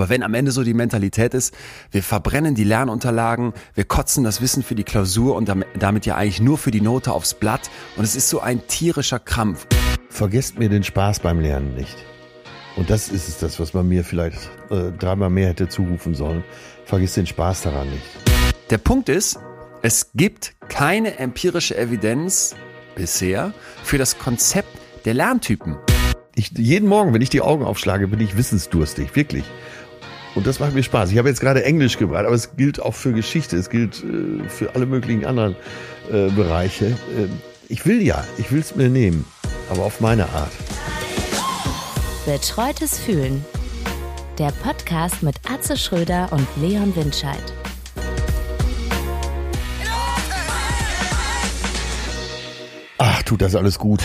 Aber wenn am Ende so die Mentalität ist, wir verbrennen die Lernunterlagen, wir kotzen das Wissen für die Klausur und damit ja eigentlich nur für die Note aufs Blatt und es ist so ein tierischer Krampf. Vergesst mir den Spaß beim Lernen nicht. Und das ist es das, was man mir vielleicht äh, dreimal mehr hätte zurufen sollen. Vergiss den Spaß daran nicht. Der Punkt ist, es gibt keine empirische Evidenz bisher für das Konzept der Lerntypen. Ich, jeden Morgen, wenn ich die Augen aufschlage, bin ich wissensdurstig, wirklich. Und das macht mir Spaß. Ich habe jetzt gerade Englisch gebracht, aber es gilt auch für Geschichte, es gilt äh, für alle möglichen anderen äh, Bereiche. Äh, ich will ja, ich will es mir nehmen, aber auf meine Art. Betreutes Fühlen. Der Podcast mit Atze Schröder und Leon Windscheid. Ach, tut das alles gut.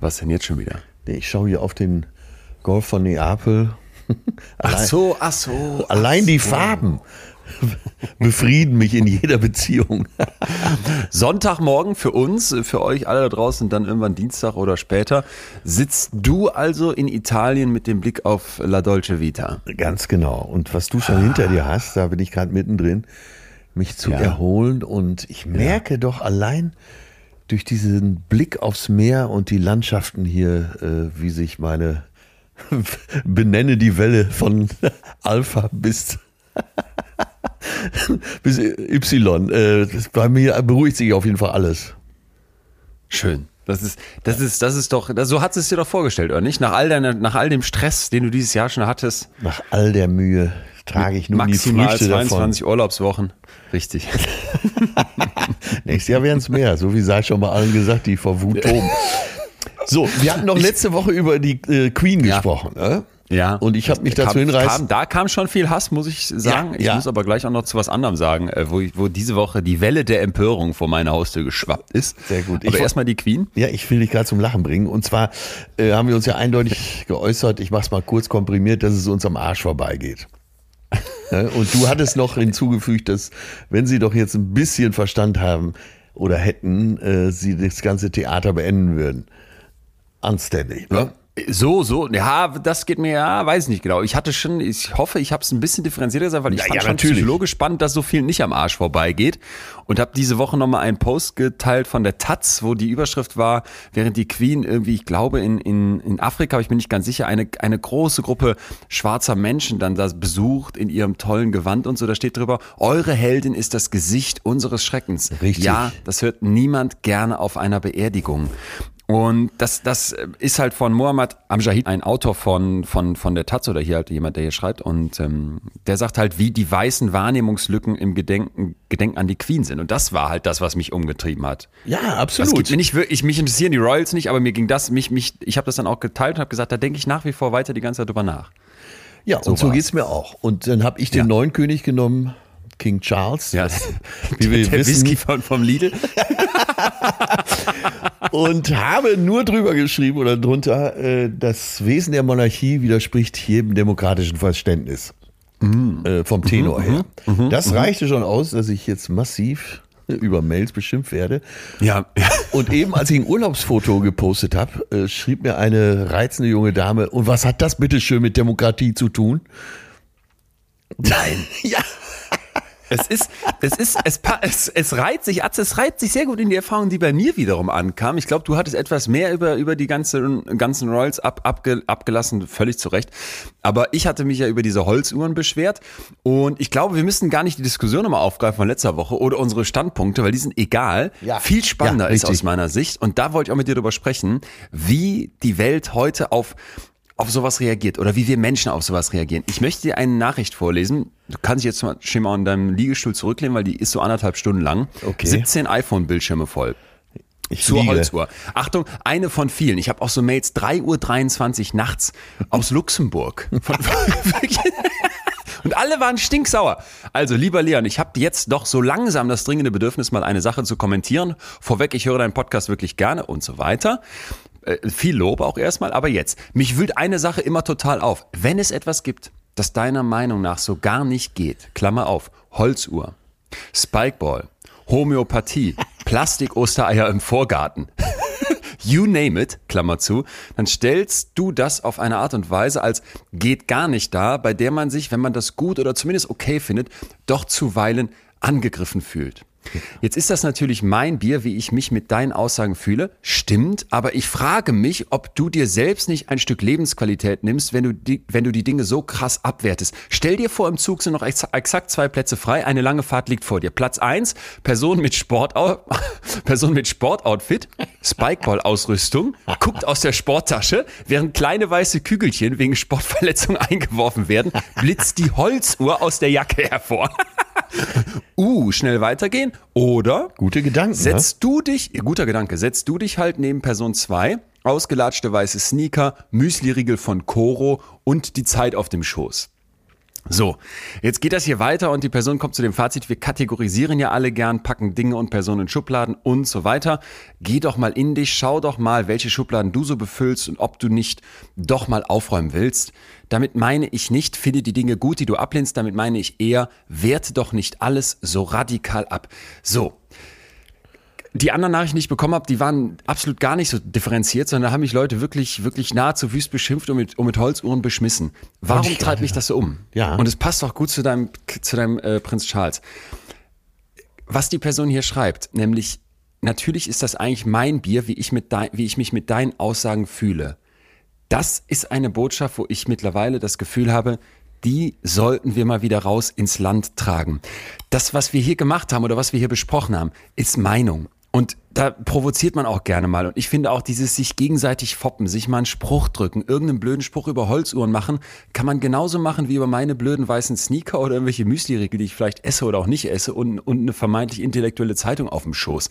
Was denn jetzt schon wieder? Ich schaue hier auf den Golf von Neapel. Ach so, ach so. Allein ach die so. Farben befrieden mich in jeder Beziehung. Sonntagmorgen für uns, für euch alle da draußen, dann irgendwann Dienstag oder später, sitzt du also in Italien mit dem Blick auf La Dolce Vita. Ganz genau. Und was du schon hinter dir hast, da bin ich gerade mittendrin, mich zu Ja. erholen. Und ich merke doch allein durch diesen Blick aufs Meer und die Landschaften hier, äh, wie sich meine benenne die Welle von Alpha bis bis Y. Äh, bei mir beruhigt sich auf jeden Fall alles. Schön. Das ist, das ist, das ist doch, so hat es dir doch vorgestellt, oder nicht? Nach all deiner, nach all dem Stress, den du dieses Jahr schon hattest, Nach all der Mühe trage ich nun die maximal Früchte davon. 22 Urlaubswochen. Richtig. Nächstes Jahr werden es mehr, so wie sei schon mal allen gesagt, die vor Wut toben. So, wir hatten noch letzte Woche über die äh, Queen Ja. gesprochen. Ne? Ja. Und ich habe mich Da dazu hinreißen. Da kam schon viel Hass, muss ich sagen. Ja, ich ja. muss aber gleich auch noch zu was anderem sagen, äh, wo, ich- wo diese Woche die Welle der Empörung vor meiner Haustür geschwappt ist. Sehr gut. Ich Aber erstmal die Queen. Ja, ich will dich gerade zum Lachen bringen. Und zwar äh, haben wir uns ja eindeutig geäußert, ich mache es mal kurz komprimiert, dass es uns am Arsch vorbeigeht. Ne? Und du hattest noch hinzugefügt, dass wenn sie doch jetzt ein bisschen Verstand haben oder hätten, äh, sie das ganze Theater beenden würden. Anständig. Ne? So, so, ja, das geht mir, ja, weiß ich nicht genau. Ich hatte schon, ich hoffe, ich habe es ein bisschen differenzierter gesagt, weil ich Ja, fand ja, schon natürlich. psychologisch spannend, dass so viel nicht am Arsch vorbeigeht. Und habe diese Woche nochmal einen Post geteilt von der Taz, wo die Überschrift war, während die Queen irgendwie, ich glaube, in, in, in Afrika, aber ich bin nicht ganz sicher, eine, eine große Gruppe schwarzer Menschen dann das besucht in ihrem tollen Gewand und so. Da steht drüber, eure Heldin ist das Gesicht unseres Schreckens. Richtig. Ja, das hört niemand gerne auf einer Beerdigung. Und das, das ist halt von Mohammad Amjahid, ein Autor von, von, von der Taz oder hier halt jemand, der hier schreibt. Und ähm, der sagt halt, wie die weißen Wahrnehmungslücken im Gedenken, Gedenken an die Queen sind. Und das war halt das, was mich umgetrieben hat. Ja, Das absolut. geht mir nicht wirklich, mich interessieren die Royals nicht, aber mir ging das, mich, mich, ich habe das dann auch geteilt und habe gesagt, da denke ich nach wie vor weiter die ganze Zeit drüber nach. Ja, und so war's. geht's mir auch. Und dann habe ich den Ja. neuen König genommen, King Charles. Ja, Wie wir der wissen. Whisky von, vom Lidl. und habe nur drüber geschrieben oder drunter, äh, das Wesen der Monarchie widerspricht jedem demokratischen Verständnis. Äh, vom Tenor her. das reichte schon aus, dass ich jetzt massiv über Mails beschimpft werde. Ja, Und eben, als ich ein Urlaubsfoto gepostet habe, äh, schrieb mir eine reizende junge Dame, und was hat das bitte schön mit Demokratie zu tun? Nein. Ja. Es ist, es ist, es, es, es reiht sich, Atze, es reiht sich sehr gut in die Erfahrung, die bei mir wiederum ankam. Ich glaube, du hattest etwas mehr über, über die ganzen, ganzen Royals ab, abge, abgelassen, völlig zu Recht. Aber ich hatte mich ja über diese Holzuhren beschwert. Und ich glaube, wir müssen gar nicht die Diskussion nochmal aufgreifen von letzter Woche oder unsere Standpunkte, weil die sind egal. Ja. Viel spannender Ja, ist aus meiner Sicht. Und da wollte ich auch mit dir darüber sprechen, wie die Welt heute auf auf sowas reagiert oder wie wir Menschen auf sowas reagieren. Ich möchte dir eine Nachricht vorlesen. Du kannst dich jetzt mal schön mal in deinem Liegestuhl zurücklehnen, weil die ist so anderthalb Stunden lang. Okay. 17 iPhone-Bildschirme voll. Ich Zur fliege. Holzuhr. Achtung, eine von vielen. Ich habe auch so Mails 3.23 Uhr nachts aus Luxemburg. Von, und alle waren stinksauer. Also, lieber Leon, ich habe jetzt doch so langsam das dringende Bedürfnis, mal eine Sache zu kommentieren. Vorweg, ich höre deinen Podcast wirklich gerne und so weiter. Äh, viel Lob auch erstmal, aber jetzt. Mich wühlt eine Sache immer total auf. Wenn es etwas gibt, das deiner Meinung nach so gar nicht geht, Klammer auf, Holzuhr, Spikeball, Homöopathie, Plastik-Ostereier im Vorgarten. you name it, Klammer zu, dann stellst du das auf eine Art und Weise als geht gar nicht da, bei der man sich, wenn man das gut oder zumindest okay findet, doch zuweilen angegriffen fühlt. Jetzt ist das natürlich mein Bier, wie ich mich mit deinen Aussagen fühle. Stimmt, aber ich frage mich, ob du dir selbst nicht ein Stück Lebensqualität nimmst, wenn du die, wenn du die Dinge so krass abwertest. Stell dir vor, im Zug sind noch ex exakt zwei Plätze frei, eine lange Fahrt liegt vor dir. Platz eins Person mit Sportout Person mit Sportoutfit, Spikeball-Ausrüstung, guckt aus der Sporttasche, während kleine weiße Kügelchen wegen Sportverletzung eingeworfen werden, blitzt die Holzuhr aus der Jacke hervor. uh, schnell weitergehen. Oder Gute Gedanken. setzt du dich, guter Gedanke, setzt du dich halt neben Person 2, ausgelatschte weiße Sneaker, Müsli-Riegel von Koro und die Zeit auf dem Schoß. So, jetzt geht das hier weiter und die Person kommt zu dem Fazit, wir kategorisieren ja alle gern, packen Dinge und Personen in Schubladen und so weiter. Geh doch mal in dich, schau doch mal, welche Schubladen du so befüllst und ob du nicht doch mal aufräumen willst. Damit meine ich nicht, finde die Dinge gut, die du ablehnst, damit meine ich eher, werte doch nicht alles so radikal ab. So, die anderen Nachrichten, die ich bekommen habe, die waren absolut gar nicht so differenziert, sondern da haben mich Leute wirklich, wirklich nahezu wüst beschimpft und mit, und mit Holzuhren beschmissen. Warum ich treibt gerade, mich das so um? Ja. Und es passt auch gut zu deinem, zu deinem äh, Prinz Charles. Was die Person hier schreibt, nämlich, natürlich ist das eigentlich mein Bier, wie ich, mit dein, wie ich mich mit deinen Aussagen fühle. Das ist eine Botschaft, wo ich mittlerweile das Gefühl habe, die sollten wir mal wieder raus ins Land tragen. Das, was wir hier gemacht haben oder was wir hier besprochen haben, ist Meinung. Und da provoziert man auch gerne mal. Und ich finde auch dieses sich gegenseitig foppen, sich mal einen Spruch drücken, irgendeinen blöden Spruch über Holzuhren machen, kann man genauso machen wie über meine blöden weißen Sneaker oder irgendwelche Müsli-Riegel, die ich vielleicht esse oder auch nicht esse und, und eine vermeintlich intellektuelle Zeitung auf dem Schoß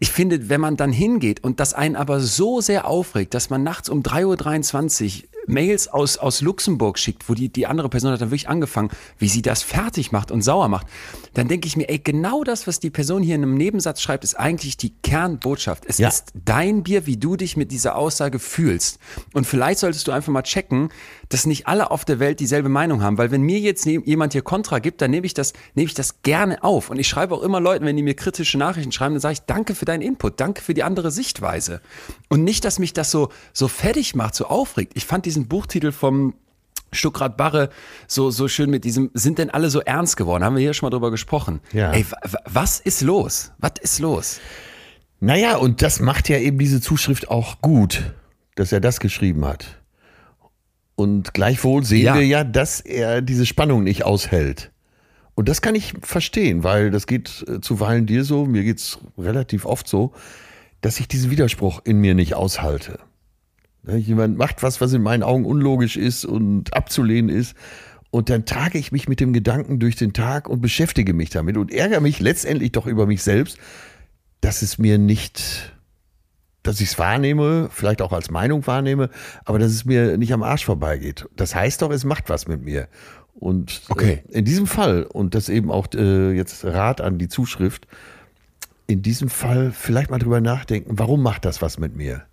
ich finde, wenn man dann hingeht und das einen aber so sehr aufregt, dass man nachts um 3.23 Uhr Mails aus, aus Luxemburg schickt, wo die, die andere Person hat dann wirklich angefangen, wie sie das fertig macht und sauer macht, dann denke ich mir, ey, genau das, was die Person hier in einem Nebensatz schreibt, ist eigentlich die Kernbotschaft. Es Ja. ist dein Bier, wie du dich mit dieser Aussage fühlst. Und vielleicht solltest du einfach mal checken, dass nicht alle auf der Welt dieselbe Meinung haben, weil wenn mir jetzt ne- jemand hier Kontra gibt, dann nehme ich das, nehme ich das gerne auf. Und ich schreibe auch immer Leuten, wenn die mir kritische Nachrichten schreiben, dann sage ich, danke für deinen Input, danke für die andere Sichtweise. Und nicht, dass mich das so, so fertig macht, so aufregt. Ich fand diesen Buchtitel vom Stuckrad Barre so, so schön mit diesem, sind denn alle so ernst geworden? Haben wir hier schon mal drüber gesprochen. Ja. Ey, wa- wa- was ist los? Was ist los? Naja, und das macht ja eben diese Zuschrift auch gut, dass er das geschrieben hat. Und gleichwohl sehen Ja. wir ja, dass er diese Spannung nicht aushält. Und das kann ich verstehen, weil das geht äh, zuweilen dir so, mir geht's relativ oft so, dass ich diesen Widerspruch in mir nicht aushalte. Ne, Jemand macht was, was in meinen Augen unlogisch ist und abzulehnen ist. Und dann trage ich mich mit dem Gedanken durch den Tag und beschäftige mich damit und ärgere mich letztendlich doch über mich selbst, dass es mir nicht, dass ich es wahrnehme, vielleicht auch als Meinung wahrnehme, aber dass es mir nicht am Arsch vorbeigeht. Das heißt doch, es macht was mit mir. Und Okay. äh, in diesem Fall, und das eben auch äh, jetzt Rat an die Zuschrift, in diesem Fall vielleicht mal drüber nachdenken, warum macht das was mit mir?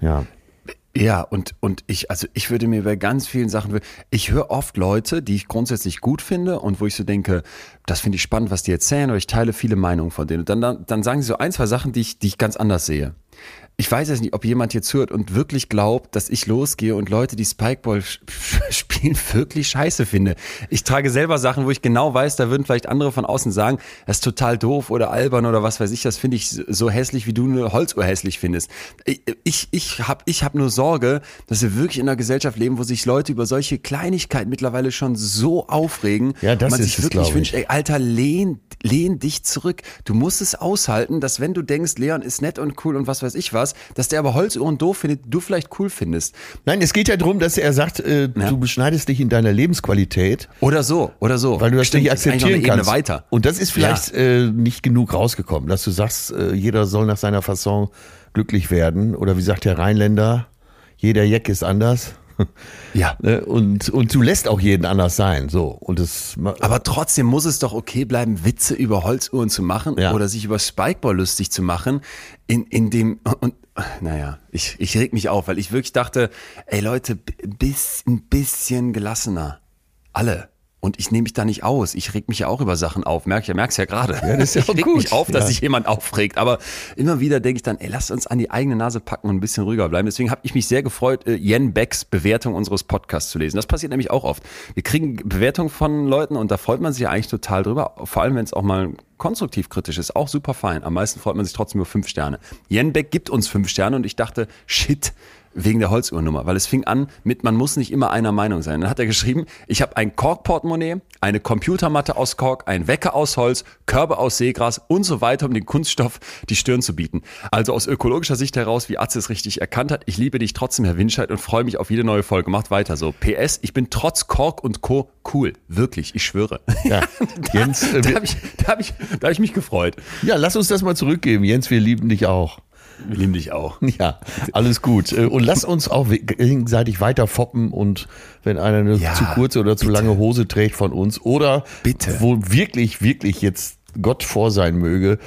Ja. Ja, und, und ich, also ich würde mir bei ganz vielen Sachen, ich höre oft Leute, die ich grundsätzlich gut finde und wo ich so denke, das finde ich spannend, was die erzählen, oder ich teile viele Meinungen von denen. Und dann, dann, dann sagen sie so ein, zwei Sachen, die ich, die ich ganz anders sehe. Ich weiß jetzt nicht, ob jemand hier zuhört und wirklich glaubt, dass ich losgehe und Leute, die Spikeball spielen, wirklich scheiße finde. Ich trage selber Sachen, wo ich genau weiß, da würden vielleicht andere von außen sagen, das ist total doof oder albern oder was weiß ich, das finde ich so hässlich, wie du eine Holzuhr hässlich findest. Ich, ich, ich habe ich hab nur Sorge, dass wir wirklich in einer Gesellschaft leben, wo sich Leute über solche Kleinigkeiten mittlerweile schon so aufregen. Ja, das man ist sich es, wirklich wünscht, ey, Alter, lehn, lehn dich zurück. Du musst es aushalten, dass wenn du denkst, Leon ist nett und cool und was weiß ich was, dass der aber Holzuhren doof findet, du vielleicht cool findest. Nein, es geht ja darum, dass er sagt, äh, Ja. du beschneidest dich in deiner Lebensqualität, Oder so, oder so. weil du das Stimmt, nicht akzeptieren kannst. weiter. Und das ist vielleicht äh, nicht genug rausgekommen, dass du sagst, äh, jeder soll nach seiner Fasson glücklich werden. Oder wie sagt der Rheinländer, jeder Jeck ist anders. Ja. Ne? und, und du lässt auch jeden anders sein. So. Und das, Aber trotzdem muss es doch okay bleiben, Witze über Holzuhren zu machen Ja. oder sich über Spikeball lustig zu machen, in, in dem, und, naja, ich, ich reg mich auf, weil ich wirklich dachte, ey Leute, bis, ein bisschen gelassener. Alle. Und ich nehme mich da nicht aus. Ich reg mich ja auch über Sachen auf. Merk, ich merk's ja gerade. Ja, das ist ja ich reg gut. mich auf, dass Ja. sich jemand aufregt. Aber immer wieder denke ich dann, ey, lass uns an die eigene Nase packen und ein bisschen ruhiger bleiben. Deswegen habe ich mich sehr gefreut, äh, Jen Becks Bewertung unseres Podcasts zu lesen. Das passiert nämlich auch oft. Wir kriegen Bewertungen von Leuten und da freut man sich ja eigentlich total drüber. Vor allem, wenn es auch mal konstruktiv kritisch ist. Auch super fein. Am meisten freut man sich trotzdem über fünf Sterne. Jen Beck gibt uns fünf Sterne und ich dachte, shit, wegen der Holzuhrennummer, weil es fing an mit, man muss nicht immer einer Meinung sein. Dann hat er geschrieben, ich habe ein Korkportemonnaie, eine Computermatte aus Kork, ein Wecker aus Holz, Körbe aus Seegras und so weiter, um den Kunststoff die Stirn zu bieten. Also aus ökologischer Sicht heraus, wie Atze es richtig erkannt hat, ich liebe dich trotzdem, Herr Winscheid, und freue mich auf jede neue Folge. Macht weiter so. PS, ich bin trotz Kork und Co. cool. Wirklich, ich schwöre. Ja, Jens, äh, Da habe ich, da hab ich, da hab ich mich gefreut. ja, lass uns das mal zurückgeben. Jens, wir lieben dich auch. Wir lieben dich auch. Ja, alles gut. Äh, Und lass uns auch gegenseitig weiter foppen und wenn einer eine Ja, zu kurze oder zu lange Hose trägt von uns oder Bitte. wo wirklich, wirklich jetzt Gott vor sein möge,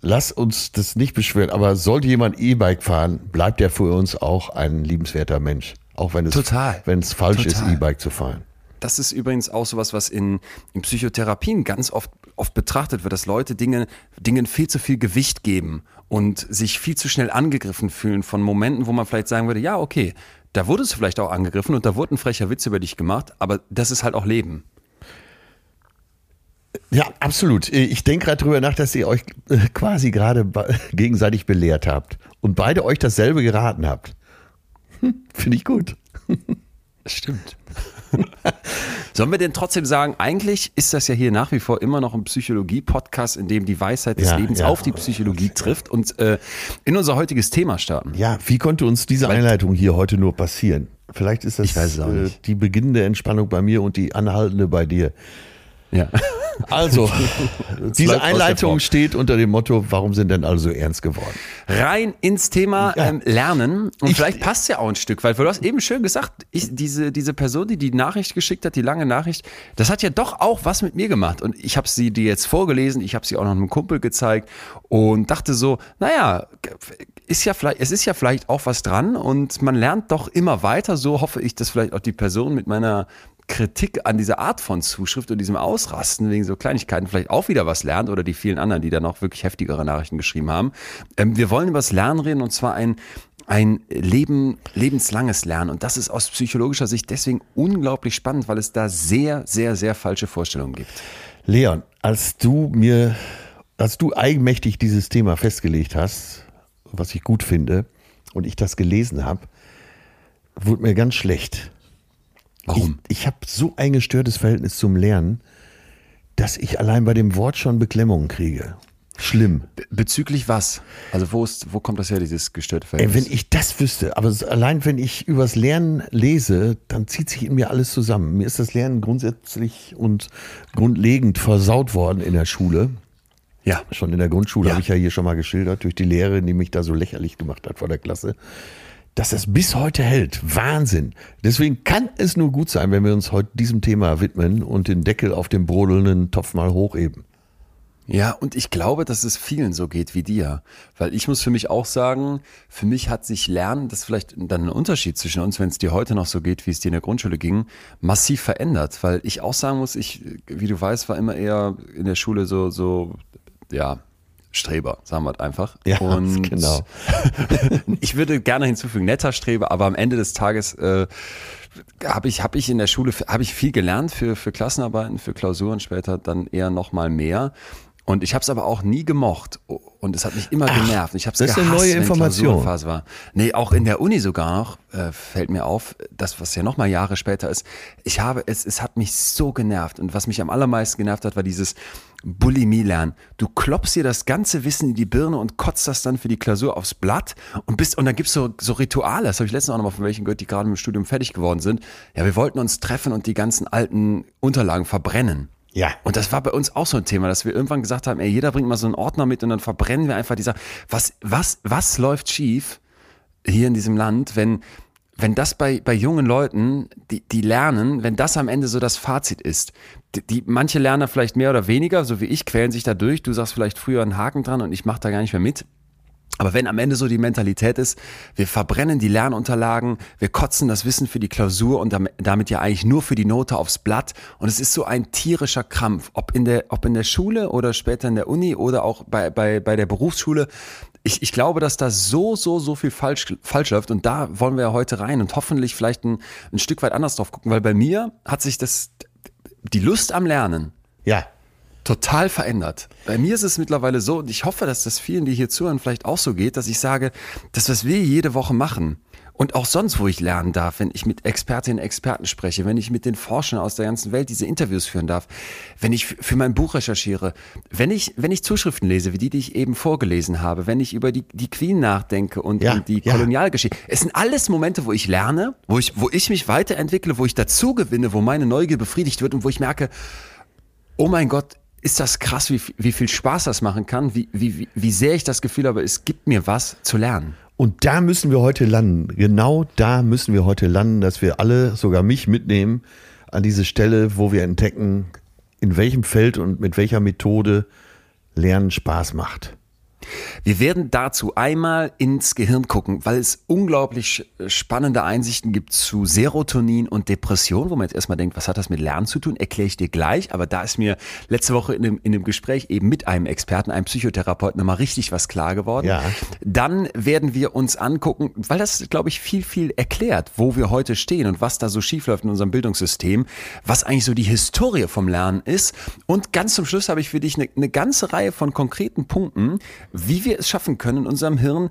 lass uns das nicht beschweren. Aber sollte jemand E-Bike fahren, bleibt er für uns auch ein liebenswerter Mensch. Auch wenn es, Total. wenn es falsch ist, Total. E-Bike zu fahren. Das ist übrigens auch sowas, was in, in Psychotherapien ganz oft, oft betrachtet wird, dass Leute Dinge, Dingen viel zu viel Gewicht geben und sich viel zu schnell angegriffen fühlen von Momenten, wo man vielleicht sagen würde, ja, okay, da wurdest du vielleicht auch angegriffen und da wurde ein frecher Witz über dich gemacht, aber das ist halt auch Leben. Ja, absolut. Ich denke gerade drüber nach, dass ihr euch äh, quasi gerade gegenseitig belehrt habt und beide euch dasselbe geraten habt. Hm, Finde ich gut. Stimmt. Sollen wir denn trotzdem sagen, eigentlich ist das ja hier nach wie vor immer noch ein Psychologie-Podcast, in dem die Weisheit des Ja, Lebens ja. auf die Psychologie trifft und äh, in unser heutiges Thema starten. Ja, wie konnte uns diese Einleitung hier heute nur passieren? Vielleicht ist das äh, die beginnende Entspannung bei mir und die anhaltende bei dir. Ja. Also, diese Einleitung steht unter dem Motto, warum sind denn alle so ernst geworden? rein ins Thema Ja. ähm, Lernen. Und Ich- vielleicht passt ja auch ein Stück weit, weil du hast eben schön gesagt, ich, diese, diese Person, die die Nachricht geschickt hat, die lange Nachricht, das hat ja doch auch was mit mir gemacht. Und ich habe sie dir jetzt vorgelesen, ich habe sie auch noch einem Kumpel gezeigt und dachte so, naja, ist ja vielleicht, es ist ja vielleicht auch was dran und man lernt doch immer weiter. So hoffe ich, dass vielleicht auch die Person mit meiner Kritik an dieser Art von Zuschrift und diesem Ausrasten wegen so Kleinigkeiten vielleicht auch wieder was lernt oder die vielen anderen, die dann auch wirklich heftigere Nachrichten geschrieben haben. Ähm, wir wollen über das Lernen reden und zwar ein, ein Leben, lebenslanges Lernen. Und das ist aus psychologischer Sicht deswegen unglaublich spannend, weil es da sehr, sehr, sehr falsche Vorstellungen gibt. Leon, als du mir, als du eigenmächtig dieses Thema festgelegt hast, was ich gut finde, und ich das gelesen habe, wurde mir ganz schlecht. Warum? Ich, ich habe so ein gestörtes Verhältnis zum Lernen, dass ich allein bei dem Wort schon Beklemmungen kriege. Schlimm. Be- Bezüglich was? Also wo ist, wo kommt das her, dieses gestörte Ey, Verhältnis? wenn ich das wüsste, aber allein wenn ich übers Lernen lese, dann zieht sich in mir alles zusammen. Mir ist das Lernen grundsätzlich und grundlegend versaut worden in der Schule. ja. Schon in der Grundschule Ja. habe ich ja hier schon mal geschildert, durch die Lehrerin, die mich da so lächerlich gemacht hat vor der Klasse, dass das bis heute hält. Wahnsinn. Deswegen kann es nur gut sein, wenn wir uns heute diesem Thema widmen und den Deckel auf dem brodelnden Topf mal hochheben. Ja, und ich glaube, dass es vielen so geht wie dir. Weil ich muss für mich auch sagen, für mich hat sich Lernen, das ist vielleicht dann ein Unterschied zwischen uns, wenn es dir heute noch so geht, wie es dir in der Grundschule ging, massiv verändert. Weil ich auch sagen muss, ich, wie du weißt, war immer eher in der Schule so, so, ja, Streber, sagen wir einfach. Ja, und genau. ich würde gerne hinzufügen, netter Streber, aber am Ende des Tages äh, habe ich, hab ich in der Schule habe ich viel gelernt für, für Klassenarbeiten, für Klausuren, später dann eher noch mal mehr. Und ich habe es aber auch nie gemocht und es hat mich immer genervt. Ich habe es gehasst, eine neue Information. War. Nee, auch in der Uni sogar noch äh, fällt mir auf, das was ja noch mal Jahre später ist. Ich habe es, es hat mich so genervt und was mich am allermeisten genervt hat, war dieses Bulimie lernen. Du klopfst dir das ganze Wissen in die Birne und kotzt das dann für die Klausur aufs Blatt und bist und dann gibt's so so Rituale. Das habe ich letztens auch noch mal von welchen gehört, die gerade im Studium fertig geworden sind. Ja, wir wollten uns treffen und die ganzen alten Unterlagen verbrennen. Ja. Und das war bei uns auch so ein Thema, dass wir irgendwann gesagt haben, ey, jeder bringt mal so einen Ordner mit und dann verbrennen wir einfach die Sachen. Was, was, was läuft schief hier in diesem Land, wenn, wenn das bei, bei jungen Leuten, die, die lernen, wenn das am Ende so das Fazit ist. Die, die, manche lernen vielleicht mehr oder weniger, so wie ich, quälen sich da durch. Du sagst vielleicht früher einen Haken dran und ich mache da gar nicht mehr mit. Aber wenn am Ende so die Mentalität ist, wir verbrennen die Lernunterlagen, wir kotzen das Wissen für die Klausur und damit ja eigentlich nur für die Note aufs Blatt und es ist so ein tierischer Krampf, ob in der, ob in der Schule oder später in der Uni oder auch bei, bei, bei der Berufsschule. Ich, ich glaube, dass da so, so, so viel falsch, falsch läuft und da wollen wir ja heute rein und hoffentlich vielleicht ein, ein Stück weit anders drauf gucken, weil bei mir hat sich das, die Lust am Lernen. Ja total verändert. Bei mir ist es mittlerweile so, und ich hoffe, dass das vielen, die hier zuhören, vielleicht auch so geht, dass ich sage, das, was wir jede Woche machen, und auch sonst, wo ich lernen darf, wenn ich mit Expertinnen und Experten spreche, wenn ich mit den Forschern aus der ganzen Welt diese Interviews führen darf, wenn ich für mein Buch recherchiere, wenn ich, wenn ich Zuschriften lese, wie die, die ich eben vorgelesen habe, wenn ich über die, die Queen nachdenke und, ja, und die ja. Kolonialgeschichte. Es sind alles Momente, wo ich lerne, wo ich, wo ich mich weiterentwickle, wo ich dazu gewinne, wo meine Neugier befriedigt wird und wo ich merke, oh mein Gott, ist das krass, wie, wie viel Spaß das machen kann, wie, wie, wie sehr ich das Gefühl habe, es gibt mir was zu lernen. Und da müssen wir heute landen. Genau da müssen wir heute landen, dass wir alle, sogar mich mitnehmen, an diese Stelle, wo wir entdecken, in welchem Feld und mit welcher Methode Lernen Spaß macht. Wir werden dazu einmal ins Gehirn gucken, weil es unglaublich spannende Einsichten gibt zu Serotonin und Depression, wo man jetzt erstmal denkt, was hat das mit Lernen zu tun? Erkläre ich dir gleich. Aber da ist mir letzte Woche in dem, in dem Gespräch eben mit einem Experten, einem Psychotherapeuten, nochmal richtig was klar geworden. Ja. Dann werden wir uns angucken, weil das, glaube ich, viel, viel erklärt, wo wir heute stehen und was da so schiefläuft in unserem Bildungssystem, was eigentlich so die Historie vom Lernen ist. Und ganz zum Schluss habe ich für dich eine, eine ganze Reihe von konkreten Punkten, wie wir es schaffen können, in unserem Hirn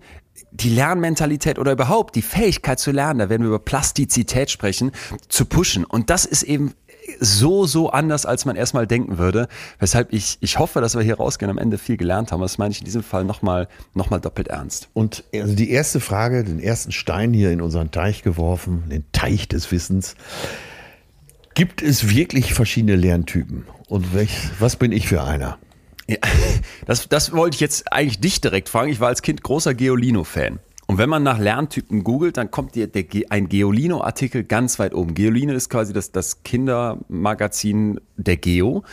die Lernmentalität oder überhaupt die Fähigkeit zu lernen, da werden wir über Plastizität sprechen, zu pushen. Und das ist eben so, so anders, als man erstmal denken würde. Weshalb ich, ich hoffe, dass wir hier rausgehen, am Ende viel gelernt haben. Das meine ich in diesem Fall nochmal noch mal doppelt ernst. Und also die erste Frage, den ersten Stein hier in unseren Teich geworfen, den Teich des Wissens. Gibt es wirklich verschiedene Lerntypen? Und welch, was bin ich für einer? Ja, das, das wollte ich jetzt eigentlich dich direkt fragen. Ich war als Kind großer Geolino-Fan. Und wenn man nach Lerntypen googelt, dann kommt dir der, ein Geolino-Artikel ganz weit oben. Geolino ist quasi das, das Kindermagazin der Geo.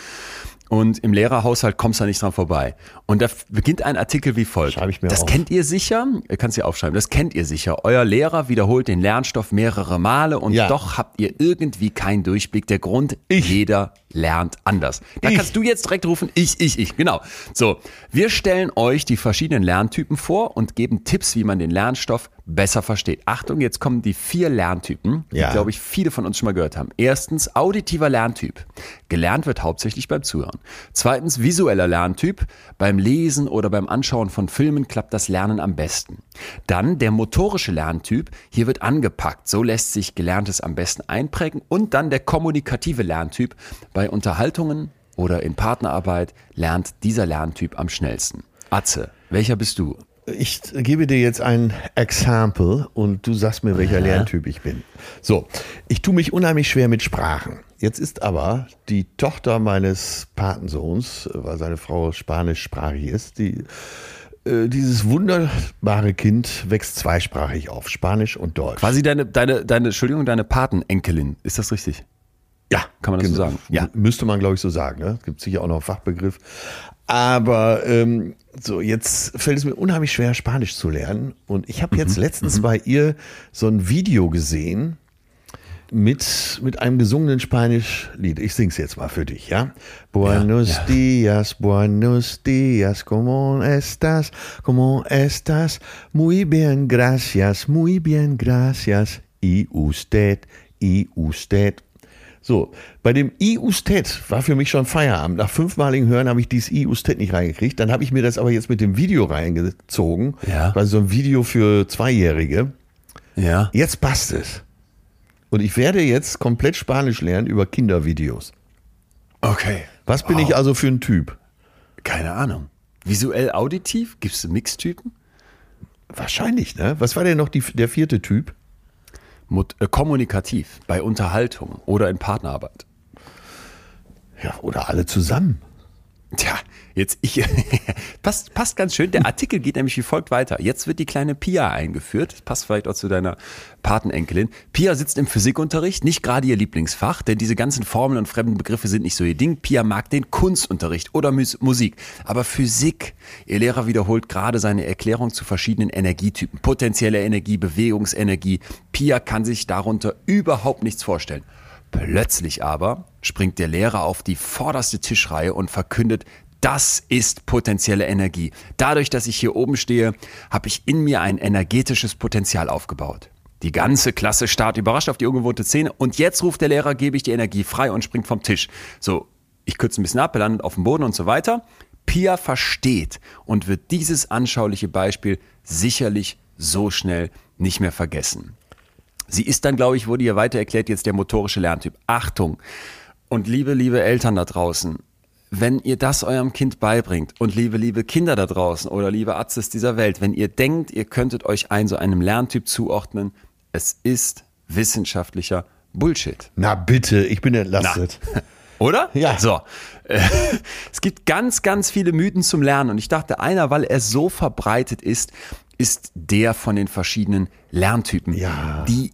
Und im Lehrerhaushalt kommst du da nicht dran vorbei. Und da beginnt ein Artikel wie folgt. Schreibe ich mir das auf. kennt ihr sicher, ihr kannst ihr aufschreiben, das kennt ihr sicher. Euer Lehrer wiederholt den Lernstoff mehrere Male und ja. doch habt ihr irgendwie keinen Durchblick. Der Grund, ich. jeder lernt anders. Da ich. kannst du jetzt direkt rufen, ich, ich, ich. Genau. So, wir stellen euch die verschiedenen Lerntypen vor und geben Tipps, wie man den Lernstoff besser versteht. Achtung, jetzt kommen die vier Lerntypen, die, ja. glaube ich, viele von uns schon mal gehört haben. Erstens, auditiver Lerntyp. Gelernt wird hauptsächlich beim Zuhören. Zweitens, visueller Lerntyp. Beim Lesen oder beim Anschauen von Filmen klappt das Lernen am besten. Dann der motorische Lerntyp. Hier wird angepackt. So lässt sich Gelerntes am besten einprägen. Und dann der kommunikative Lerntyp. Bei Unterhaltungen oder in Partnerarbeit lernt dieser Lerntyp am schnellsten. Atze, welcher bist du? Ich gebe dir jetzt ein Example und du sagst mir, welcher Aha. Lerntyp ich bin. So, ich tue mich unheimlich schwer mit Sprachen. Jetzt ist aber die Tochter meines Patensohns, weil seine Frau spanischsprachig ist, die äh, dieses wunderbare Kind wächst zweisprachig auf, Spanisch und Deutsch. Quasi deine, deine, deine, Entschuldigung, deine Patenenkelin. Ist das richtig? Ja, kann man das genau. so sagen? Ja. Müsste man, glaube ich, so sagen. Ne? Gibt sicher auch noch einen Fachbegriff. Aber ähm, so, jetzt fällt es mir unheimlich schwer, Spanisch zu lernen. Und ich habe jetzt mhm. letztens mhm. bei ihr so ein Video gesehen mit, mit einem gesungenen Spanisch-Lied. Ich sing's jetzt mal für dich, ja? Buenos ja, ja. dias, buenos dias, ¿cómo estás? ¿Cómo estás? Muy bien, gracias, muy bien, gracias. Y usted, y usted. So, bei dem I-Usted war für mich schon Feierabend. Nach fünfmaligen Hören habe ich dieses I-Usted nicht reingekriegt. Dann habe ich mir das aber jetzt mit dem Video reingezogen. Ja. Weil so ein Video für Zweijährige. Ja. Jetzt passt es. Und ich werde jetzt komplett Spanisch lernen über Kindervideos. Okay. Was bin wow. ich also für ein Typ? Keine Ahnung. Visuell auditiv? Gibt es Mixtypen? Wahrscheinlich, ne? Was war denn noch die, der vierte Typ? Äh, kommunikativ, bei Unterhaltung oder in Partnerarbeit. Ja, oder alle zusammen. Tja, jetzt ich passt, passt ganz schön. Der Artikel geht nämlich wie folgt weiter. Jetzt wird die kleine Pia eingeführt. Das passt vielleicht auch zu deiner Patenenkelin. Pia sitzt im Physikunterricht, nicht gerade ihr Lieblingsfach, denn diese ganzen Formeln und fremden Begriffe sind nicht so ihr Ding. Pia mag den Kunstunterricht oder Mus Musik, aber Physik. Ihr Lehrer wiederholt gerade seine Erklärung zu verschiedenen Energietypen. Potenzielle Energie, Bewegungsenergie. Pia kann sich darunter überhaupt nichts vorstellen. Plötzlich aber springt der Lehrer auf die vorderste Tischreihe und verkündet, das ist potenzielle Energie. Dadurch, dass ich hier oben stehe, habe ich in mir ein energetisches Potenzial aufgebaut. Die ganze Klasse starrt überrascht auf die ungewohnte Szene und jetzt ruft der Lehrer, gebe ich die Energie frei und springt vom Tisch. So, ich kürze ein bisschen ab, landet auf dem Boden und so weiter. Pia versteht und wird dieses anschauliche Beispiel sicherlich so schnell nicht mehr vergessen. Sie ist dann, glaube ich, wurde ihr weiter erklärt, jetzt der motorische Lerntyp. Achtung! Und liebe, liebe Eltern da draußen, wenn ihr das eurem Kind beibringt und liebe, liebe Kinder da draußen oder liebe Arztes dieser Welt, wenn ihr denkt, ihr könntet euch einen so einem Lerntyp zuordnen, es ist wissenschaftlicher Bullshit. Na bitte, ich bin entlastet. Na. Oder? Ja. So. Es gibt ganz, ganz viele Mythen zum Lernen und ich dachte, einer, weil er so verbreitet ist, ist der von den verschiedenen Lerntypen. Ja. Die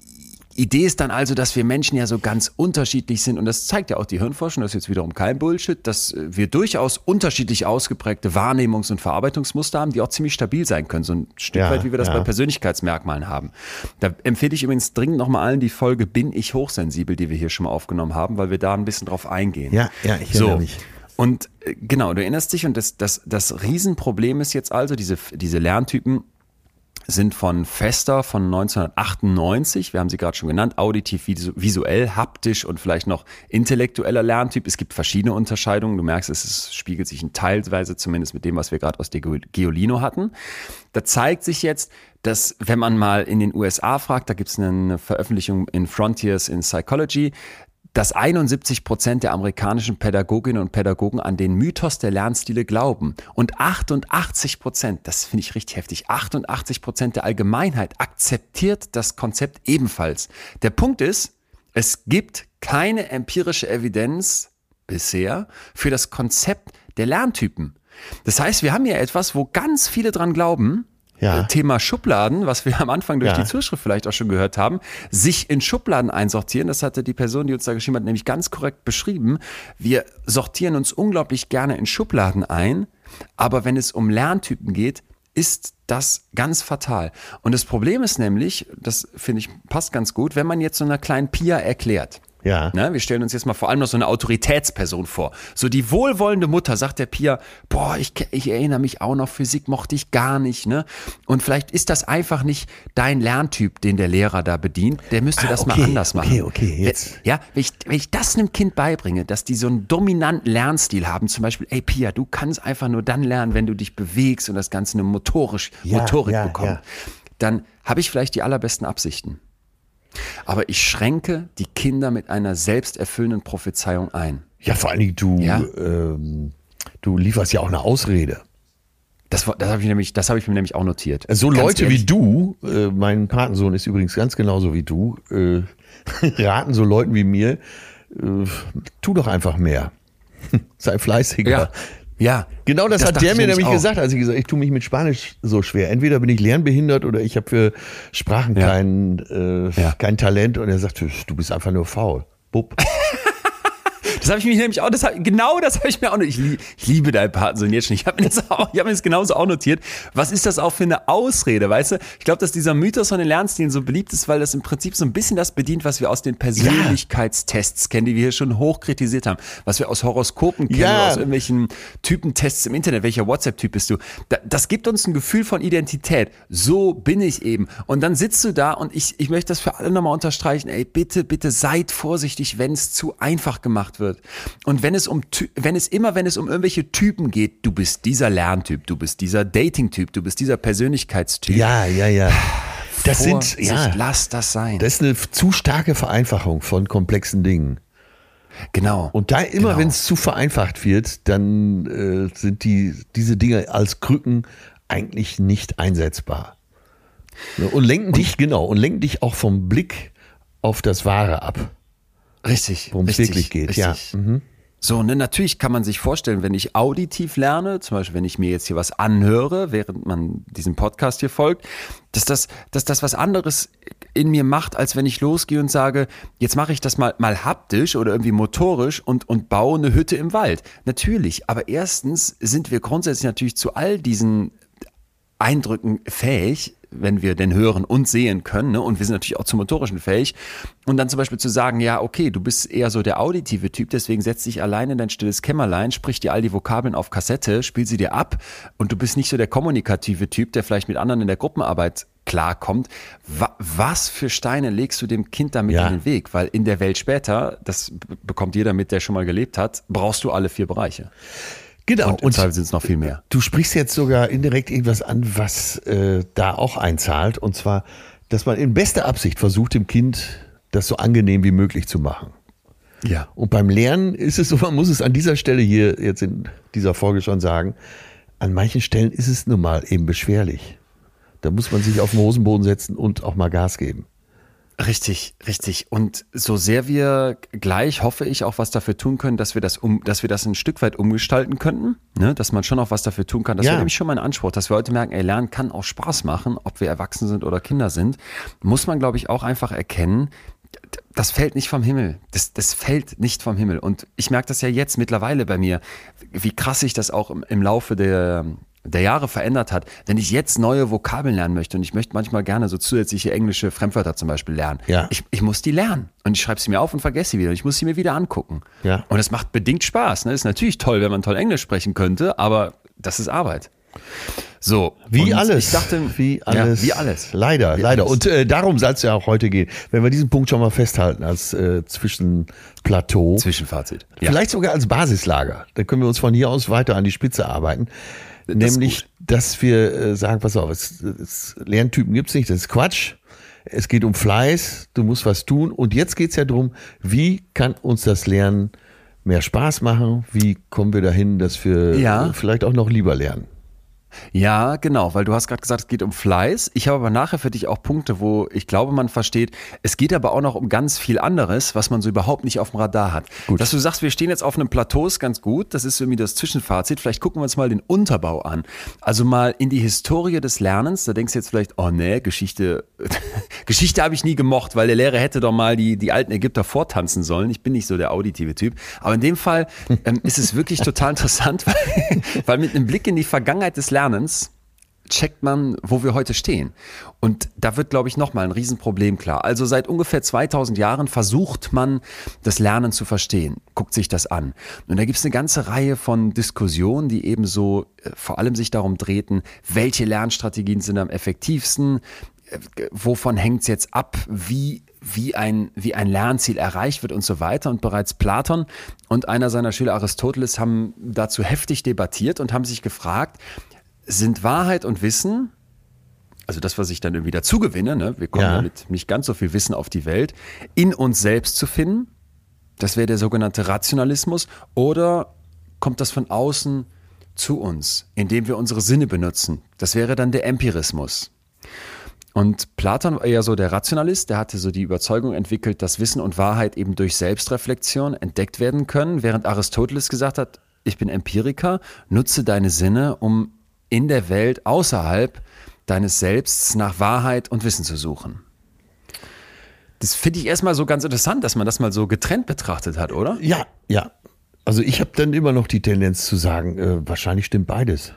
Idee ist dann also, dass wir Menschen ja so ganz unterschiedlich sind und das zeigt ja auch die Hirnforschung, das ist jetzt wiederum kein Bullshit, dass wir durchaus unterschiedlich ausgeprägte Wahrnehmungs- und Verarbeitungsmuster haben, die auch ziemlich stabil sein können, so ein Stück Ja, weit, wie wir das ja. bei Persönlichkeitsmerkmalen haben. Da empfehle ich übrigens dringend nochmal allen die Folge Bin ich hochsensibel, die wir hier schon mal aufgenommen haben, weil wir da ein bisschen drauf eingehen. Ja, ja, ich so. erinnere mich. Und äh, genau, du erinnerst dich und das, das, das Riesenproblem ist jetzt also, diese, diese Lerntypen sind von Fester von 1998, wir haben sie gerade schon genannt, auditiv, visu- visuell, haptisch und vielleicht noch intellektueller Lerntyp. Es gibt verschiedene Unterscheidungen. Du merkst, es spiegelt sich in teilweise zumindest mit dem, was wir gerade aus der Ge- Geolino hatten. Da zeigt sich jetzt, dass wenn man mal in den USA fragt, da gibt es eine Veröffentlichung in Frontiers in Psychology, dass 71 Prozent der amerikanischen Pädagoginnen und Pädagogen an den Mythos der Lernstile glauben. Und 88 Prozent, das finde ich richtig heftig, 88 Prozent der Allgemeinheit akzeptiert das Konzept ebenfalls. Der Punkt ist, es gibt keine empirische Evidenz bisher für das Konzept der Lerntypen. Das heißt, wir haben hier etwas, wo ganz viele dran glauben, Ja. äh, Thema Schubladen, was wir am Anfang durch Ja. die Zuschrift vielleicht auch schon gehört haben, sich in Schubladen einsortieren. Das hatte die Person, die uns da geschrieben hat, nämlich ganz korrekt beschrieben. Wir sortieren uns unglaublich gerne in Schubladen ein, aber wenn es um Lerntypen geht, ist das ganz fatal. Und das Problem ist nämlich, das finde ich passt ganz gut, wenn man jetzt so einer kleinen Pia erklärt. Ja. Ne, wir stellen uns jetzt mal vor allem noch so eine Autoritätsperson vor. So die wohlwollende Mutter sagt der Pia, boah, ich, ich erinnere mich auch noch, Physik mochte ich gar nicht. Ne? Und vielleicht ist das einfach nicht dein Lerntyp, den der Lehrer da bedient. Der müsste Ah, das mal okay, anders machen. okay, okay, jetzt. Ja, wenn ich, wenn ich das einem Kind beibringe, dass die so einen dominanten Lernstil haben, zum Beispiel, ey Pia, du kannst einfach nur dann lernen, wenn du dich bewegst und das Ganze eine motorisch, Ja, Motorik ja, bekommt, ja. dann habe ich vielleicht die allerbesten Absichten. Aber ich schränke die Kinder mit einer selbsterfüllenden Prophezeiung ein. Ja, vor allen Dingen, du, Ja. ähm, du lieferst ja auch eine Ausrede. Das, das habe ich, nämlich- das hab ich mir nämlich auch notiert. So Ganz Leute ehrlich. wie du, äh, mein Patensohn ist übrigens ganz genauso wie du, äh, raten so Leuten wie mir, äh, tu doch einfach mehr. Sei fleißiger. Ja. Ja. Genau das, hat dachte der mir nämlich auch. gesagt, als ich gesagt ich tue mich mit Spanisch so schwer. Entweder bin ich lernbehindert oder ich habe für Sprachen Ja. kein, äh, Ja. kein Talent. Und er sagt, du bist einfach nur faul. Bub. Das habe ich mich nämlich auch, das hab, genau das habe ich mir auch noch, ich, ich liebe deinen Patensohn jetzt schon, ich habe mir, das auch- ich hab mir das genauso auch notiert. Was ist das auch für eine Ausrede, weißt du? Ich glaube, dass dieser Mythos von den Lernstilen so beliebt ist, weil das im Prinzip so ein bisschen das bedient, was wir aus den Persönlichkeitstests kennen, die wir hier schon hoch kritisiert haben, was wir aus Horoskopen kennen, Ja. aus irgendwelchen Typentests im Internet, welcher WhatsApp-Typ bist du? Da, das gibt uns ein Gefühl von Identität. So bin ich eben. Und dann sitzt du da und ich, ich möchte das für alle nochmal unterstreichen. Ey, bitte, bitte seid vorsichtig, wenn es zu einfach gemacht wird. Und wenn es um, wenn es immer, wenn es um irgendwelche Typen geht, du bist dieser Lerntyp, du bist dieser Dating-Typ, du bist dieser Persönlichkeitstyp. Ja, ja, ja. Das sind, Vorsicht, ja, lass das sein. das ist eine zu starke Vereinfachung von komplexen Dingen. genau. Und da immer, Genau. wenn es zu vereinfacht wird, dann äh, sind die, diese Dinge als Krücken eigentlich nicht einsetzbar. Und lenken dich, genau, und lenken dich auch vom Blick auf das Wahre ab, Richtig. worum es richtig, wirklich geht. Richtig. Ja. Mhm. So, ne, natürlich kann man sich vorstellen, wenn ich auditiv lerne, zum Beispiel wenn ich mir jetzt hier was anhöre, während man diesem Podcast hier folgt, dass das, dass das was anderes in mir macht, als wenn ich losgehe und sage, jetzt mache ich das mal, mal haptisch oder irgendwie motorisch und, und baue eine Hütte im Wald. Natürlich, aber erstens sind wir grundsätzlich natürlich zu all diesen Eindrücken fähig, wenn wir denn hören und sehen können. Ne? Und wir sind natürlich auch zum Motorischen fähig. Und dann zum Beispiel zu sagen, ja, okay, du bist eher so der auditive Typ, deswegen setz dich allein in dein stilles Kämmerlein, sprich dir all die Vokabeln auf Kassette, spiel sie dir ab. Und du bist nicht so der kommunikative Typ, der vielleicht mit anderen in der Gruppenarbeit klarkommt. Was für Steine legst du dem Kind damit ja. in den Weg? Weil in der Welt später, das bekommt jeder mit, der schon mal gelebt hat, brauchst du alle vier Bereiche. Genau. Und, und sind es noch viel mehr. Du sprichst jetzt sogar indirekt irgendwas an, was äh, da auch einzahlt. Und zwar, dass man in bester Absicht versucht, dem Kind das so angenehm wie möglich zu machen. Ja. Und beim Lernen ist es so, man muss es an dieser Stelle hier jetzt in dieser Folge schon sagen, an manchen Stellen ist es nun mal eben beschwerlich. Da muss man sich auf den Hosenboden setzen und auch mal Gas geben. Richtig, richtig. Und so sehr wir gleich, hoffe ich, auch was dafür tun können, dass wir das um, dass wir das ein Stück weit umgestalten könnten, ne? dass man schon auch was dafür tun kann. Das ja. wäre nämlich schon mein Anspruch, dass wir heute merken, ey, Lernen kann auch Spaß machen, ob wir erwachsen sind oder Kinder sind, muss man, glaube ich, auch einfach erkennen, das fällt nicht vom Himmel. Das, das fällt nicht vom Himmel. Und ich merke das ja jetzt mittlerweile bei mir, wie krass sich das auch im, im Laufe der, der Jahre verändert hat, wenn ich jetzt neue Vokabeln lernen möchte und ich möchte manchmal gerne so zusätzliche englische Fremdwörter zum Beispiel lernen, ja. ich, ich muss die lernen und ich schreibe sie mir auf und vergesse sie wieder und ich muss sie mir wieder angucken. Ja. Und es macht bedingt Spaß. Ne? Ist natürlich toll, wenn man toll Englisch sprechen könnte, aber das ist Arbeit. So, wie alles. Ich dachte, wie alles. Ja, wie alles. Leider, wie leider. Alles. Und äh, darum soll es ja auch heute gehen. Wenn wir diesen Punkt schon mal festhalten als äh, Zwischenplateau. Zwischenfazit. Ja. Vielleicht sogar als Basislager. Dann können wir uns von hier aus weiter an die Spitze arbeiten. Das Nämlich, dass wir äh, sagen, pass auf, es, es, Lerntypen gibt's nicht, das ist Quatsch. Es geht um Fleiß, du musst was tun. Und jetzt geht's ja darum, wie kann uns das Lernen mehr Spaß machen? Wie kommen wir dahin, dass wir ja. vielleicht auch noch lieber lernen? Ja, genau, weil du hast gerade gesagt, es geht um Fleiß. Ich habe aber nachher für dich auch Punkte, wo ich glaube, man versteht, es geht aber auch noch um ganz viel anderes, was man so überhaupt nicht auf dem Radar hat. Gut. Dass du sagst, wir stehen jetzt auf einem Plateau, ist ganz gut. Das ist irgendwie das Zwischenfazit. Vielleicht gucken wir uns mal den Unterbau an. Also mal in die Historie des Lernens. Da denkst du jetzt vielleicht, oh nee, Geschichte, Geschichte habe ich nie gemocht, weil der Lehrer hätte doch mal die, die alten Ägypter vortanzen sollen. Ich bin nicht so der auditive Typ. Aber in dem Fall ähm, ist es wirklich total interessant, weil, weil mit einem Blick in die Vergangenheit des Lernens Lernens checkt man, wo wir heute stehen. Und da wird, glaube ich, nochmal ein Riesenproblem klar. Also seit ungefähr 2000 Jahren versucht man, das Lernen zu verstehen, guckt sich das an. Und da gibt es eine ganze Reihe von Diskussionen, die eben so äh, vor allem sich darum drehten, welche Lernstrategien sind am effektivsten, äh, wovon hängt es jetzt ab, wie wie ein, wie ein Lernziel erreicht wird und so weiter. Und bereits Platon und einer seiner Schüler Aristoteles haben dazu heftig debattiert und haben sich gefragt, sind Wahrheit und Wissen, also das, was ich dann irgendwie dazu gewinne, ne? wir kommen ja. mit nicht ganz so viel Wissen auf die Welt, in uns selbst zu finden. Das wäre der sogenannte Rationalismus. Oder kommt das von außen zu uns, indem wir unsere Sinne benutzen? Das wäre dann der Empirismus. Und Platon war eher so der Rationalist, der hatte so die Überzeugung entwickelt, dass Wissen und Wahrheit eben durch Selbstreflexion entdeckt werden können, während Aristoteles gesagt hat, ich bin Empiriker, nutze deine Sinne, um in der Welt außerhalb deines Selbst nach Wahrheit und Wissen zu suchen. Das finde ich erstmal so ganz interessant, dass man das mal so getrennt betrachtet hat, oder? Ja, ja. Also ich habe dann immer noch die Tendenz zu sagen, äh, wahrscheinlich stimmt beides.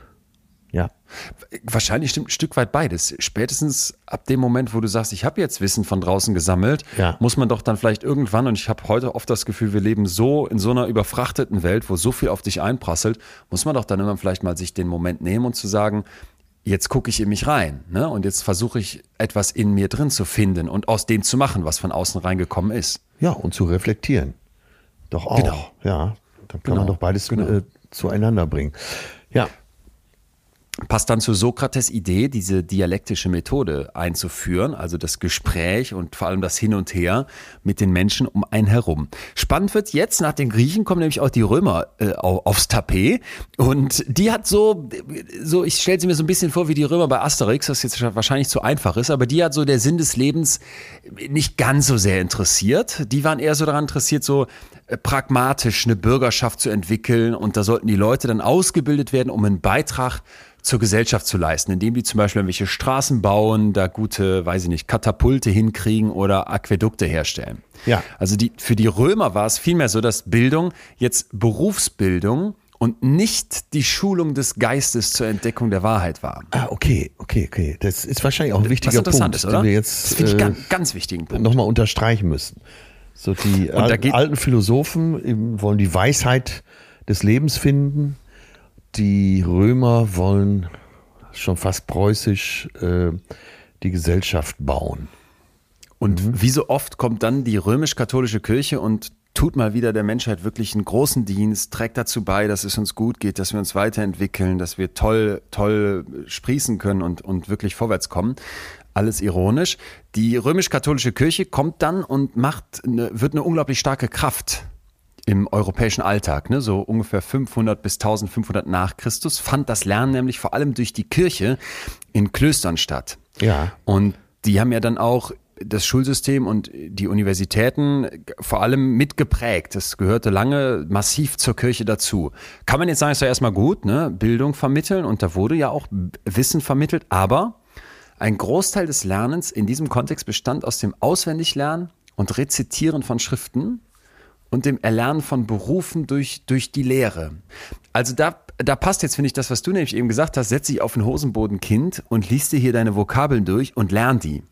Wahrscheinlich stimmt ein Stück weit beides. Spätestens ab dem Moment, wo du sagst, ich habe jetzt Wissen von draußen gesammelt, ja. muss man doch dann vielleicht irgendwann, und ich habe heute oft das Gefühl, wir leben so in so einer überfrachteten Welt, wo so viel auf dich einprasselt, muss man doch dann immer vielleicht mal sich den Moment nehmen und zu sagen, jetzt gucke ich in mich rein ne? und jetzt versuche ich etwas in mir drin zu finden und aus dem zu machen, was von außen reingekommen ist. Ja, und zu reflektieren. Doch auch. Genau. Ja, dann kann genau. man doch beides genau. äh, zueinander bringen. Ja. Passt dann zu Sokrates Idee, diese dialektische Methode einzuführen, also das Gespräch und vor allem das Hin und Her mit den Menschen um einen herum. Spannend wird jetzt, nach den Griechen kommen nämlich auch die Römer äh, aufs Tapet und die hat so, so ich stelle sie mir so ein bisschen vor wie die Römer bei Asterix, was jetzt wahrscheinlich zu einfach ist, aber die hat so der Sinn des Lebens nicht ganz so sehr interessiert. Die waren eher so daran interessiert, so äh, pragmatisch eine Bürgerschaft zu entwickeln und da sollten die Leute dann ausgebildet werden, um einen Beitrag zur Gesellschaft zu leisten, indem die zum Beispiel irgendwelche Straßen bauen, da gute, weiß ich nicht, Katapulte hinkriegen oder Aquädukte herstellen. Ja. Also die, für die Römer war es vielmehr so, dass Bildung jetzt Berufsbildung und nicht die Schulung des Geistes zur Entdeckung der Wahrheit war. Ah, okay, okay, okay. Das ist wahrscheinlich auch ein wichtiger Punkt, ist, oder? den wir jetzt das finde ich äh, ganz, ganz wichtigen Punkt. nochmal unterstreichen müssen. So die Und da al geht- alten Philosophen wollen die Weisheit des Lebens finden. Die Römer wollen schon fast preußisch äh, die Gesellschaft bauen. Und wie so oft kommt dann die römisch-katholische Kirche und tut mal wieder der Menschheit wirklich einen großen Dienst, trägt dazu bei, dass es uns gut geht, dass wir uns weiterentwickeln, dass wir toll, toll sprießen können und, und wirklich vorwärts kommen. Alles ironisch. Die römisch-katholische Kirche kommt dann und macht, eine, wird eine unglaublich starke Kraft im europäischen Alltag, ne, so ungefähr 500 bis 1500 nach Christus, fand das Lernen nämlich vor allem durch die Kirche in Klöstern statt. Ja. Und die haben ja dann auch das Schulsystem und die Universitäten vor allem mitgeprägt. Das gehörte lange massiv zur Kirche dazu. Kann man jetzt sagen, ist doch erstmal gut, ne? Bildung vermitteln und da wurde ja auch Wissen vermittelt, aber ein Großteil des Lernens in diesem Kontext bestand aus dem Auswendiglernen und Rezitieren von Schriften und dem Erlernen von Berufen durch, durch die Lehre. Also da, da passt jetzt, finde ich, das, was du nämlich eben gesagt hast, setz dich auf den Hosenboden, Kind, und liest dir hier deine Vokabeln durch und lern die.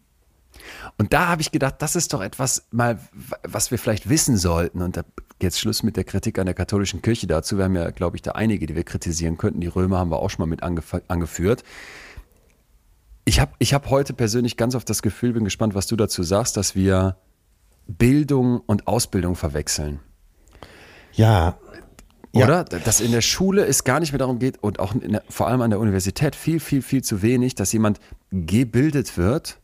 Und da habe ich gedacht, das ist doch etwas mal, was wir vielleicht wissen sollten. Und da jetzt Schluss mit der Kritik an der katholischen Kirche dazu. Wir haben ja, glaube ich, da einige, die wir kritisieren könnten. Die Römer haben wir auch schon mal mit angef angeführt. Ich habe ich hab heute persönlich ganz oft das Gefühl, bin gespannt, was du dazu sagst, dass wir Bildung und Ausbildung verwechseln. Ja. Ja. Oder? Dass in der Schule es gar nicht mehr darum geht und auch in der, vor allem an der Universität viel, viel, viel zu wenig, dass jemand gebildet wird,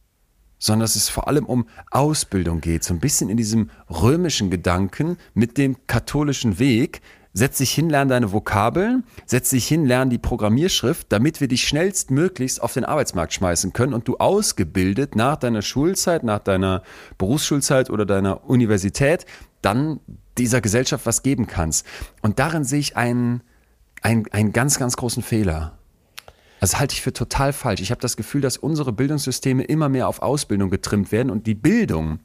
sondern dass es vor allem um Ausbildung geht. So ein bisschen in diesem römischen Gedanken mit dem katholischen Weg. Setz dich hin, lern deine Vokabeln, setz dich hin, lern die Programmierschrift, damit wir dich schnellstmöglichst auf den Arbeitsmarkt schmeißen können und du ausgebildet nach deiner Schulzeit, nach deiner Berufsschulzeit oder deiner Universität dann dieser Gesellschaft was geben kannst. Und darin sehe ich einen, einen, einen ganz, ganz großen Fehler. Das halte ich für total falsch. Ich habe das Gefühl, dass unsere Bildungssysteme immer mehr auf Ausbildung getrimmt werden und die Bildung,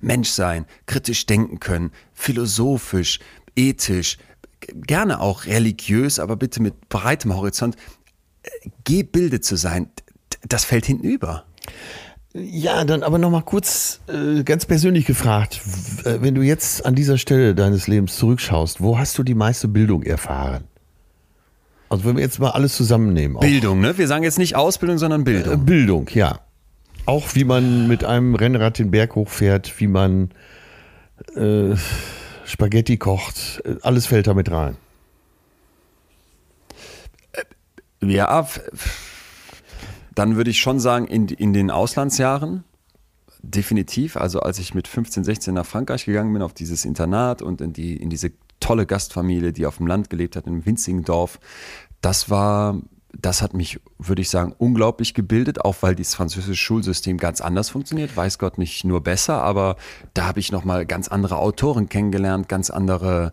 Mensch sein, kritisch denken können, philosophisch, ethisch, gerne auch religiös, aber bitte mit breitem Horizont, äh, gebildet zu sein, das fällt hinten über. Ja, dann aber noch mal kurz äh, ganz persönlich gefragt, äh, wenn du jetzt an dieser Stelle deines Lebens zurückschaust, wo hast du die meiste Bildung erfahren? Also wenn wir jetzt mal alles zusammennehmen. Auch, Bildung, ne? Wir sagen jetzt nicht Ausbildung, sondern äh, Bildung. Bildung, ja. Auch wie man mit einem Rennrad den Berg hochfährt, wie man äh, Spaghetti kocht, äh, alles fällt da mit rein. Ja, f- dann würde ich schon sagen, in, in den Auslandsjahren, definitiv. Also als ich mit 15, 16 nach Frankreich gegangen bin, auf dieses Internat und in, die, in diese tolle Gastfamilie, die auf dem Land gelebt hat, in einem winzigen Dorf, das war, das hat mich, würde ich sagen, unglaublich gebildet, auch weil das französische Schulsystem ganz anders funktioniert. Weiß Gott nicht nur besser, aber da habe ich nochmal ganz andere Autoren kennengelernt, ganz andere,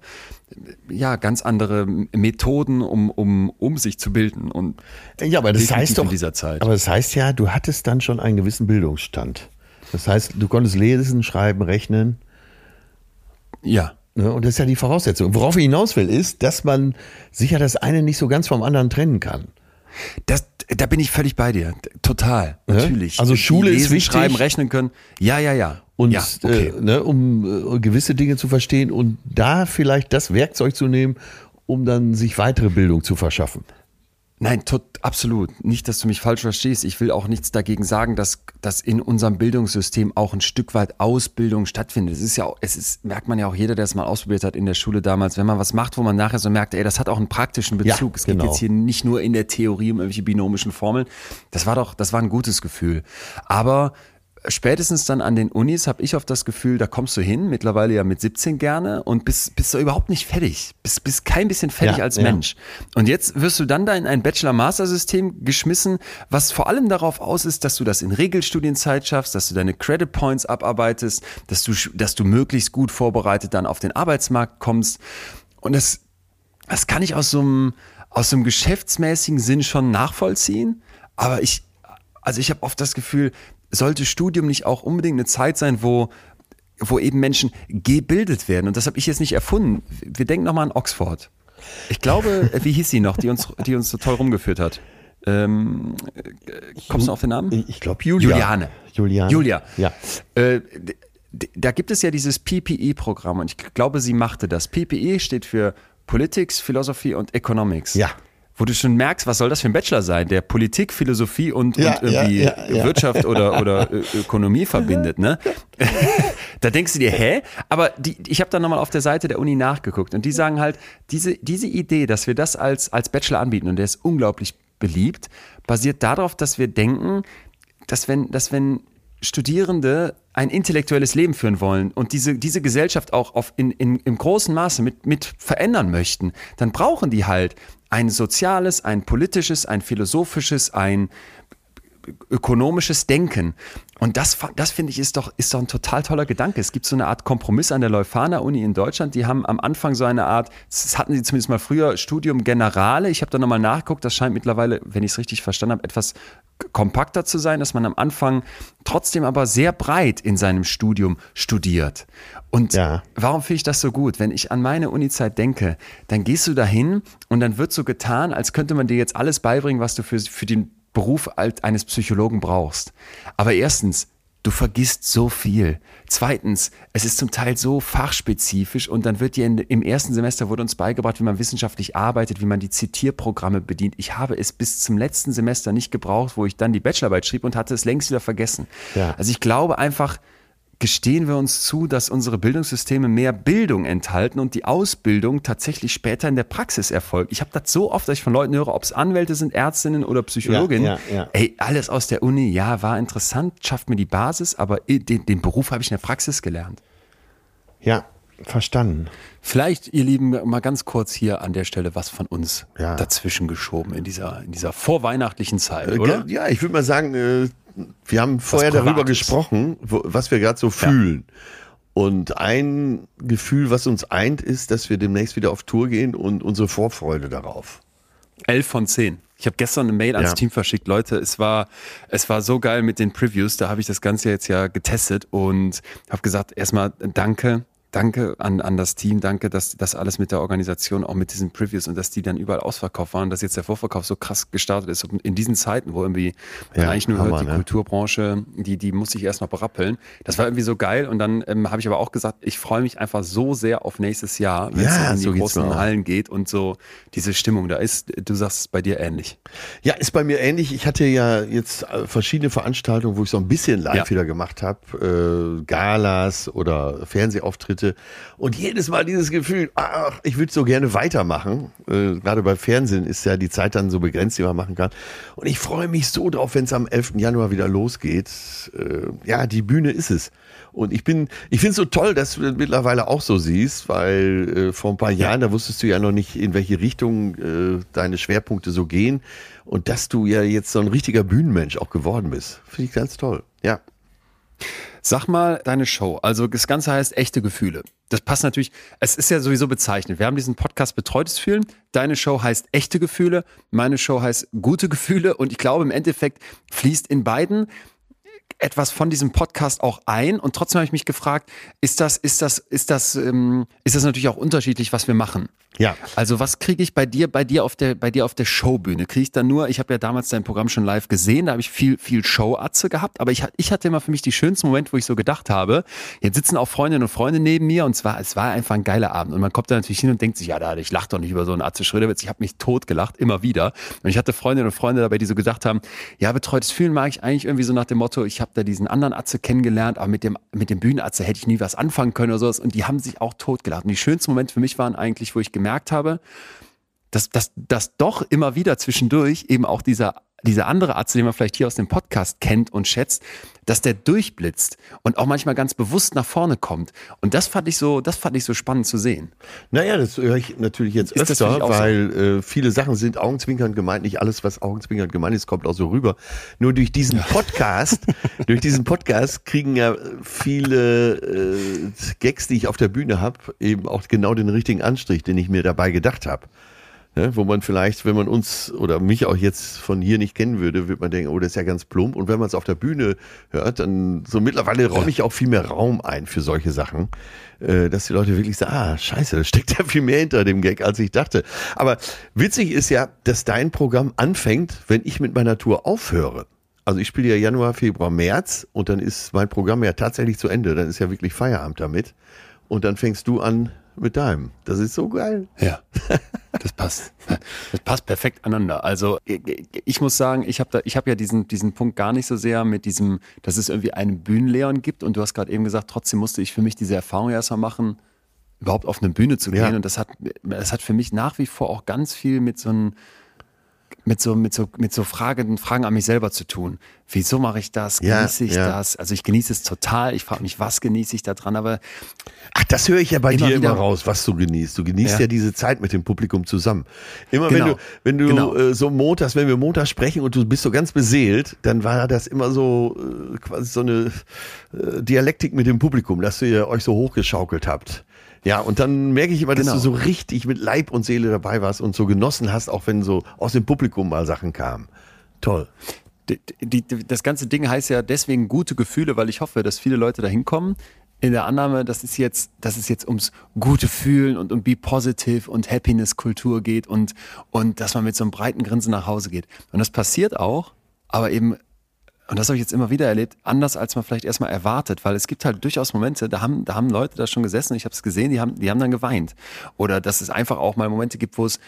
ja, ganz andere Methoden, um, um, um sich zu bilden. Und Ja, aber das heißt doch, in dieser Zeit. aber das heißt ja, du hattest dann schon einen gewissen Bildungsstand. Das heißt, du konntest lesen, schreiben, rechnen. ja. Ne? Und das ist ja die Voraussetzung. Worauf ich hinaus will, ist, dass man sicher das eine nicht so ganz vom anderen trennen kann. Das, da bin ich völlig bei dir. Total, natürlich. Also Schule ist lesen, wichtig. schreiben, rechnen können. Ja, ja, ja. Und ja, okay. äh, ne, um äh, gewisse Dinge zu verstehen und da vielleicht das Werkzeug zu nehmen, um dann sich weitere Bildung zu verschaffen. Nein, tot, absolut. Nicht, dass du mich falsch verstehst. Ich will auch nichts dagegen sagen, dass, dass in unserem Bildungssystem auch ein Stück weit Ausbildung stattfindet. Es ist ja, es ist, merkt man ja auch jeder, der es mal ausprobiert hat in der Schule damals, wenn man was macht, wo man nachher so merkt, ey, das hat auch einen praktischen Bezug. Ja, es genau. geht jetzt hier nicht nur in der Theorie um irgendwelche binomischen Formeln. Das war doch, das war ein gutes Gefühl. Aber spätestens dann an den Unis habe ich oft das Gefühl, da kommst du hin, mittlerweile ja mit 17 gerne und bist, bist du überhaupt nicht fertig. Bist, bist kein bisschen fertig Ja, als ja. Mensch. Und jetzt wirst du dann da in ein Bachelor-Master-System geschmissen, was vor allem darauf aus ist, dass du das in Regelstudienzeit schaffst, dass du deine Credit Points abarbeitest, dass du, dass du möglichst gut vorbereitet dann auf den Arbeitsmarkt kommst. Und das, das kann ich aus so einem, aus so einem geschäftsmäßigen Sinn schon nachvollziehen. Aber ich, also ich habe oft das Gefühl, sollte Studium nicht auch unbedingt eine Zeit sein, wo, wo eben Menschen gebildet werden? Und das habe ich jetzt nicht erfunden. Wir denken nochmal an Oxford. Ich glaube, wie hieß sie noch, die uns, die uns so toll rumgeführt hat? Ähm, äh, kommst du auf den Namen? Ich, glaube Julia. Juliane. Juliane. Julia. Ja. Äh, da gibt es ja dieses PPE-Programm und ich glaube, sie machte das. PPE steht für Politics, Philosophy und Economics. Ja. Wo du schon merkst, was soll das für ein Bachelor sein, der Politik, Philosophie und, Ja, und irgendwie ja, ja. Wirtschaft oder, oder Ökonomie verbindet, ne? da denkst du dir, hä? Aber die, ich habe dann nochmal auf der Seite der Uni nachgeguckt und die sagen halt, diese, diese Idee, dass wir das als, als Bachelor anbieten und der ist unglaublich beliebt, basiert darauf, dass wir denken, dass wenn, dass wenn Studierende ein intellektuelles Leben führen wollen und diese, diese Gesellschaft auch auf in, in, im großen Maße mit, mit verändern möchten, dann brauchen die halt ein soziales, ein politisches, ein philosophisches, ein ökonomisches Denken. Und das, das finde ich ist doch, ist doch ein total toller Gedanke. Es gibt so eine Art Kompromiss an der Leuphana Uni in Deutschland. Die haben am Anfang so eine Art, das hatten sie zumindest mal früher, Studium Generale. Ich habe da nochmal nachgeguckt. Das scheint mittlerweile, wenn ich es richtig verstanden habe, etwas kompakter zu sein, dass man am Anfang trotzdem aber sehr breit in seinem Studium studiert. Und Ja. warum finde ich das so gut? Wenn ich an meine Unizeit denke, dann gehst du dahin und dann wird so getan, als könnte man dir jetzt alles beibringen, was du für, für den Beruf eines Psychologen brauchst. Aber erstens, du vergisst so viel. Zweitens, es ist zum Teil so fachspezifisch und dann wird dir in, im ersten Semester wurde uns beigebracht, wie man wissenschaftlich arbeitet, wie man die Zitierprogramme bedient. Ich habe es bis zum letzten Semester nicht gebraucht, wo ich dann die Bachelorarbeit schrieb und hatte es längst wieder vergessen. Ja. Also ich glaube einfach, gestehen wir uns zu, dass unsere Bildungssysteme mehr Bildung enthalten und die Ausbildung tatsächlich später in der Praxis erfolgt. Ich habe das so oft, dass ich von Leuten höre, ob es Anwälte sind, Ärztinnen oder Psychologinnen. Ja, ja, ja. Ey, alles aus der Uni, ja, war interessant, schafft mir die Basis, aber den, den Beruf habe ich in der Praxis gelernt. Ja, verstanden. Vielleicht, ihr Lieben, mal ganz kurz hier an der Stelle was von uns Ja. dazwischen geschoben in dieser, in dieser vorweihnachtlichen Zeit, Äh, oder? Ja, ich würde mal sagen, äh, wir haben vorher darüber gesprochen, wo, was wir gerade so fühlen. Und ein Gefühl, was uns eint, ist, dass wir demnächst wieder auf Tour gehen und unsere Vorfreude darauf. 11 von 10. Ich habe gestern eine Mail ans Ja. Team verschickt. Leute, es war, es war so geil mit den Previews. Da habe ich das Ganze jetzt ja getestet und habe gesagt, erstmal danke. Danke an, an das Team, danke, dass das alles mit der Organisation, auch mit diesen Previews und dass die dann überall ausverkauft waren, dass jetzt der Vorverkauf so krass gestartet ist. Und in diesen Zeiten, wo irgendwie Ja, eigentlich nur Hammer, hört, die ne? Kulturbranche, die, die muss sich erst noch berappeln. Das war irgendwie so geil. Und dann ähm, habe ich aber auch gesagt, ich freue mich einfach so sehr auf nächstes Jahr, wenn Ja, es in die so großen. Hallen geht und so diese Stimmung da ist. Du sagst es bei dir ähnlich. Ja, ist bei mir ähnlich. Ich hatte ja jetzt äh, verschiedene Veranstaltungen, wo ich so ein bisschen live Ja. wieder gemacht habe. Äh, Galas oder Fernsehauftritte. Und jedes Mal dieses Gefühl, ach, ich würde so gerne weitermachen. Äh, gerade bei Fernsehen ist ja die Zeit dann so begrenzt, die man machen kann. Und ich freue mich so drauf, wenn es am 11. Januar wieder losgeht. Äh, ja, die Bühne ist es. Und ich bin, ich finde es so toll, dass du das mittlerweile auch so siehst, weil äh, vor ein paar Jahren, da wusstest du ja noch nicht, in welche Richtung äh, deine Schwerpunkte so gehen. Und dass du ja jetzt so ein richtiger Bühnenmensch auch geworden bist. Finde ich ganz toll. Ja. Sag mal deine Show. Also das Ganze heißt echte Gefühle. Das passt natürlich. Es ist ja sowieso bezeichnet. Wir haben diesen Podcast Betreutes Fühlen. Deine Show heißt echte Gefühle. Meine Show heißt gute Gefühle. Und ich glaube, im Endeffekt fließt in beiden etwas von diesem Podcast auch ein und trotzdem habe ich mich gefragt, ist das, ist das, ist das, ähm, ist das natürlich auch unterschiedlich, was wir machen. Ja. Also was kriege ich bei dir, bei dir auf der, bei dir auf der Showbühne? Kriege ich dann nur, ich habe ja damals dein Programm schon live gesehen, da habe ich viel, viel Show-Atze gehabt, aber ich, ich hatte immer für mich die schönsten Momente, wo ich so gedacht habe, jetzt sitzen auch Freundinnen und Freunde neben mir und zwar, es war einfach ein geiler Abend und man kommt da natürlich hin und denkt sich, ja, da, ich lache doch nicht über so einen Atze Schröderwitz, ich habe mich tot gelacht, immer wieder. Und ich hatte Freundinnen und Freunde dabei, die so gedacht haben, ja, betreutes Fühlen mag ich eigentlich irgendwie so nach dem Motto, ich habe da diesen anderen Atze kennengelernt, aber mit dem, mit dem Bühnenatze hätte ich nie was anfangen können oder sowas und die haben sich auch tot gelacht. Und die schönsten Momente für mich waren eigentlich, wo ich gemerkt habe, dass, dass, dass doch immer wieder zwischendurch eben auch dieser, dieser andere Arzt, den man vielleicht hier aus dem Podcast kennt und schätzt, dass der durchblitzt und auch manchmal ganz bewusst nach vorne kommt. Und das fand ich so, das fand ich so spannend zu sehen. Naja, das höre ich natürlich jetzt Ist öfter, auch so? weil äh, viele Sachen sind augenzwinkernd gemeint. Nicht alles, was augenzwinkernd gemeint ist, kommt auch so rüber. Nur durch diesen Podcast, durch diesen Podcast kriegen ja viele äh, Gags, die ich auf der Bühne habe, eben auch genau den richtigen Anstrich, den ich mir dabei gedacht habe. Ne, wo man vielleicht, wenn man uns oder mich auch jetzt von hier nicht kennen würde, wird man denken, oh, das ist ja ganz plump. Und wenn man es auf der Bühne hört, dann so mittlerweile räume ich auch viel mehr Raum ein für solche Sachen, äh, dass die Leute wirklich sagen, ah, scheiße, da steckt ja viel mehr hinter dem Gag, als ich dachte. Aber witzig ist ja, dass dein Programm anfängt, wenn ich mit meiner Tour aufhöre. Also ich spiele ja Januar, Februar, März und dann ist mein Programm ja tatsächlich zu Ende. Dann ist ja wirklich Feierabend damit. Und dann fängst du an mit deinem. Das ist so geil. Ja, das passt. Das passt perfekt aneinander. Also ich muss sagen, ich habe habe ja diesen diesen Punkt gar nicht so sehr mit diesem, dass es irgendwie einen Bühnenleon gibt. Und du hast gerade eben gesagt, trotzdem musste ich für mich diese Erfahrung erstmal machen, überhaupt auf eine Bühne zu gehen. Ja. Und das hat, das hat für mich nach wie vor auch ganz viel mit so einem mit so, mit so, mit so Fragen, Fragen an mich selber zu tun. Wieso mache ich das? Ja, Genieße ich ja. das? Also ich genieße es total. Ich frage mich, was genieße ich da dran? Aber Ach, das höre ich ja bei Immer dir immer raus, was du genießt. Du genießt ja, Ja. diese Zeit mit dem Publikum zusammen. Immer Genau. wenn du, wenn du Genau. äh, so montags, wenn wir montags sprechen und du bist so ganz beseelt, dann war das immer so äh, quasi so eine äh, Dialektik mit dem Publikum, dass ihr euch so hochgeschaukelt habt. Ja, und dann merke ich immer, dass Genau. du so richtig mit Leib und Seele dabei warst und so genossen hast, auch wenn so aus dem Publikum mal Sachen kamen. Toll. die, die, die, das ganze Ding heißt ja deswegen gute Gefühle, weil ich hoffe, dass viele Leute da hinkommen. In der Annahme, dass es jetzt, dass es jetzt ums gute Fühlen und um Be Positive und Happiness-Kultur geht und, und dass man mit so einem breiten Grinsen nach Hause geht. Und das passiert auch, aber eben, und das habe ich jetzt immer wieder erlebt, anders als man vielleicht erstmal erwartet, weil es gibt halt durchaus Momente, da haben, da haben Leute da schon gesessen, ich habe es gesehen, die haben, die haben dann geweint. Oder dass es einfach auch mal Momente gibt, wo es,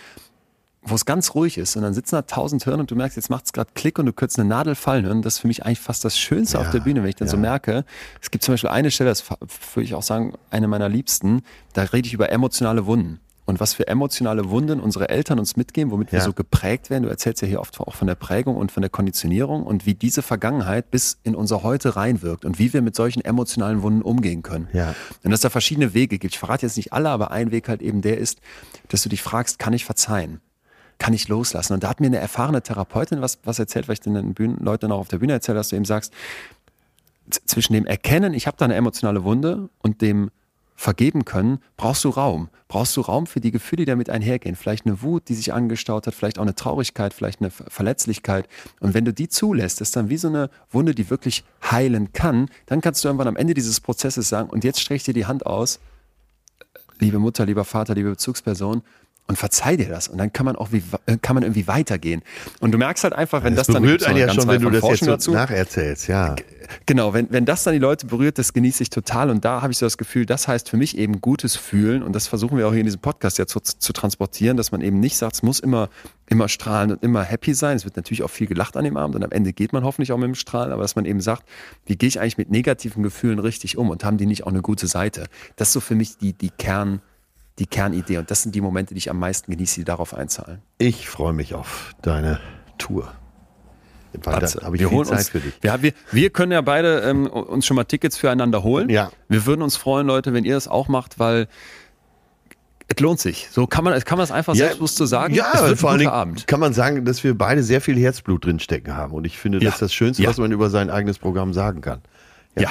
wo es ganz ruhig ist und dann sitzen da tausend Hirn und du merkst, jetzt macht es gerade Klick und du könntest eine Nadel fallen hören. Das ist für mich eigentlich fast das Schönste auf der Bühne, wenn ich dann so merke. Es gibt zum Beispiel eine Stelle, das würde ich auch sagen, eine meiner liebsten, da rede ich über emotionale Wunden. Und was für emotionale Wunden unsere Eltern uns mitgeben, womit wir Ja. so geprägt werden. Du erzählst ja hier oft auch von der Prägung und von der Konditionierung und wie diese Vergangenheit bis in unser Heute reinwirkt und wie wir mit solchen emotionalen Wunden umgehen können. Ja. Und dass es da verschiedene Wege gibt. Ich verrate jetzt nicht alle, aber ein Weg halt eben der ist, dass du dich fragst, kann ich verzeihen? Kann ich loslassen? Und da hat mir eine erfahrene Therapeutin was, was erzählt, weil ich den Bühnen, Leuten auch auf der Bühne erzähle, dass du eben sagst, zwischen dem Erkennen, ich habe da eine emotionale Wunde und dem vergeben können, brauchst du Raum. Brauchst du Raum für die Gefühle, die damit einhergehen. Vielleicht eine Wut, die sich angestaut hat, vielleicht auch eine Traurigkeit, vielleicht eine Ver- Verletzlichkeit. Und wenn du die zulässt, ist dann wie so eine Wunde, die wirklich heilen kann, dann kannst du irgendwann am Ende dieses Prozesses sagen, und jetzt streck ich dir die Hand aus, liebe Mutter, lieber Vater, liebe Bezugsperson, und verzeih dir das. Und dann kann man auch wie, äh, kann man irgendwie weitergehen. Und du merkst halt einfach, wenn das, Das dann berührt einen eine ja schon, wenn du das jetzt Forschung so nacherzählst, ja. Genau, wenn, wenn das dann die Leute berührt, das genieße ich total. Und da habe ich so das Gefühl, das heißt für mich eben gutes Fühlen. Und das versuchen wir auch hier in diesem Podcast ja zu, zu transportieren, dass man eben nicht sagt, es muss immer, immer strahlen und immer happy sein. Es wird natürlich auch viel gelacht an dem Abend und am Ende geht man hoffentlich auch mit dem Strahlen, aber dass man eben sagt, wie gehe ich eigentlich mit negativen Gefühlen richtig um und haben die nicht auch eine gute Seite? Das ist so für mich die, die Kern, die Kernidee. Und das sind die Momente, die ich am meisten genieße, die darauf einzahlen. Ich freue mich auf deine Tour. Weil Atze, da habe ich wir viel holen Zeit uns, für dich. Wir, wir, wir können ja beide ähm, uns schon mal Tickets füreinander holen. Ja. Wir würden uns freuen, Leute, wenn ihr das auch macht, weil es lohnt sich. So kann man, kann man es einfach selbstbewusst so sagen. Ja, es wird vor Dingen Abend. kann man sagen, dass wir beide sehr viel Herzblut drinstecken haben. Und ich finde, das Ja. ist das Schönste, Ja. was man über sein eigenes Programm sagen kann. Ja.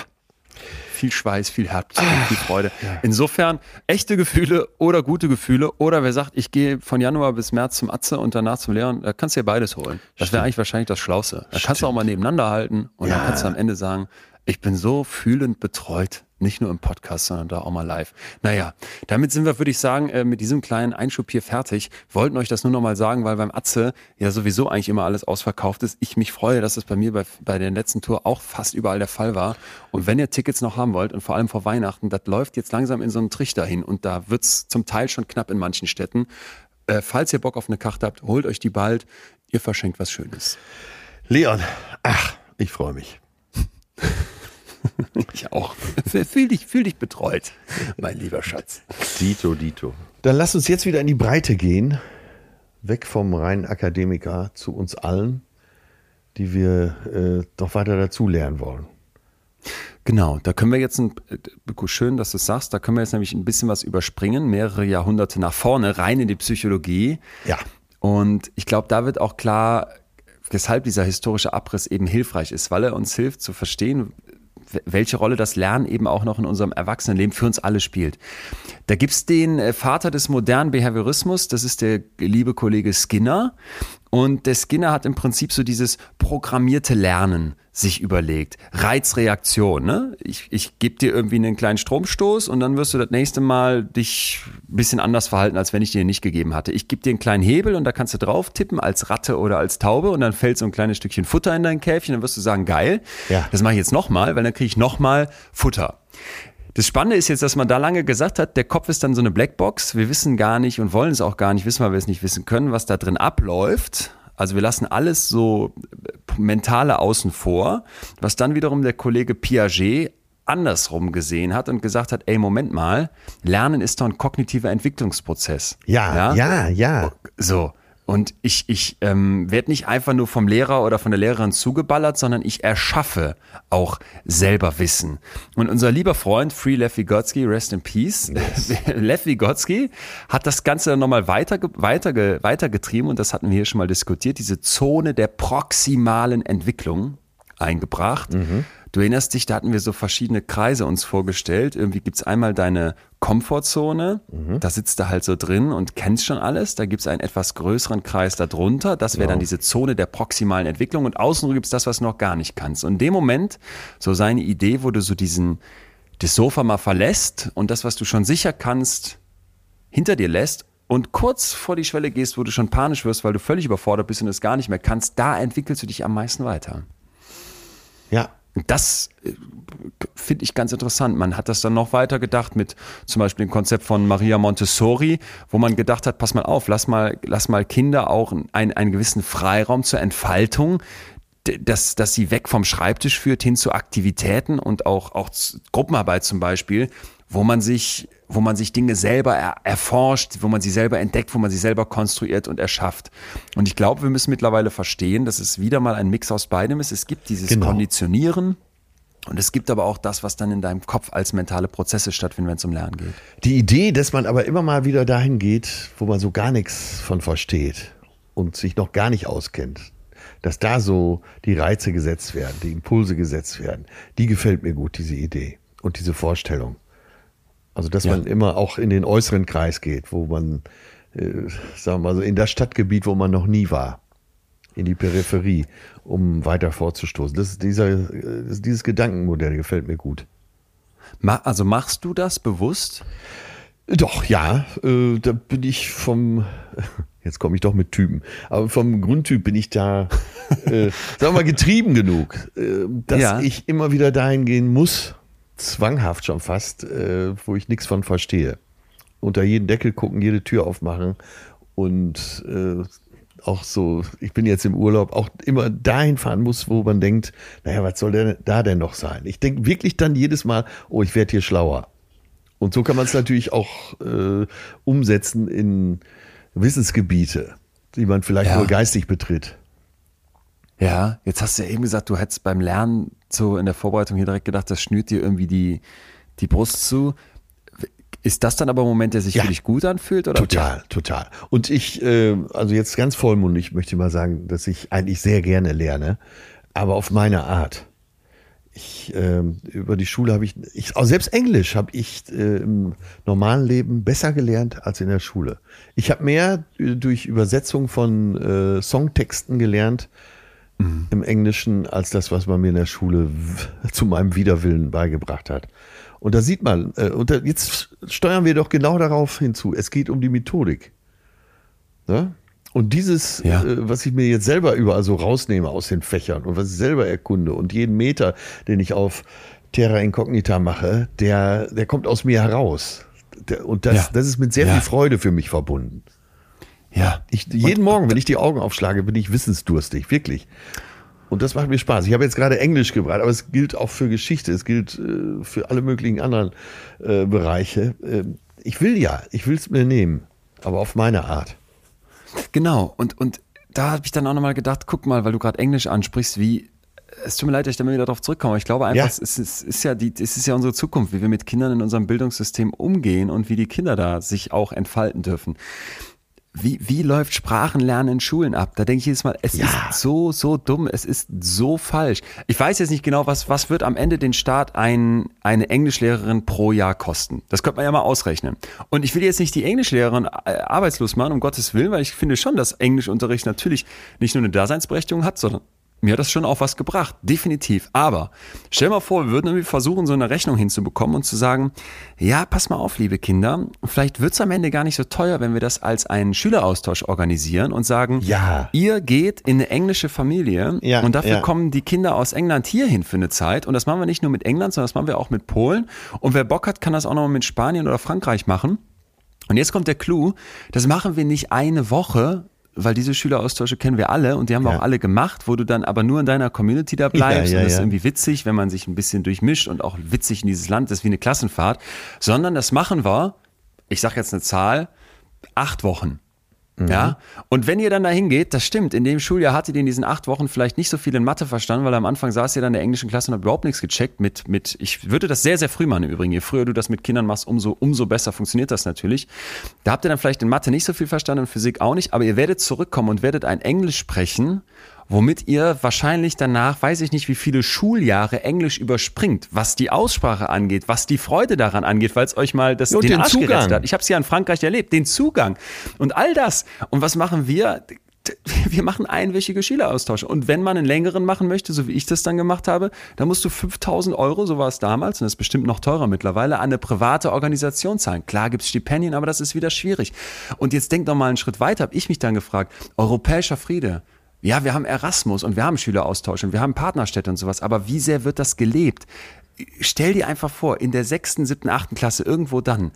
Viel Schweiß, viel Herzblut, viel Freude. Insofern echte Gefühle oder gute Gefühle oder wer sagt, ich gehe von Januar bis März zum Atze und danach zum Leon, da kannst du dir beides holen. Das wäre eigentlich wahrscheinlich das Schlauste. Da kannst du auch mal nebeneinander halten und dann kannst du am Ende sagen, ich bin so fühlend betreut. Nicht nur im Podcast, sondern da auch mal live. Naja, damit sind wir, würde ich sagen, äh, mit diesem kleinen Einschub hier fertig. Wollten euch das nur noch mal sagen, weil beim Atze ja sowieso eigentlich immer alles ausverkauft ist. Ich mich freue, dass es bei mir bei, bei der letzten Tour auch fast überall der Fall war. Und wenn ihr Tickets noch haben wollt und vor allem vor Weihnachten, das läuft jetzt langsam in so einen Trichter hin und da wird's zum Teil schon knapp in manchen Städten. Äh, falls ihr Bock auf eine Karte habt, holt euch die bald. Ihr verschenkt was Schönes. Leon, ach, ich freue mich. Ich auch. Fühl dich, fühl dich betreut, mein lieber Schatz. Dito, Dito. Dann lass uns jetzt wieder in die Breite gehen. Weg vom reinen Akademiker zu uns allen, die wir äh, doch weiter dazulernen wollen. Genau, da können wir jetzt, ein, äh, schön, dass du es sagst, da können wir jetzt nämlich ein bisschen was überspringen, mehrere Jahrhunderte nach vorne, rein in die Psychologie. Ja. Und ich glaube, da wird auch klar, weshalb dieser historische Abriss eben hilfreich ist, weil er uns hilft zu verstehen, welche Rolle das Lernen eben auch noch in unserem Erwachsenenleben für uns alle spielt. Da gibt's den äh, Vater des modernen Behaviorismus, das ist der liebe Kollege Skinner. Und der Skinner hat im Prinzip so dieses programmierte Lernen sich überlegt. Reizreaktion, ne? Ich, ich gebe dir irgendwie einen kleinen Stromstoß und dann wirst du das nächste Mal dich ein bisschen anders verhalten, als wenn ich dir nicht gegeben hatte. Ich gebe dir einen kleinen Hebel und da kannst du drauf tippen als Ratte oder als Taube und dann fällt so ein kleines Stückchen Futter in dein Käfchen, dann wirst du sagen, geil. Ja. Das mache ich jetzt nochmal, weil dann kriege ich nochmal Futter. Das Spannende ist jetzt, dass man da lange gesagt hat, der Kopf ist dann so eine Blackbox. Wir wissen gar nicht und wollen es auch gar nicht wissen, weil wir es nicht wissen können, was da drin abläuft. Also wir lassen alles so mentale außen vor, was dann wiederum der Kollege Piaget andersrum gesehen hat und gesagt hat, ey, Moment mal, Lernen ist doch ein kognitiver Entwicklungsprozess. Ja, ja, ja. So. Und ich, ich ähm, werde nicht einfach nur vom Lehrer oder von der Lehrerin zugeballert, sondern ich erschaffe auch selber Wissen. Und unser lieber Freund Free Lev Vygotsky, rest in peace, yes. Lev Vygotsky hat das Ganze dann nochmal weiter, weiter, weitergetrieben und das hatten wir hier schon mal diskutiert, diese Zone der proximalen Entwicklung eingebracht. Mhm. Du erinnerst dich, da hatten wir so verschiedene Kreise uns vorgestellt. Irgendwie gibt's einmal deine Komfortzone, mhm. da sitzt du halt so drin und kennst schon alles. Da gibt's einen etwas größeren Kreis darunter. Das wäre genau. dann diese Zone der proximalen Entwicklung. Und außen gibt's das, was du noch gar nicht kannst. Und in dem Moment, so seine Idee, wo du so diesen, das Sofa mal verlässt und das, was du schon sicher kannst, hinter dir lässt und kurz vor die Schwelle gehst, wo du schon panisch wirst, weil du völlig überfordert bist und es gar nicht mehr kannst, da entwickelst du dich am meisten weiter. Ja, das äh, finde ich ganz interessant. Man hat das dann noch weiter gedacht mit zum Beispiel dem Konzept von Maria Montessori, wo man gedacht hat, pass mal auf, lass mal, lass mal Kinder auch einen, einen gewissen Freiraum zur Entfaltung, dass, dass sie weg vom Schreibtisch führt hin zu Aktivitäten und auch, auch Gruppenarbeit zum Beispiel, wo man sich wo man sich Dinge selber er erforscht, wo man sie selber entdeckt, wo man sie selber konstruiert und erschafft. Und ich glaube, wir müssen mittlerweile verstehen, dass es wieder mal ein Mix aus beidem ist. Es gibt dieses genau. Konditionieren, und es gibt aber auch das, was dann in deinem Kopf als mentale Prozesse stattfinden, wenn es um Lernen geht. Die Idee, dass man aber immer mal wieder dahin geht, wo man so gar nichts von versteht und sich noch gar nicht auskennt, dass da so die Reize gesetzt werden, die Impulse gesetzt werden, die gefällt mir gut, diese Idee und diese Vorstellung. Also dass ja. man immer auch in den äußeren Kreis geht, wo man, äh, sagen wir mal so, in das Stadtgebiet, wo man noch nie war, in die Peripherie, um weiter vorzustoßen. Das, dieser, das, dieses Gedankenmodell gefällt mir gut. Also machst du das bewusst? Doch, ja. Äh, da bin ich vom, jetzt komme ich doch mit Typen, aber vom Grundtyp bin ich da, äh, sagen wir mal, getrieben genug, äh, dass ja. ich immer wieder dahin gehen muss, zwanghaft schon fast, äh, wo ich nichts von verstehe. Unter jeden Deckel gucken, jede Tür aufmachen und äh, auch so, ich bin jetzt im Urlaub, auch immer dahin fahren muss, wo man denkt, naja, was soll denn da denn noch sein? Ich denke wirklich dann jedes Mal, oh, ich werde hier schlauer. Und so kann man es natürlich auch äh, umsetzen in Wissensgebiete, die man vielleicht ja. nur geistig betritt. Ja, jetzt hast du ja eben gesagt, du hättest beim Lernen so in der Vorbereitung hier direkt gedacht, das schnürt dir irgendwie die, die Brust zu. Ist das dann aber ein Moment, der sich ja. für dich gut anfühlt? Oder? Total, total. Und ich, äh, also jetzt ganz vollmundig möchte ich mal sagen, dass ich eigentlich sehr gerne lerne, aber auf meine Art. ich, äh, über die Schule habe ich, ich, also selbst Englisch habe ich äh, im normalen Leben besser gelernt als in der Schule. Ich habe mehr durch Übersetzung von äh, Songtexten gelernt mhm. im Englischen als das, was man mir in der Schule zu meinem Widerwillen beigebracht hat. Und da sieht man, äh, und da, jetzt steuern wir doch genau darauf hinzu. Es geht um die Methodik. Ne? Und dieses, ja. äh, was ich mir jetzt selber überall so rausnehme aus den Fächern und was ich selber erkunde und jeden Meter, den ich auf Terra Incognita mache, der, der kommt aus mir heraus. Der, und das, ja. das ist mit sehr ja. viel Freude für mich verbunden. Ja. Ich, jeden und, Morgen, wenn ich die Augen aufschlage, bin ich wissensdurstig, wirklich. Und das macht mir Spaß. Ich habe jetzt gerade Englisch gebracht, aber es gilt auch für Geschichte, es gilt äh, für alle möglichen anderen äh, Bereiche. Äh, ich will ja, ich will es mir nehmen, aber auf meine Art. Genau, und, und da habe ich dann auch nochmal gedacht, guck mal, weil du gerade Englisch ansprichst, wie, es tut mir leid, dass ich da mal wieder darauf zurückkomme. Ich glaube einfach, ja. es, ist, es, ist ja die, es ist ja unsere Zukunft, wie wir mit Kindern in unserem Bildungssystem umgehen und wie die Kinder da sich auch entfalten dürfen wie, wie läuft Sprachenlernen in Schulen ab? Da denke ich jedes Mal, es ja. ist so, so dumm, es ist so falsch. Ich weiß jetzt nicht genau, was, was wird am Ende den Staat ein, eine Englischlehrerin pro Jahr kosten. Das könnte man ja mal ausrechnen. Und ich will jetzt nicht die Englischlehrerin äh, arbeitslos machen, um Gottes Willen, weil ich finde schon, dass Englischunterricht natürlich nicht nur eine Daseinsberechtigung hat, sondern mir hat das schon auch was gebracht, definitiv. Aber stell mal vor, wir würden irgendwie versuchen, so eine Rechnung hinzubekommen und zu sagen, ja, pass mal auf, liebe Kinder, vielleicht wird es am Ende gar nicht so teuer, wenn wir das als einen Schüleraustausch organisieren und sagen, ja. ihr geht in eine englische Familie ja, und dafür ja. kommen die Kinder aus England hierhin für eine Zeit. Und das machen wir nicht nur mit England, sondern das machen wir auch mit Polen. Und wer Bock hat, kann das auch noch mit Spanien oder Frankreich machen. Und jetzt kommt der Clou, das machen wir nicht eine Woche, weil diese Schüleraustausche kennen wir alle und die haben wir ja. auch alle gemacht, wo du dann aber nur in deiner Community da bleibst ja, ja, und das ist irgendwie witzig, wenn man sich ein bisschen durchmischt und auch witzig in dieses Land, das ist wie eine Klassenfahrt, sondern das machen wir, ich sag jetzt eine Zahl, acht Wochen. Mhm. Ja. Und wenn ihr dann da hingeht, das stimmt, in dem Schuljahr hattet ihr in diesen acht Wochen vielleicht nicht so viel in Mathe verstanden, weil am Anfang saß ihr dann in der englischen Klasse und habt überhaupt nichts gecheckt mit, mit, ich würde das sehr, sehr früh machen im Übrigen. Je früher du das mit Kindern machst, umso, umso besser funktioniert das natürlich. Da habt ihr dann vielleicht in Mathe nicht so viel verstanden und Physik auch nicht, aber ihr werdet zurückkommen und werdet ein Englisch sprechen, womit ihr wahrscheinlich danach, weiß ich nicht, wie viele Schuljahre Englisch überspringt, was die Aussprache angeht, was die Freude daran angeht, weil es euch mal das, jo, den, den Arsch Zugang. hat. Ich habe es ja in Frankreich erlebt, den Zugang und all das. Und was machen wir? wir machen einwöchige Schüleraustausche. Und wenn man einen längeren machen möchte, so wie ich das dann gemacht habe, dann musst du 5000 Euro, so war es damals, und das ist bestimmt noch teurer mittlerweile, an eine private Organisation zahlen. Klar gibt es Stipendien, aber das ist wieder schwierig. Und jetzt denk doch mal einen Schritt weiter, habe ich mich dann gefragt, europäischer Friede. Ja, wir haben Erasmus und wir haben Schüleraustausch und wir haben Partnerstädte und sowas, aber wie sehr wird das gelebt? Stell dir einfach vor, in der sechsten, siebten, achten Klasse irgendwo dann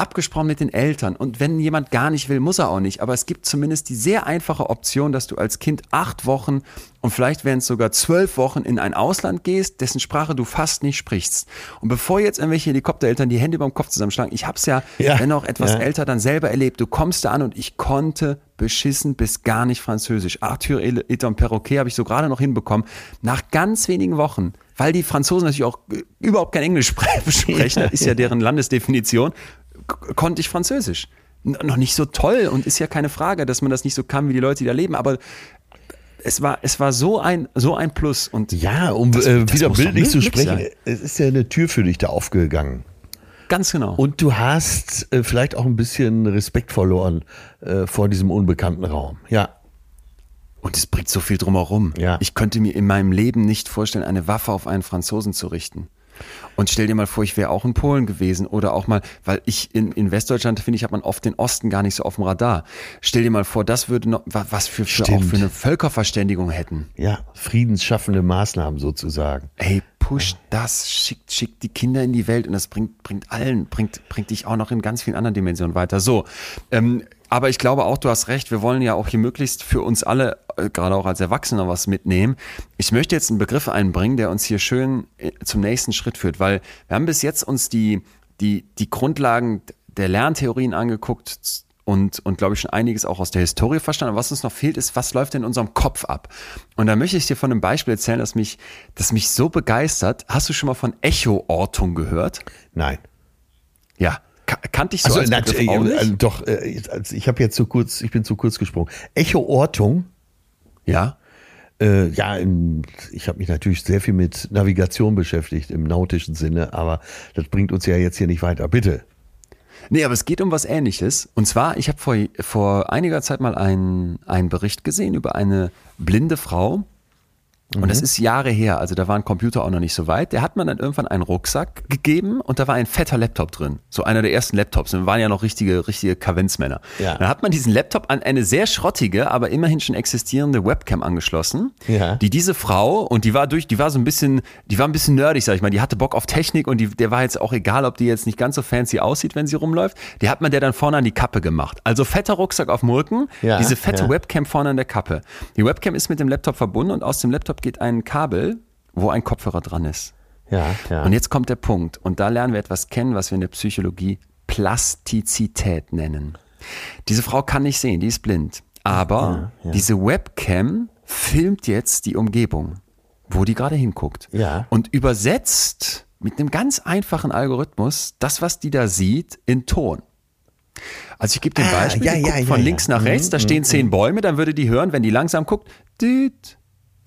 abgesprochen mit den Eltern. Und wenn jemand gar nicht will, muss er auch nicht. Aber es gibt zumindest die sehr einfache Option, dass du als Kind acht Wochen und vielleicht wären es sogar zwölf Wochen in ein Ausland gehst, dessen Sprache du fast nicht sprichst. Und bevor jetzt irgendwelche Helikoptereltern die Hände beim Kopf zusammenschlagen, ich habe es ja, ja, wenn auch etwas ja. älter, dann selber erlebt. Du kommst da an und ich konnte beschissen bis gar nicht Französisch. Arthur et un Perroquet habe ich so gerade noch hinbekommen. Nach ganz wenigen Wochen weil die Franzosen natürlich auch überhaupt kein Englisch sprechen, ist ja deren Landesdefinition, konnte ich Französisch. Noch nicht so toll und ist ja keine Frage, dass man das nicht so kann, wie die Leute, die da leben, aber es war, es war so ein, so ein Plus. Und ja, um das, äh, wieder bildlich zu sprechen, sein. es ist ja eine Tür für dich da aufgegangen. Ganz genau. Und du hast äh, vielleicht auch ein bisschen Respekt verloren äh, vor diesem unbekannten Raum. Ja. Und es bringt so viel drumherum. Ja. Ich könnte mir in meinem Leben nicht vorstellen, eine Waffe auf einen Franzosen zu richten. Und stell dir mal vor, ich wäre auch in Polen gewesen oder auch mal, weil ich in, in Westdeutschland finde ich, hat man oft den Osten gar nicht so auf dem Radar. Stell dir mal vor, das würde noch, was für, für auch für eine Völkerverständigung hätten. Ja, friedensschaffende Maßnahmen sozusagen. Ey, push das, schickt, schickt die Kinder in die Welt und das bringt, bringt allen, bringt, bringt dich auch noch in ganz vielen anderen Dimensionen weiter. So, ähm, aber ich glaube auch, du hast recht, wir wollen ja auch hier möglichst für uns alle, äh, gerade auch als Erwachsene, was mitnehmen. Ich möchte jetzt einen Begriff einbringen, der uns hier schön äh, zum nächsten Schritt führt, weil wir haben bis jetzt uns die, die, die Grundlagen der Lerntheorien angeguckt und, und glaube ich schon einiges auch aus der Historie verstanden. Aber was uns noch fehlt, ist, was läuft in unserem Kopf ab? Und da möchte ich dir von einem Beispiel erzählen, das mich, das mich so begeistert. Hast du schon mal von Echoortung gehört? Nein. Ja, kannte ich so also, als Begriff auch nicht? Doch, äh, ich habe jetzt zu kurz, ich bin zu kurz gesprungen. Echoortung. Ja. Äh, ja, im, ich habe mich natürlich sehr viel mit Navigation beschäftigt im nautischen Sinne, aber das bringt uns ja jetzt hier nicht weiter. Bitte. Nee, aber es geht um was Ähnliches. Und zwar, ich habe vor, vor einiger Zeit mal einen, einen Bericht gesehen über eine blinde Frau, und das ist Jahre her, also da waren Computer auch noch nicht so weit. Der hat man dann irgendwann einen Rucksack gegeben und da war ein fetter Laptop drin. So einer der ersten Laptops. Und wir waren ja noch richtige, richtige Kavenzmänner. Ja. Dann hat man diesen Laptop an eine sehr schrottige, aber immerhin schon existierende Webcam angeschlossen. Ja. Die diese Frau, und die war durch, die war so ein bisschen, die war ein bisschen nerdig, sag ich mal. Die hatte Bock auf Technik und die, der war jetzt auch egal, ob die jetzt nicht ganz so fancy aussieht, wenn sie rumläuft. Die hat man der dann vorne an die Kappe gemacht. Also fetter Rucksack auf Rücken, Ja, diese fette. Webcam vorne an der Kappe. Die Webcam ist mit dem Laptop verbunden und aus dem Laptop geht ein Kabel, wo ein Kopfhörer dran ist. Ja, ja. Und jetzt kommt der Punkt. Und da lernen wir etwas kennen, was wir in der Psychologie Plastizität nennen. Diese Frau kann nicht sehen, die ist blind. Aber diese Webcam filmt jetzt die Umgebung, wo die gerade hinguckt. Ja. Und übersetzt mit einem ganz einfachen Algorithmus das, was die da sieht, in Ton. Also ich gebe dir ein Ah, Beispiel, ja, die ja, guckt ja, von ja. links nach Mhm, rechts, da stehen zehn Bäume, dann würde die hören, wenn die langsam guckt, düt,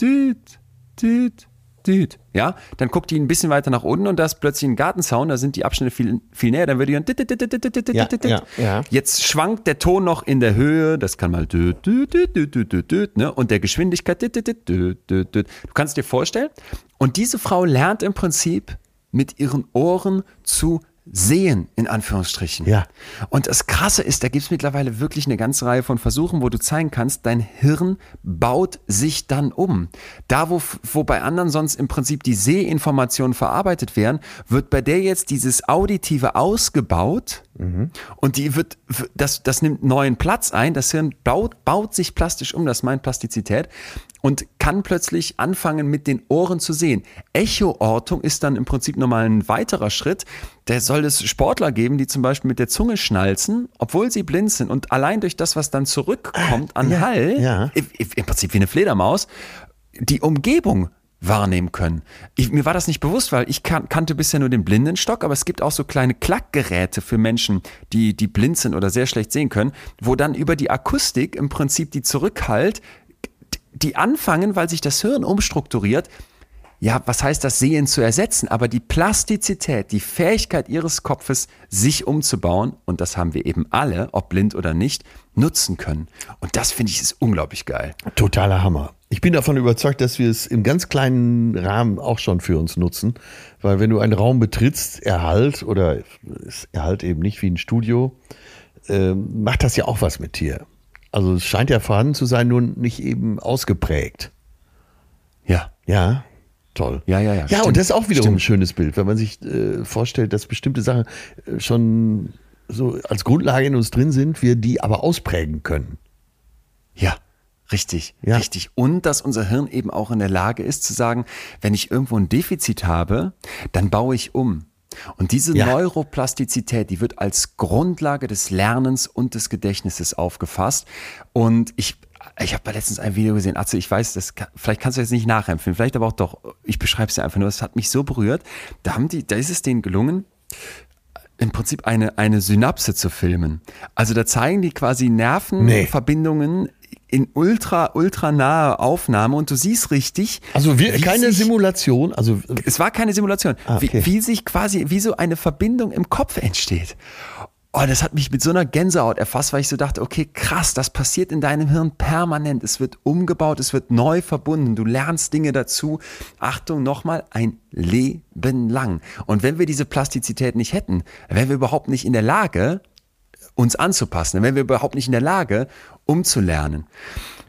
düt, düt, düt. Ja, dann guckt die ein bisschen weiter nach unten und da ist plötzlich ein Gartenzaun, da sind die Abschnitte viel, viel näher, dann würde die düt, düt, düt, düt, düt, Ja, ja, ja. Jetzt schwankt der Ton noch in der Höhe, das kann mal düt, düt, düt, düt, düt, düt, ne? und der Geschwindigkeit düt, düt, düt, düt, düt. Du kannst dir vorstellen, und diese Frau lernt im Prinzip mit ihren Ohren zu sehen, in Anführungsstrichen. Ja. Und das Krasse ist, da gibt es mittlerweile wirklich eine ganze Reihe von Versuchen, wo du zeigen kannst, dein Hirn baut sich dann um. Da, wo, wo bei anderen sonst im Prinzip die Sehinformationen verarbeitet werden, wird bei der jetzt dieses Auditive ausgebaut und die wird, das, das nimmt neuen Platz ein. Das Hirn baut, baut sich plastisch um, das meint Plastizität und kann plötzlich anfangen, mit den Ohren zu sehen. Echoortung ist dann im Prinzip nochmal ein weiterer Schritt. Da soll es Sportler geben, die zum Beispiel mit der Zunge schnalzen, obwohl sie blind sind und allein durch das, was dann zurückkommt an ja, Hall, ja. im, im Prinzip wie eine Fledermaus, die Umgebung wahrnehmen können. Ich, mir war das nicht bewusst, weil ich kan kannte bisher nur den Blindenstock, aber es gibt auch so kleine Klackgeräte für Menschen, die, die blind sind oder sehr schlecht sehen können, wo dann über die Akustik im Prinzip die zurückhalt, die anfangen, weil sich das Hirn umstrukturiert, ja, was heißt das Sehen zu ersetzen? Aber die Plastizität, die Fähigkeit ihres Kopfes, sich umzubauen, und das haben wir eben alle, ob blind oder nicht, nutzen können. Und das finde ich ist unglaublich geil. Totaler Hammer. Ich bin davon überzeugt, dass wir es im ganz kleinen Rahmen auch schon für uns nutzen, weil wenn du einen Raum betrittst, Erhalt oder Erhalt eben nicht wie ein Studio, ähm, macht das ja auch was mit dir. Also es scheint ja vorhanden zu sein, nur nicht eben ausgeprägt. Ja. Ja, toll. Ja, ja, ja, Ja, stimmt. und das ist auch wiederum Stimmt. ein schönes Bild, wenn man sich äh, vorstellt, dass bestimmte Sachen äh, schon so als Grundlage in uns drin sind, wir die aber ausprägen können. Ja, richtig, Ja. richtig. Und dass unser Hirn eben auch in der Lage ist zu sagen, wenn ich irgendwo ein Defizit habe, dann baue ich um. Und diese Ja. Neuroplastizität, die wird als Grundlage des Lernens und des Gedächtnisses aufgefasst. Und ich, ich habe letztens ein Video gesehen, Atze, ich weiß, das kann, vielleicht kannst du jetzt nicht nachempfinden, vielleicht aber auch doch, ich beschreibe es dir einfach nur, es hat mich so berührt. Da haben die, da ist es denen gelungen, im Prinzip eine, eine Synapse zu filmen. Also da zeigen die quasi Nervenverbindungen in ultra, ultra nahe Aufnahme und du siehst richtig. Also wir, keine sich- Simulation, also Es war keine Simulation. Ah, okay. wie, wie sich quasi, wie so eine Verbindung im Kopf entsteht. Oh, das hat mich mit so einer Gänsehaut erfasst, weil ich so dachte, okay, krass, das passiert in deinem Hirn permanent. Es wird umgebaut, es wird neu verbunden. Du lernst Dinge dazu. Achtung, nochmal, ein Leben lang. Und wenn wir diese Plastizität nicht hätten, wären wir überhaupt nicht in der Lage, uns anzupassen, dann wären wir überhaupt nicht in der Lage, umzulernen.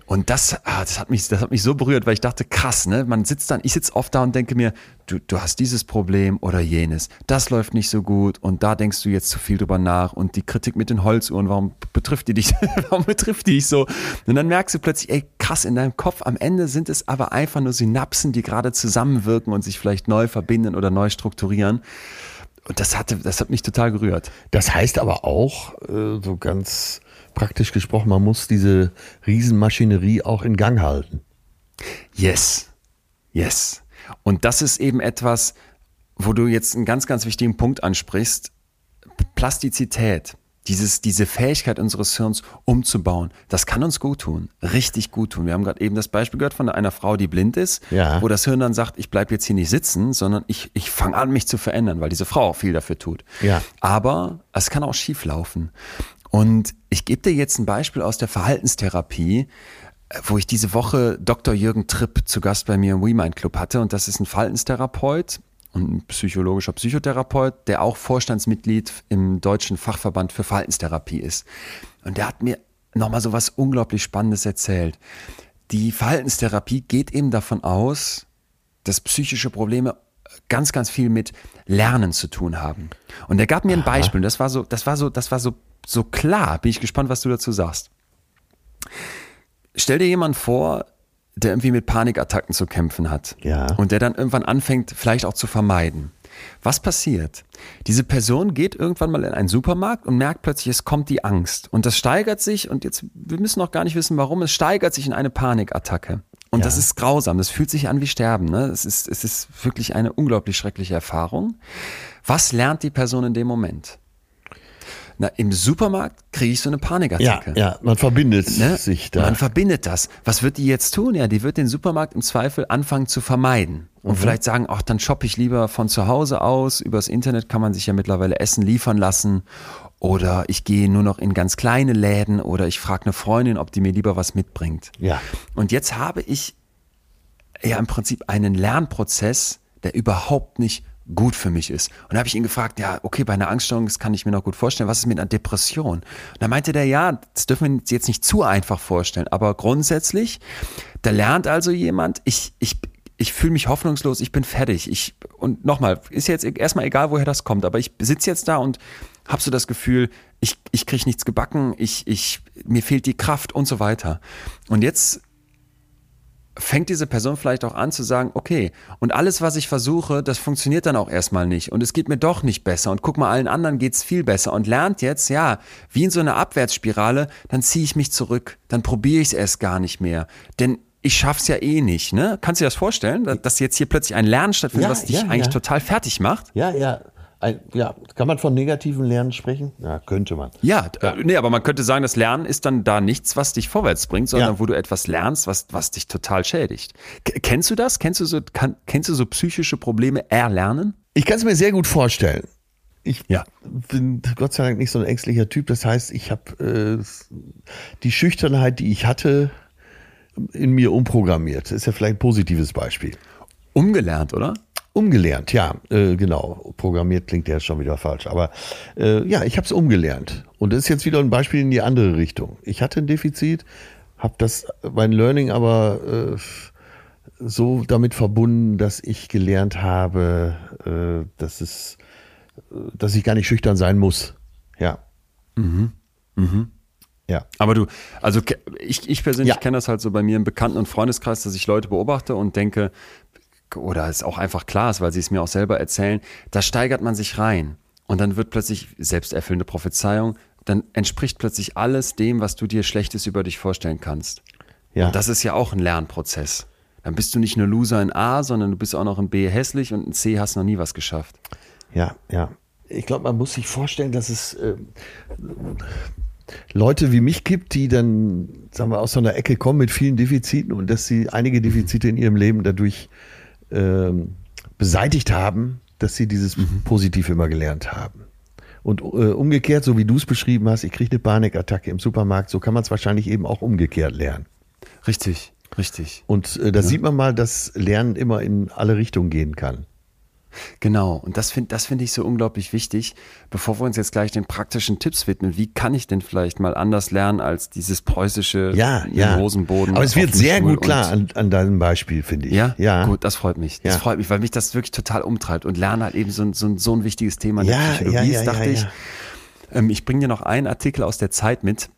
Und das, ah, das, hat mich, das hat mich so berührt, weil ich dachte, krass, ne? Man sitzt dann, ich sitze oft da und denke mir, du, du hast dieses Problem oder jenes, das läuft nicht so gut und da denkst du jetzt zu viel drüber nach und die Kritik mit den Holzuhren, warum betrifft die dich, warum betrifft die dich so? Und dann merkst du plötzlich, ey, krass, in deinem Kopf, am Ende sind es aber einfach nur Synapsen, die gerade zusammenwirken und sich vielleicht neu verbinden oder neu strukturieren. Und das hatte, das hat mich total gerührt. das heißt aber auch, äh, so ganz praktisch gesprochen, man muss diese Riesenmaschinerie auch in Gang halten. Yes. Yes. Und das ist eben etwas, wo du jetzt einen ganz, ganz wichtigen Punkt ansprichst. Plastizität. Dieses, diese Fähigkeit unseres Hirns umzubauen, das kann uns gut tun, richtig gut tun. Wir haben gerade eben das Beispiel gehört von einer Frau, die blind ist, Ja. wo das Hirn dann sagt, ich bleibe jetzt hier nicht sitzen, sondern ich, ich fange an, mich zu verändern, weil diese Frau auch viel dafür tut. Ja. Aber es kann auch schief laufen. Und ich gebe dir jetzt ein Beispiel aus der Verhaltenstherapie, äh, wo ich diese Woche Dr. Jürgen Tripp zu Gast bei mir im WeMind Club hatte. Und das ist ein Verhaltenstherapeut und ein psychologischer Psychotherapeut, der auch Vorstandsmitglied im Deutschen Fachverband für Verhaltenstherapie ist. Und der hat mir nochmal so was unglaublich Spannendes erzählt. Die Verhaltenstherapie geht eben davon aus, dass psychische Probleme ganz, ganz viel mit Lernen zu tun haben. Und er gab mir ein Beispiel. und Das war so, das war so, das war so, so klar. Bin ich gespannt, was du dazu sagst. Stell dir jemanden vor, der irgendwie mit Panikattacken zu kämpfen hat. Ja. Und der dann irgendwann anfängt, vielleicht auch zu vermeiden. Was passiert? Diese Person geht irgendwann mal in einen Supermarkt und merkt plötzlich, es kommt die Angst. Und das steigert sich, und jetzt, wir müssen noch gar nicht wissen, warum, es steigert sich in eine Panikattacke. Und das ist grausam, das fühlt sich an wie Sterben. Ne? Es, ist, es ist wirklich eine unglaublich schreckliche Erfahrung. Was lernt die Person in dem Moment? Na, im Supermarkt kriege ich so eine Ja, Panikattacke. ja, man verbindet Ne? sich da. Man verbindet das. Was wird die jetzt tun? Ja, die wird den Supermarkt im Zweifel anfangen zu vermeiden. Und vielleicht sagen, ach, dann shoppe ich lieber von zu Hause aus. Übers Internet kann man sich ja mittlerweile Essen liefern lassen. Oder ich gehe nur noch in ganz kleine Läden oder ich frage eine Freundin, ob die mir lieber was mitbringt. Ja. Und jetzt habe ich ja im Prinzip einen Lernprozess, der überhaupt nicht gut für mich ist. Und da habe ich ihn gefragt, ja, okay, bei einer Angststörung, das kann ich mir noch gut vorstellen, was ist mit einer Depression? Und da meinte der, ja, das dürfen wir uns jetzt nicht zu einfach vorstellen, aber grundsätzlich, da lernt also jemand, ich, ich, ich fühle mich hoffnungslos, ich bin fertig. Ich, und nochmal, ist jetzt erstmal egal, woher das kommt, aber ich sitze jetzt da und habe so das Gefühl, ich, ich kriege nichts gebacken, ich, ich, mir fehlt die Kraft und so weiter. Und jetzt fängt diese Person vielleicht auch an zu sagen, okay, und alles, was ich versuche, das funktioniert dann auch erstmal nicht und es geht mir doch nicht besser und guck mal, allen anderen geht's viel besser und lernt jetzt, ja, wie in so einer Abwärtsspirale, dann ziehe ich mich zurück, dann probiere ich es erst gar nicht mehr, denn ich schaff's ja eh nicht, ne? Kannst du dir das vorstellen, dass- jetzt hier plötzlich ein Lernen stattfindet, Ja, was dich ja, eigentlich ja. total fertig macht? Ja, ja. Ein, ja, kann man von negativen Lernen sprechen? Ja, könnte man. Ja, Äh, nee, aber man könnte sagen, das Lernen ist dann da nichts, was dich vorwärts bringt, sondern Ja. wo du etwas lernst, was, was dich total schädigt. K kennst du das? Kennst du so, kann, kennst du so psychische Probleme erlernen? Ich kann es mir sehr gut vorstellen. Ich Ja. bin Gott sei Dank nicht so ein ängstlicher Typ. Das heißt, ich habe äh, die Schüchternheit, die ich hatte, in mir umprogrammiert. Das ist ja vielleicht ein positives Beispiel. Umgelernt, oder? Umgelernt, ja, äh, genau. Programmiert klingt ja schon wieder falsch. Aber äh, ja, ich habe es umgelernt. Und das ist jetzt wieder ein Beispiel in die andere Richtung. Ich hatte ein Defizit, habe das mein Learning aber äh, so damit verbunden, dass ich gelernt habe, äh, dass es, äh, dass ich gar nicht schüchtern sein muss. Ja. Ja. Aber du, also ich, ich persönlich Ja. kenne das halt so bei mir im Bekannten- und Freundeskreis, dass ich Leute beobachte und denke, oder es auch einfach klar ist, weil sie es mir auch selber erzählen, da steigert man sich rein. Und dann wird plötzlich selbsterfüllende Prophezeiung, dann entspricht plötzlich alles dem, was du dir Schlechtes über dich vorstellen kannst. Ja. Und das ist ja auch ein Lernprozess. Dann bist du nicht nur Loser in A, sondern du bist auch noch in B hässlich und in C hast noch nie was geschafft. Ja, ja. Ich glaube, man muss sich vorstellen, dass es äh, Leute wie mich gibt, die dann, sagen wir, aus so einer Ecke kommen mit vielen Defiziten und dass sie einige Defizite in ihrem Leben dadurch ähm, beseitigt haben, dass sie dieses positiv immer gelernt haben. Und äh, umgekehrt, so wie du es beschrieben hast, ich kriege eine Panikattacke im Supermarkt, so kann man es wahrscheinlich eben auch umgekehrt lernen. Richtig, richtig. Und äh, da sieht man mal, dass Lernen immer in alle Richtungen gehen kann. Genau, und das finde das find ich so unglaublich wichtig. Bevor wir uns jetzt gleich den praktischen Tipps widmen, wie kann ich denn vielleicht mal anders lernen als dieses preußische Ja, ja. Hosenboden? Aber es wird sehr Stuhl gut klar an, an deinem Beispiel, finde ich. Ja? ja. Gut, das freut mich. Das Ja. freut mich, weil mich das wirklich total umtreibt. Und Lernen halt eben so, ein- so, so ein wichtiges Thema in Ja, der Psychologie ja, ja, ist, dachte ja, ich. Ähm, ich bringe dir noch einen Artikel aus der Zeit mit,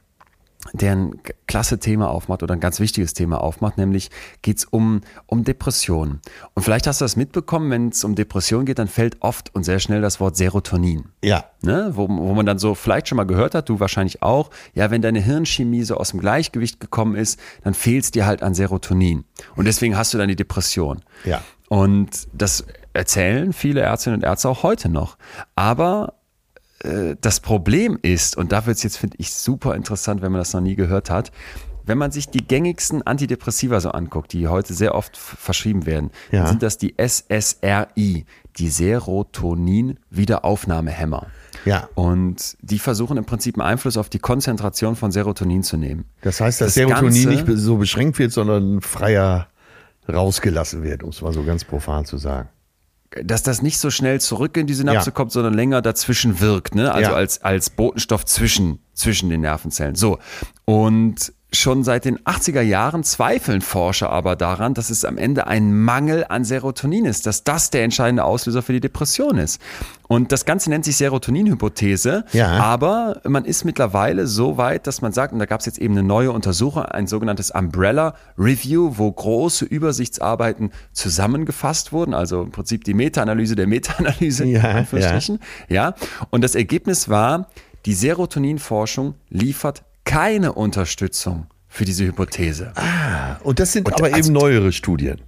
der ein klasse Thema aufmacht oder ein ganz wichtiges Thema aufmacht, nämlich geht es um, um Depressionen. Und vielleicht hast du das mitbekommen, wenn es um Depressionen geht, dann fällt oft und sehr schnell das Wort Serotonin. Ja, Ne, wo, wo man dann so vielleicht schon mal gehört hat, du wahrscheinlich auch, ja, wenn deine Hirnchemie so aus dem Gleichgewicht gekommen ist, dann fehlt es dir halt an Serotonin. Und deswegen hast du dann die Depression. Ja. Und das erzählen viele Ärztinnen und Ärzte auch heute noch. Aber äh, das Problem ist, und da wird es jetzt, finde ich, super interessant, wenn man das noch nie gehört hat, wenn man sich die gängigsten Antidepressiva so anguckt, die heute sehr oft verschrieben werden, Ja. sind das die SSRI, die Serotonin-Wiederaufnahmehämmer. Ja. Und die versuchen im Prinzip einen Einfluss auf die Konzentration von Serotonin zu nehmen. Das heißt, dass Das Serotonin Ganze- nicht so beschränkt wird, sondern freier rausgelassen wird, um es mal so ganz profan zu sagen. Dass das nicht so schnell zurück in die Synapse Ja. kommt, sondern länger dazwischen wirkt, ne? Also Ja. als, als Botenstoff zwischen, zwischen den Nervenzellen. So. Und schon seit den 80er Jahren zweifeln Forscher aber daran, dass es am Ende ein Mangel an Serotonin ist, dass das der entscheidende Auslöser für die Depression ist. Und das Ganze nennt sich Serotonin-Hypothese. Ja. Aber man ist mittlerweile so weit, dass man sagt, und da gab es jetzt eben eine neue Untersuchung, ein sogenanntes Umbrella Review, wo große Übersichtsarbeiten zusammengefasst wurden, also im Prinzip die Meta-Analyse der Meta-Analyse, Ja, Anführungsstrichen. Ja. Und das Ergebnis war, die Serotoninforschung liefert keine Unterstützung für diese Hypothese. Und das sind Und aber also- eben neuere Studien.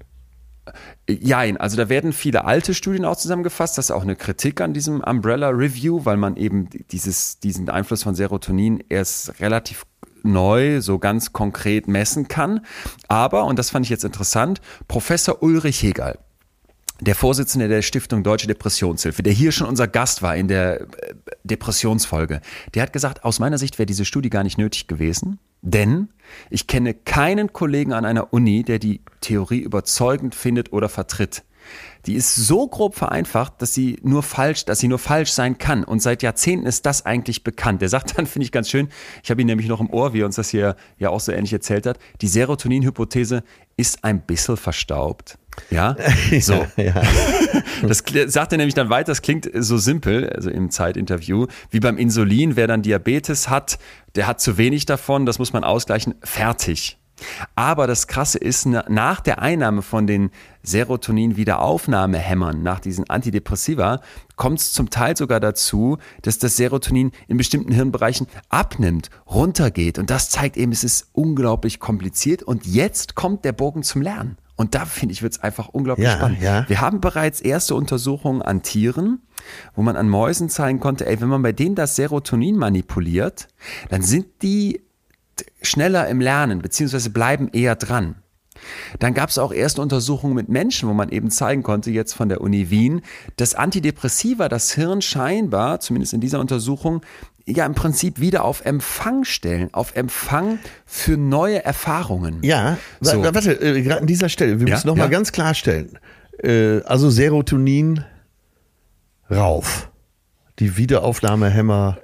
Jein, also da werden viele alte Studien auch zusammengefasst. Das ist auch eine Kritik an diesem Umbrella Review, weil man eben dieses, diesen Einfluss von Serotonin erst relativ neu so ganz konkret messen kann. Aber, und das fand ich jetzt interessant, Professor Ulrich Hegel, der Vorsitzende der Stiftung Deutsche Depressionshilfe, der hier schon unser Gast war in der äh, Depressionsfolge, der hat gesagt, aus meiner Sicht wäre diese Studie gar nicht nötig gewesen, denn ich kenne keinen Kollegen an einer Uni, der die Theorie überzeugend findet oder vertritt. Die ist so grob vereinfacht, dass sie nur falsch, dass sie nur falsch sein kann. Und seit Jahrzehnten ist das eigentlich bekannt. Der sagt dann, finde ich ganz schön, ich habe ihn nämlich noch im Ohr, wie er uns das hier ja auch so ähnlich erzählt hat, die Serotonin-Hypothese ist ein bisschen verstaubt. Ja, so. Ja. Das sagt er nämlich dann weiter, das klingt so simpel, also im Zeitinterview, wie beim Insulin, wer dann Diabetes hat, der hat zu wenig davon, das muss man ausgleichen, fertig. Aber das Krasse ist, na- nach der Einnahme von den Serotonin-Wiederaufnahmehämmern, nach diesen Antidepressiva, kommt es zum Teil sogar dazu, dass das Serotonin in bestimmten Hirnbereichen abnimmt, runtergeht. Und das zeigt eben, es ist unglaublich kompliziert. Und jetzt kommt der Bogen zum Lernen. Und da finde ich, wird es einfach unglaublich Ja, spannend. ja. Wir haben bereits erste Untersuchungen an Tieren, wo man an Mäusen zeigen konnte, ey, wenn man bei denen das Serotonin manipuliert, dann sind die schneller im Lernen, beziehungsweise bleiben eher dran. Dann gab es auch erste Untersuchungen mit Menschen, wo man eben zeigen konnte, jetzt von der Uni Wien, dass Antidepressiva das Hirn scheinbar, zumindest in dieser Untersuchung, ja im Prinzip wieder auf Empfang stellen, auf Empfang für neue Erfahrungen. Ja, So. wa- warte, äh, gerade an dieser Stelle, wir Ja, müssen noch mal ja. ganz klarstellen. Äh, also Serotonin rauf. Die Wiederaufnahmehämmer.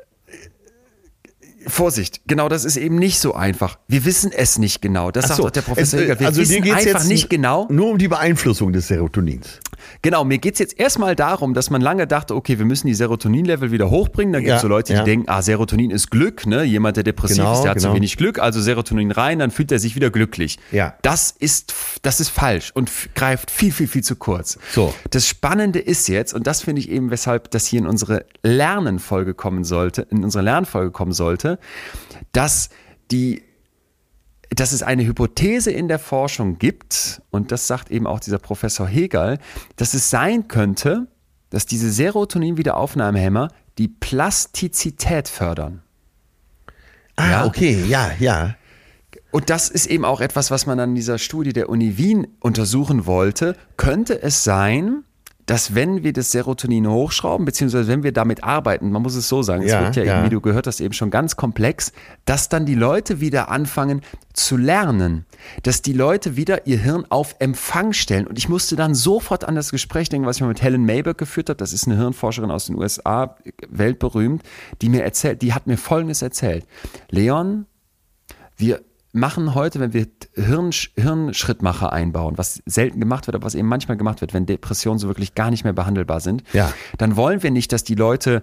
Vorsicht, genau das ist eben nicht so einfach. Wir wissen es nicht genau. Das Ach sagt so, auch der Professor es, Eger. Wir also wissen geht's einfach jetzt nicht genau. Nur um die Beeinflussung des Serotonins. Genau, mir geht's jetzt erstmal darum, dass man lange dachte, okay, wir müssen die Serotonin-Level wieder hochbringen. Dann gibt's Ja, so Leute, die ja. denken, ah, Serotonin ist Glück, ne? Jemand, der depressiv Genau, ist, der hat zu genau. wenig Glück, also Serotonin rein, dann fühlt er sich wieder glücklich. Ja. Das ist, das ist falsch und greift viel, viel, viel zu kurz. So. Das Spannende ist jetzt, und das finde ich eben, weshalb das hier in unsere Lernenfolge kommen sollte, in unsere Lernfolge kommen sollte, dass die dass es eine Hypothese in der Forschung gibt, und das sagt eben auch dieser Professor Hegel, dass es sein könnte, dass diese Serotonin-Wiederaufnahmehämmer die Plastizität fördern. Ah, Ja. okay, ja, ja. Und das ist eben auch etwas, was man an dieser Studie der Uni Wien untersuchen wollte. Könnte es sein, dass wenn wir das Serotonin hochschrauben, beziehungsweise wenn wir damit arbeiten, man muss es so sagen, es Ja, wird ja, ja. wie du gehört hast, eben schon ganz komplex, dass dann die Leute wieder anfangen zu lernen, dass die Leute wieder ihr Hirn auf Empfang stellen. Und ich musste dann sofort an das Gespräch denken, was ich mal mit Helen Mayberg geführt habe. Das ist eine Hirnforscherin aus den USA, weltberühmt, die mir erzählt, die hat mir Folgendes erzählt. Leon, wir machen heute, wenn wir Hirn, Hirnschrittmacher einbauen, was selten gemacht wird, aber was eben manchmal gemacht wird, wenn Depressionen so wirklich gar nicht mehr behandelbar sind, Ja. dann wollen wir nicht, dass die Leute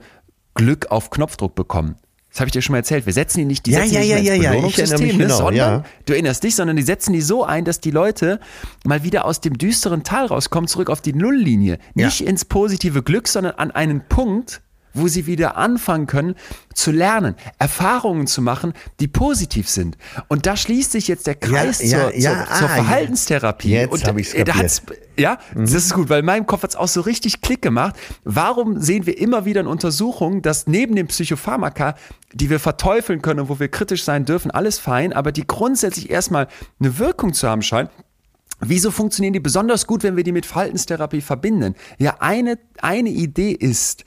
Glück auf Knopfdruck bekommen. Das habe ich dir schon mal erzählt. Wir setzen die nicht, die Ja, setzen ja, die ja, ja, ja, ich mich ne, genau, sondern ja. du erinnerst dich, sondern die setzen die so ein, dass die Leute mal wieder aus dem düsteren Tal rauskommen, zurück auf die Nulllinie. Ja. Nicht ins positive Glück, sondern an einen Punkt, wo sie wieder anfangen können zu lernen, Erfahrungen zu machen, die positiv sind. Und da schließt sich jetzt der Kreis Ja, zur, ja, ja, zur, zur ah, Verhaltenstherapie. jetzt Und hab ich's äh, da kapiert. ja, das ist gut, weil in meinem Kopf hat es auch so richtig Klick gemacht. Warum sehen wir immer wieder in Untersuchungen, dass neben den Psychopharmaka, die wir verteufeln können und wo wir kritisch sein dürfen, alles fein, aber die grundsätzlich erstmal eine Wirkung zu haben scheinen, Wieso funktionieren die besonders gut, wenn wir die mit Verhaltenstherapie verbinden? Ja, eine, eine Idee ist,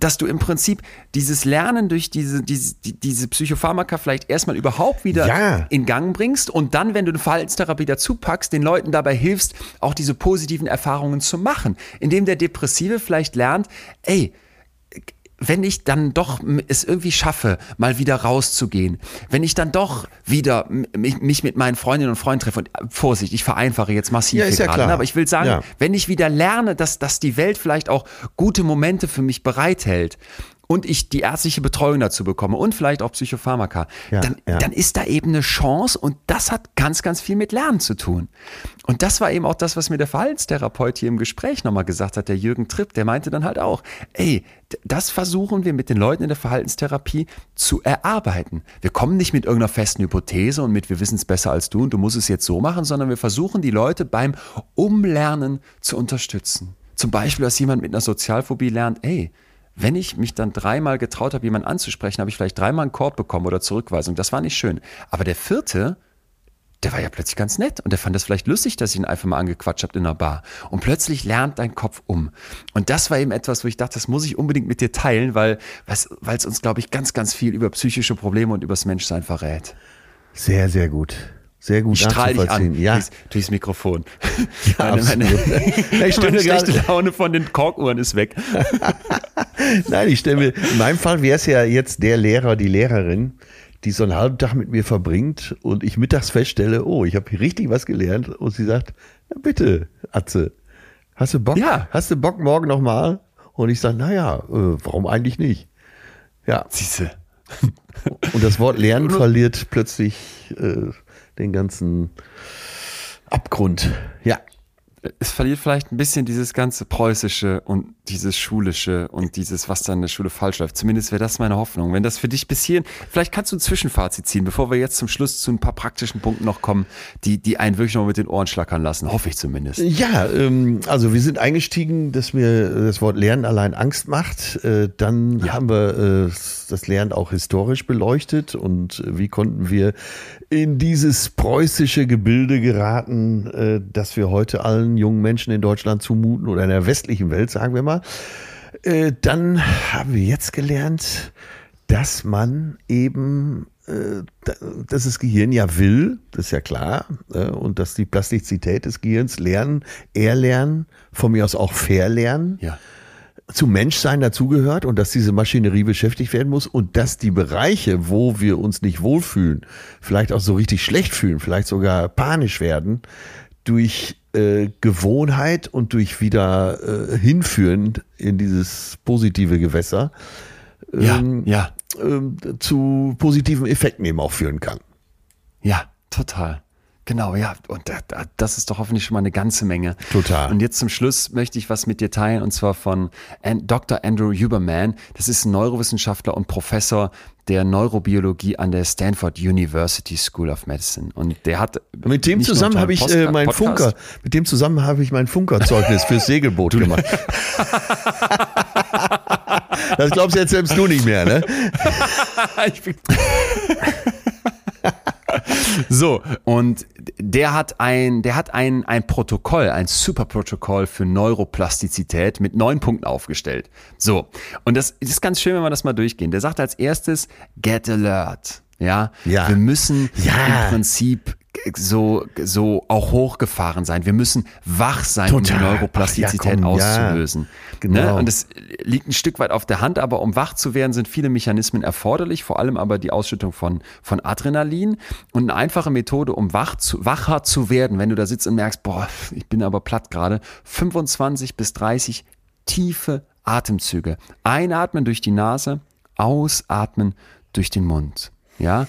dass du im Prinzip dieses Lernen durch diese, diese, die- diese Psychopharmaka vielleicht erstmal überhaupt wieder Ja. in Gang bringst und dann, wenn du eine Verhaltenstherapie dazu packst, den Leuten dabei hilfst, auch diese positiven Erfahrungen zu machen. Indem der Depressive vielleicht lernt, ey, wenn ich dann doch es irgendwie schaffe, mal wieder rauszugehen, wenn ich dann doch wieder mich, mit meinen Freundinnen und Freunden treffe, und äh, Vorsicht, ich vereinfache jetzt massiv Ja, ist hier ja gerade, klar. aber ich will sagen, Ja. wenn ich wieder lerne, dass, dass die Welt vielleicht auch gute Momente für mich bereithält und ich die ärztliche Betreuung dazu bekomme und vielleicht auch Psychopharmaka, Ja, dann, ja. dann ist da eben eine Chance und das hat ganz, ganz viel mit Lernen zu tun. Und das war eben auch das, was mir der Verhaltenstherapeut hier im Gespräch nochmal gesagt hat, der Jürgen Tripp, der meinte dann halt auch, ey, das versuchen wir mit den Leuten in der Verhaltenstherapie zu erarbeiten. Wir kommen nicht mit irgendeiner festen Hypothese und mit, wir wissen es besser als du und du musst es jetzt so machen, sondern wir versuchen die Leute beim Umlernen zu unterstützen. Zum Beispiel, dass jemand mit einer Sozialphobie lernt, ey, wenn ich mich dann dreimal getraut habe, jemanden anzusprechen, habe ich vielleicht dreimal einen Korb bekommen oder Zurückweisung. Das war nicht schön. Aber der vierte, der war ja plötzlich ganz nett und der fand das vielleicht lustig, dass ich ihn einfach mal angequatscht habe in einer Bar. Und plötzlich lernt dein Kopf um. Und das war eben etwas, wo ich dachte, das muss ich unbedingt mit dir teilen, weil es uns, glaube ich, ganz, ganz viel über psychische Probleme und übers Menschsein verrät. Sehr, sehr gut. Sehr gut Ich strahle dich an. Ja, durchs, durchs Mikrofon. Ja, meine meine, ich stell meine mir schlechte Laune von den Korkuhren ist weg. Nein, ich stelle mir, in meinem Fall wäre es ja jetzt der Lehrer, die Lehrerin, die so einen halben Tag mit mir verbringt und ich mittags feststelle, oh, ich habe hier richtig was gelernt und sie sagt, na bitte, Atze, hast du Bock? Ja. Hast du Bock morgen nochmal? Und ich sage, naja, äh, warum eigentlich nicht? Ja, Siehste. und das Wort Lernen verliert plötzlich äh, den ganzen Abgrund. Ja. es verliert vielleicht ein bisschen dieses ganze Preußische und dieses Schulische und dieses, was dann in der Schule falsch läuft. Zumindest wäre das meine Hoffnung. Wenn das für dich bis hierhin, vielleicht kannst du ein Zwischenfazit ziehen, bevor wir jetzt zum Schluss zu ein paar praktischen Punkten noch kommen, die, die einen wirklich noch mit den Ohren schlackern lassen. Hoffe ich zumindest. Ja, ähm, also wir sind eingestiegen, dass mir das Wort Lernen allein Angst macht. Äh, dann haben wir äh, das Lernen auch historisch beleuchtet und äh, wie konnten wir in dieses preußische Gebilde geraten, äh, das wir heute allen jungen Menschen in Deutschland zumuten oder in der westlichen Welt, sagen wir mal. Äh, dann haben wir jetzt gelernt, dass man eben, äh, da- dass das Gehirn ja will, das ist ja klar, äh, und dass die Plastizität des Gehirns lernen, erlernen, von mir aus auch verlernen, Ja. Zum Menschsein dazugehört und dass diese Maschinerie beschäftigt werden muss und dass die Bereiche, wo wir uns nicht wohlfühlen, vielleicht auch so richtig schlecht fühlen, vielleicht sogar panisch werden, durch äh, Gewohnheit und durch wieder äh, hinführen in dieses positive Gewässer Ja, ähm, ja, ähm, zu positiven Effekten eben auch führen kann. ja, total. Genau, ja. Und da, da, das ist doch hoffentlich schon mal eine ganze Menge. Total. Und jetzt zum Schluss möchte ich was mit dir teilen, und zwar von Dr. Andrew Huberman. Das ist ein Neurowissenschaftler und Professor der Neurobiologie an der Stanford University School of Medicine. Und der hat. Mit dem zusammen habe ich äh, mein Podcast- Funker, mit dem zusammen habe ich mein Funkerzeugnis fürs Segelboot gemacht. das glaubst jetzt selbst du nicht mehr, ne? Ich bin- so, und der hat ein, der hat ein, ein Protokoll, ein Superprotokoll für Neuroplastizität mit neun Punkten aufgestellt. So, und das ist ganz schön, wenn wir das mal durchgehen. Der sagt als erstes, get alert. Ja, Ja. wir müssen Ja. im Prinzip so, so auch hochgefahren sein. Wir müssen wach sein, um die Total. Neuroplastizität Ach ja, komm, ja. auszulösen. Genau. Ne? Und das liegt ein Stück weit auf der Hand, aber um wach zu werden, sind viele Mechanismen erforderlich, vor allem aber die Ausschüttung von, von Adrenalin. Und eine einfache Methode, um wach zu, wacher zu werden, wenn du da sitzt und merkst, boah, ich bin aber platt gerade, 25 bis 30 tiefe Atemzüge. Einatmen durch die Nase, ausatmen durch den Mund. Ja,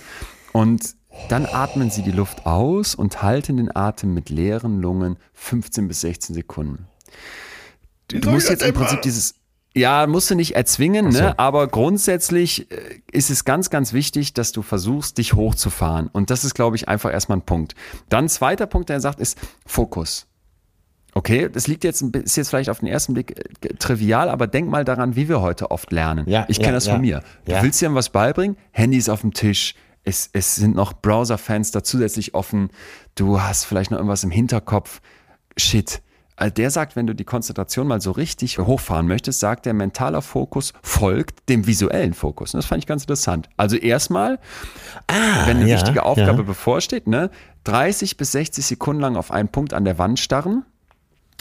und dann atmen Sie die Luft aus und halten den Atem mit leeren Lungen 15 bis 16 Sekunden. Du, du musst jetzt im Prinzip dieses, Ja, musst du nicht erzwingen, so. ne? aber grundsätzlich äh, ist es ganz, ganz wichtig, dass du versuchst, dich hochzufahren. Und das ist, glaube ich, einfach erstmal ein Punkt. Dann zweiter Punkt, der er sagt, ist Fokus. Okay, das liegt jetzt, ist jetzt vielleicht auf den ersten Blick äh, trivial, aber denk mal daran, wie wir heute oft lernen. Ja, ich kenne ja, das ja. von mir. Du Ja. willst dir was beibringen, Handy ist auf dem Tisch, es, es sind noch Browserfenster zusätzlich offen, du hast vielleicht noch irgendwas im Hinterkopf. Shit. Also der sagt, wenn du die Konzentration mal so richtig hochfahren möchtest, sagt der mentaler Fokus folgt dem visuellen Fokus. Und das fand ich ganz interessant. Also erstmal, wenn eine Ah, ja, wichtige Aufgabe ja. bevorsteht, ne, 30 bis 60 Sekunden lang auf einen Punkt an der Wand starren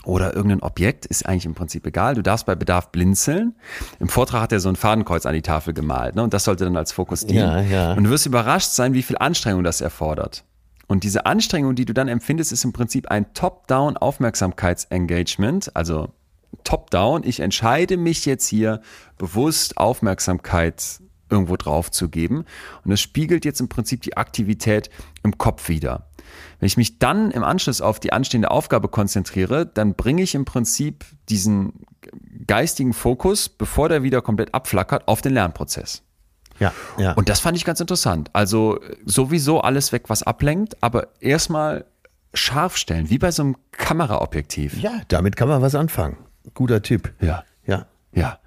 oder irgendein Objekt, ist eigentlich im Prinzip egal. Du darfst bei Bedarf blinzeln. Im Vortrag hat er so ein Fadenkreuz an die Tafel gemalt ne? und das sollte dann als Fokus dienen. Ja, ja. Und du wirst überrascht sein, wie viel Anstrengung das erfordert. Und diese Anstrengung, die du dann empfindest, ist im Prinzip ein Top-Down-Aufmerksamkeitsengagement, also Top-Down. Ich entscheide mich jetzt hier bewusst Aufmerksamkeit irgendwo drauf zu geben. Und das spiegelt jetzt im Prinzip die Aktivität im Kopf wieder. Wenn ich mich dann im Anschluss auf die anstehende Aufgabe konzentriere, dann bringe ich im Prinzip diesen geistigen Fokus, bevor der wieder komplett abflackert, auf den Lernprozess. Ja, ja. Und das fand ich ganz interessant. Also sowieso alles weg, was ablenkt, aber erstmal scharf stellen, wie bei so einem Kameraobjektiv. ja, damit kann man was anfangen. Guter Tipp. Ja. Ja. Ja.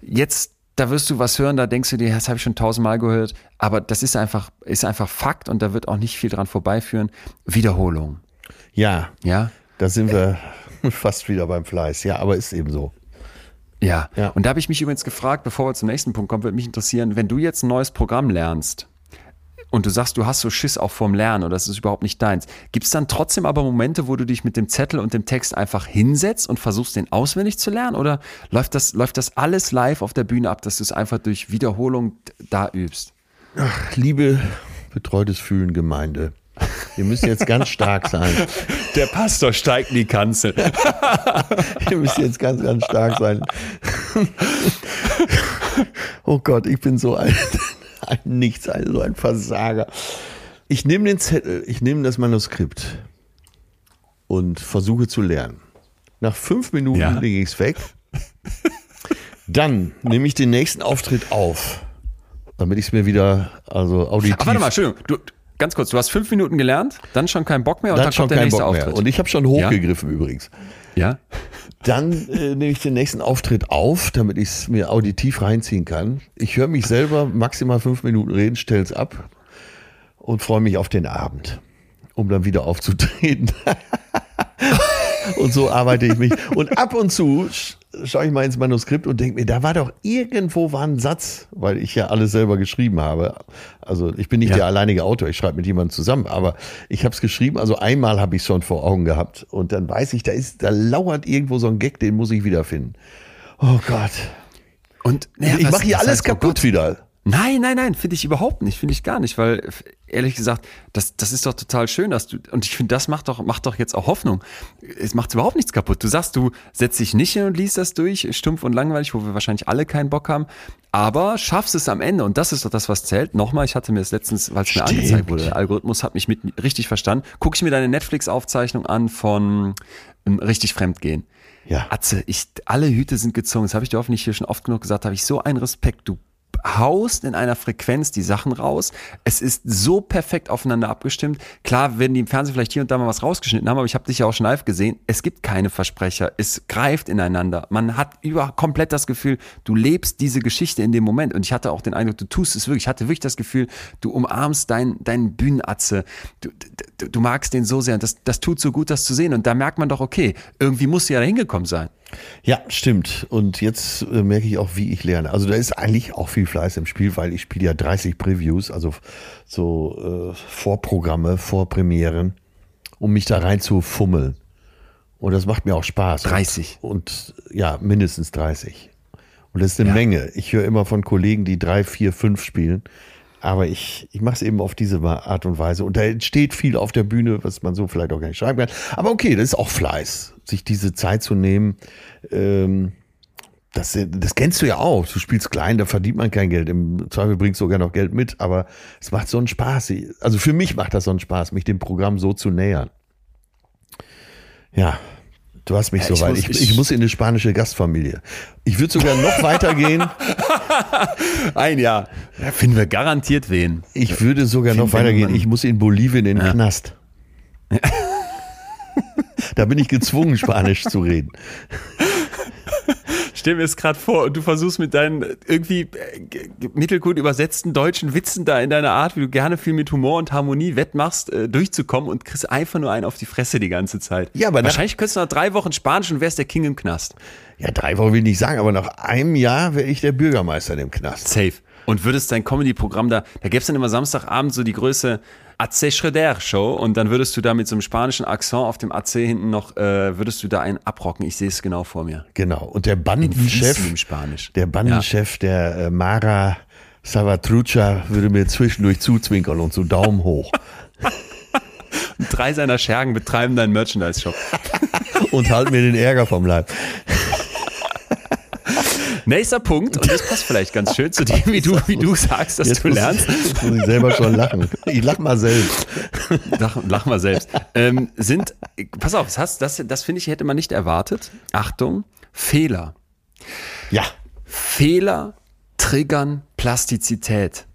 Jetzt, da wirst du was hören, da denkst du dir, das habe ich schon tausendmal gehört, aber das ist einfach, ist einfach Fakt und da wird auch nicht viel dran vorbeiführen. Wiederholung. Ja, Ja. da sind wir fast wieder beim Fleiß. Ja, aber ist eben so. Ja. Ja. Und da habe ich mich übrigens gefragt, bevor wir zum nächsten Punkt kommen, würde mich interessieren, wenn du jetzt ein neues Programm lernst und du sagst, du hast so Schiss auch vorm Lernen oder das ist überhaupt nicht deins, gibt es dann trotzdem aber Momente, wo du dich mit dem Zettel und dem Text einfach hinsetzt und versuchst, den auswendig zu lernen? Oder läuft das, läuft das alles live auf der Bühne ab, dass du es einfach durch Wiederholung da übst? Liebe betreutes Fühlen Gemeinde, ihr müsst jetzt ganz stark sein. Der Pastor steigt in die Kanzel. Ihr müsst jetzt ganz, ganz stark sein. Oh Gott, ich bin so ein, ein Nichts, ein, so ein Versager. Ich nehme den Zettel, ich nehme das Manuskript und versuche zu lernen. Nach fünf Minuten Ja. lege ich es weg. Dann nehme ich den nächsten Auftritt auf, damit ich es mir wieder, also auditiv, Ach, warte mal, Entschuldigung. Du, ganz kurz, du hast fünf Minuten gelernt, dann schon keinen Bock mehr und dann dann, schon kommt der nächste Bock mehr. Auftritt. Und ich habe schon hochgegriffen übrigens. ja? Dann äh, nehme ich den nächsten Auftritt auf, damit ich es mir auditiv reinziehen kann. Ich höre mich selber maximal fünf Minuten reden, stelle es ab und freue mich auf den Abend, um dann wieder aufzutreten. und so arbeite ich mich. Und ab und zu sch- schaue ich mal ins Manuskript und denke mir, da war doch irgendwo war ein Satz, weil ich ja alles selber geschrieben habe. Also ich bin nicht Ja. der alleinige Autor, ich schreibe mit jemandem zusammen, aber ich habe es geschrieben, also einmal habe ich es schon vor Augen gehabt und dann weiß ich, da ist, da lauert irgendwo so ein Gag, den muss ich wiederfinden. Oh Gott. Und ja, ich mache hier alles heißt, oh kaputt Gott? wieder. Nein, nein, nein, finde ich überhaupt nicht, finde ich gar nicht, weil ehrlich gesagt, das, das ist doch total schön, dass du, und ich finde, das macht doch, macht doch jetzt auch Hoffnung. Es macht überhaupt nichts kaputt. Du sagst, du setzt dich nicht hin und liest das durch, stumpf und langweilig, wo wir wahrscheinlich alle keinen Bock haben, aber schaffst es am Ende und das ist doch das, was zählt. Nochmal, ich hatte mir das letztens, weil es mir angezeigt wurde, der Algorithmus hat mich mit richtig verstanden. Gucke ich mir deine Netflix-Aufzeichnung an von ähm, Richtig Fremdgehen. Ja. Atze, ich, alle Hüte sind gezogen. Das habe ich dir hoffentlich hier schon oft genug gesagt. Da habe ich so einen Respekt. Du haust in einer Frequenz die Sachen raus. Es ist so perfekt aufeinander abgestimmt. Klar werden die im Fernsehen vielleicht hier und da mal was rausgeschnitten haben, aber ich habe dich ja auch schon live gesehen. Es gibt keine Versprecher. Es greift ineinander. Man hat über komplett das Gefühl, du lebst diese Geschichte in dem Moment. Und ich hatte auch den Eindruck, du tust es wirklich. Ich hatte wirklich das Gefühl, du umarmst deinen deinen Bühnenatze. Du, du, du magst den so sehr. Und das, das tut so gut, das zu sehen. Und da merkt man doch, okay, irgendwie musst du ja da hingekommen sein. Ja, stimmt. Und jetzt äh, merke ich auch, wie ich lerne. Also da ist eigentlich auch viel Fleiß im Spiel, weil ich spiele ja 30 Previews, also so äh, Vorprogramme, Vorpremieren, um mich da rein zu fummeln. Und das macht mir auch Spaß. 30. Und, und ja, mindestens 30. Und das ist eine Menge. Ich höre immer von Kollegen, die drei, vier, fünf spielen. Aber ich, ich mache es eben auf diese Art und Weise. Und da entsteht viel auf der Bühne, was man so vielleicht auch gar nicht schreiben kann. Aber okay, das ist auch Fleiß, sich diese Zeit zu nehmen. Ähm, das, das kennst du ja auch. Du spielst klein, da verdient man kein Geld. Im Zweifel bringst du sogar noch Geld mit. Aber es macht so einen Spaß. Also für mich macht das so einen Spaß, mich dem Programm so zu nähern. Ja, Du hast mich Ja, so ich Ich, ich- muss in eine spanische Gastfamilie. Ich würde sogar noch weitergehen. Ein Jahr. Da finden wir garantiert wen. Ich würde sogar Finden noch weitergehen. Ich muss in Bolivien in den Knast. da bin ich gezwungen, Spanisch zu reden. Stell mir es gerade vor und du versuchst mit deinen irgendwie äh, g- g- mittelgut übersetzten deutschen Witzen da in deiner Art, wie du gerne viel mit Humor und Harmonie wettmachst, äh, durchzukommen und kriegst einfach nur einen auf die Fresse die ganze Zeit. Ja, aber Wahrscheinlich könntest du nach drei Wochen Spanisch und wärst der King im Knast. Ja, drei Wochen will ich nicht sagen, aber nach einem Jahr wäre ich der Bürgermeister in dem Knast. Safe. Und würdest dein Comedy-Programm da, da gäbe es dann immer Samstagabend so die Größe AC Schroeder Show und dann würdest du da mit so einem spanischen Akzent auf dem AC hinten noch, äh, würdest du da einen abrocken. Ich sehe es genau vor mir. Genau. Und der Bandenchef, fließendem Spanisch. der Bandenchef, der äh, Mara Salvatrucha, würde mir zwischendurch zuzwinkern und so Daumen hoch. Drei seiner Schergen betreiben deinen Merchandise-Shop. und halt mir den Ärger vom Leib. Nächster Punkt, und das passt vielleicht ganz schön zu dem, wie du, wie du sagst, dass du muss, lernst. Jetzt muss ich selber schon lachen. Ich lach mal selbst. Lach, lach mal selbst. Ähm, sind, pass auf, das, hast- das, das finde ich, hätte man nicht erwartet. Achtung, Fehler. Ja. Fehler triggern Plastizität.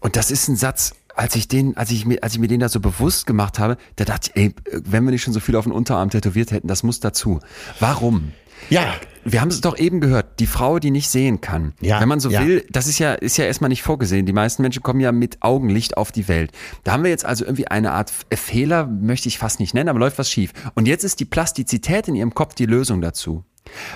Und das ist ein Satz, als ich den, als ich mir, als ich mir den da so bewusst gemacht habe, da dachte ich, ey, wenn wir nicht schon so viel auf den Unterarm tätowiert hätten, das muss dazu. Warum? Ja. Wir haben es doch eben gehört, die Frau, die nicht sehen kann. Ja, Wenn man so ja. will, das ist ja, ist ja erstmal nicht vorgesehen. Die meisten Menschen kommen ja mit Augenlicht auf die Welt. Da haben wir jetzt also irgendwie eine Art F- Fehler, möchte ich fast nicht nennen, aber läuft was schief. Und jetzt ist die Plastizität in ihrem Kopf die Lösung dazu.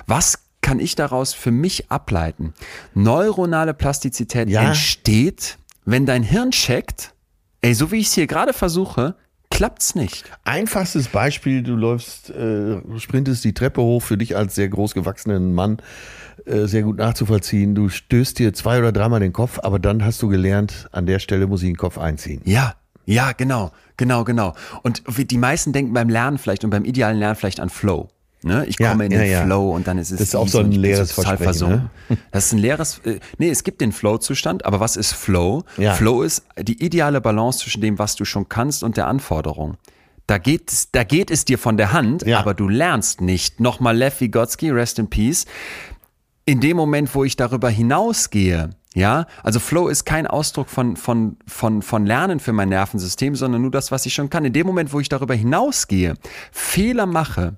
Was kann ich daraus für mich ableiten? Neuronale Plastizität Ja. entsteht, wenn dein Hirn checkt, ey, so wie ich es hier gerade versuche, klappt's nicht. Einfachstes Beispiel, du läufst, äh, sprintest die Treppe hoch, für dich als sehr groß gewachsenen Mann äh, sehr gut nachzuvollziehen. Du stößt dir zwei oder dreimal den Kopf, aber dann hast du gelernt, an der Stelle muss ich den Kopf einziehen. Ja, ja, genau, genau, genau. Und wie- die meisten denken beim Lernen vielleicht und beim idealen Lernen vielleicht an Flow. Ne? Ich Ja, komme in ja, den ja. Flow und dann ist es Das ist auch so ein bin leeres total Versprechen, versunken. Das ist ein leeres, äh, nee, es gibt den Flow-Zustand, aber was ist Flow? Ja. Flow ist die ideale Balance zwischen dem, was du schon kannst und der Anforderung. Da geht, es- da geht es dir von der Hand, aber du lernst nicht. Nochmal Lev Vygotsky, rest in peace in dem Moment, wo ich darüber hinausgehe, ja, also Flow ist kein Ausdruck von, von, von, von Lernen für mein Nervensystem, sondern nur das, was ich schon kann. In dem Moment, wo ich darüber hinausgehe, Fehler mache,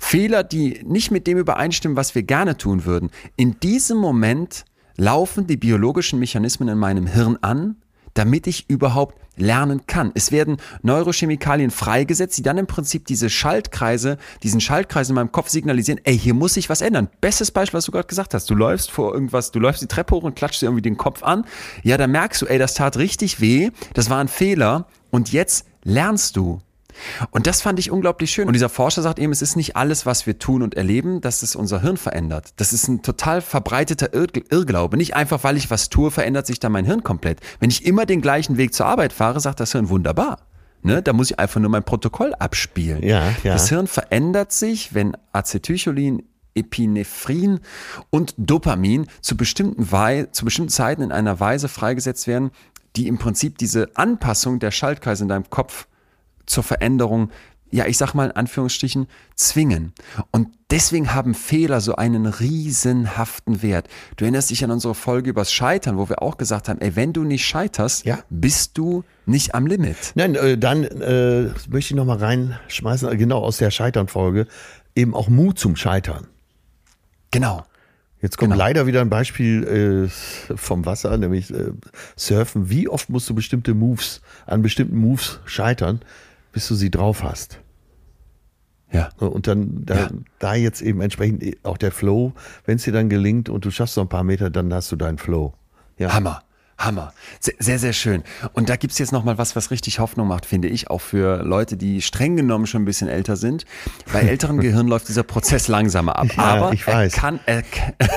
Fehler, die nicht mit dem übereinstimmen, was wir gerne tun würden, in diesem Moment laufen die biologischen Mechanismen in meinem Hirn an, damit ich überhaupt lernen kann. Es werden Neurochemikalien freigesetzt, die dann im Prinzip diese Schaltkreise, diesen Schaltkreis in meinem Kopf signalisieren, ey, hier muss sich was ändern. Bestes Beispiel, was du gerade gesagt hast. Du läufst vor irgendwas, du läufst die Treppe hoch und klatschst dir irgendwie den Kopf an. Ja, dann merkst du, ey, das tat richtig weh, das war ein Fehler und jetzt lernst du. Und das fand ich unglaublich schön. Und dieser Forscher sagt eben, es ist nicht alles, was wir tun und erleben, dass es unser Hirn verändert. Das ist ein total verbreiteter Irr Irrglaube. Nicht einfach, weil ich was tue, verändert sich dann mein Hirn komplett. Wenn ich immer den gleichen Weg zur Arbeit fahre, sagt das Hirn wunderbar. Ne? Da muss ich einfach nur mein Protokoll abspielen. Ja, ja. Das Hirn verändert sich, wenn Acetylcholin, Epinephrin und Dopamin zu bestimmten, Wei zu bestimmten Zeiten in einer Weise freigesetzt werden, die im Prinzip diese Anpassung der Schaltkreise in deinem Kopf zur Veränderung, ja, ich sag mal in Anführungsstrichen, zwingen. Und deswegen haben Fehler so einen riesenhaften Wert. Du erinnerst dich an unsere Folge übers Scheitern, wo wir auch gesagt haben, ey, wenn du nicht scheiterst, Ja. bist du nicht am Limit. Nein, äh, dann äh, möchte ich noch mal reinschmeißen, äh, genau aus der Scheitern-Folge, eben auch Mut zum Scheitern. Genau. Jetzt kommt Genau. leider wieder ein Beispiel äh, vom Wasser, nämlich äh, Surfen. Wie oft musst du bestimmte Moves, an bestimmten Moves scheitern, bis du sie drauf hast? Ja. Und dann da, Ja. da jetzt eben entsprechend auch der Flow, wenn es dir dann gelingt und du schaffst noch ein paar Meter, dann hast du deinen Flow. Ja. Hammer. Hammer. Sehr, sehr, schön. Und da gibt's jetzt nochmal was, was richtig Hoffnung macht, finde ich, auch für Leute, die streng genommen schon ein bisschen älter sind. Bei älteren Gehirn läuft dieser Prozess langsamer ab. Ja, aber ich weiß. Er kann, er,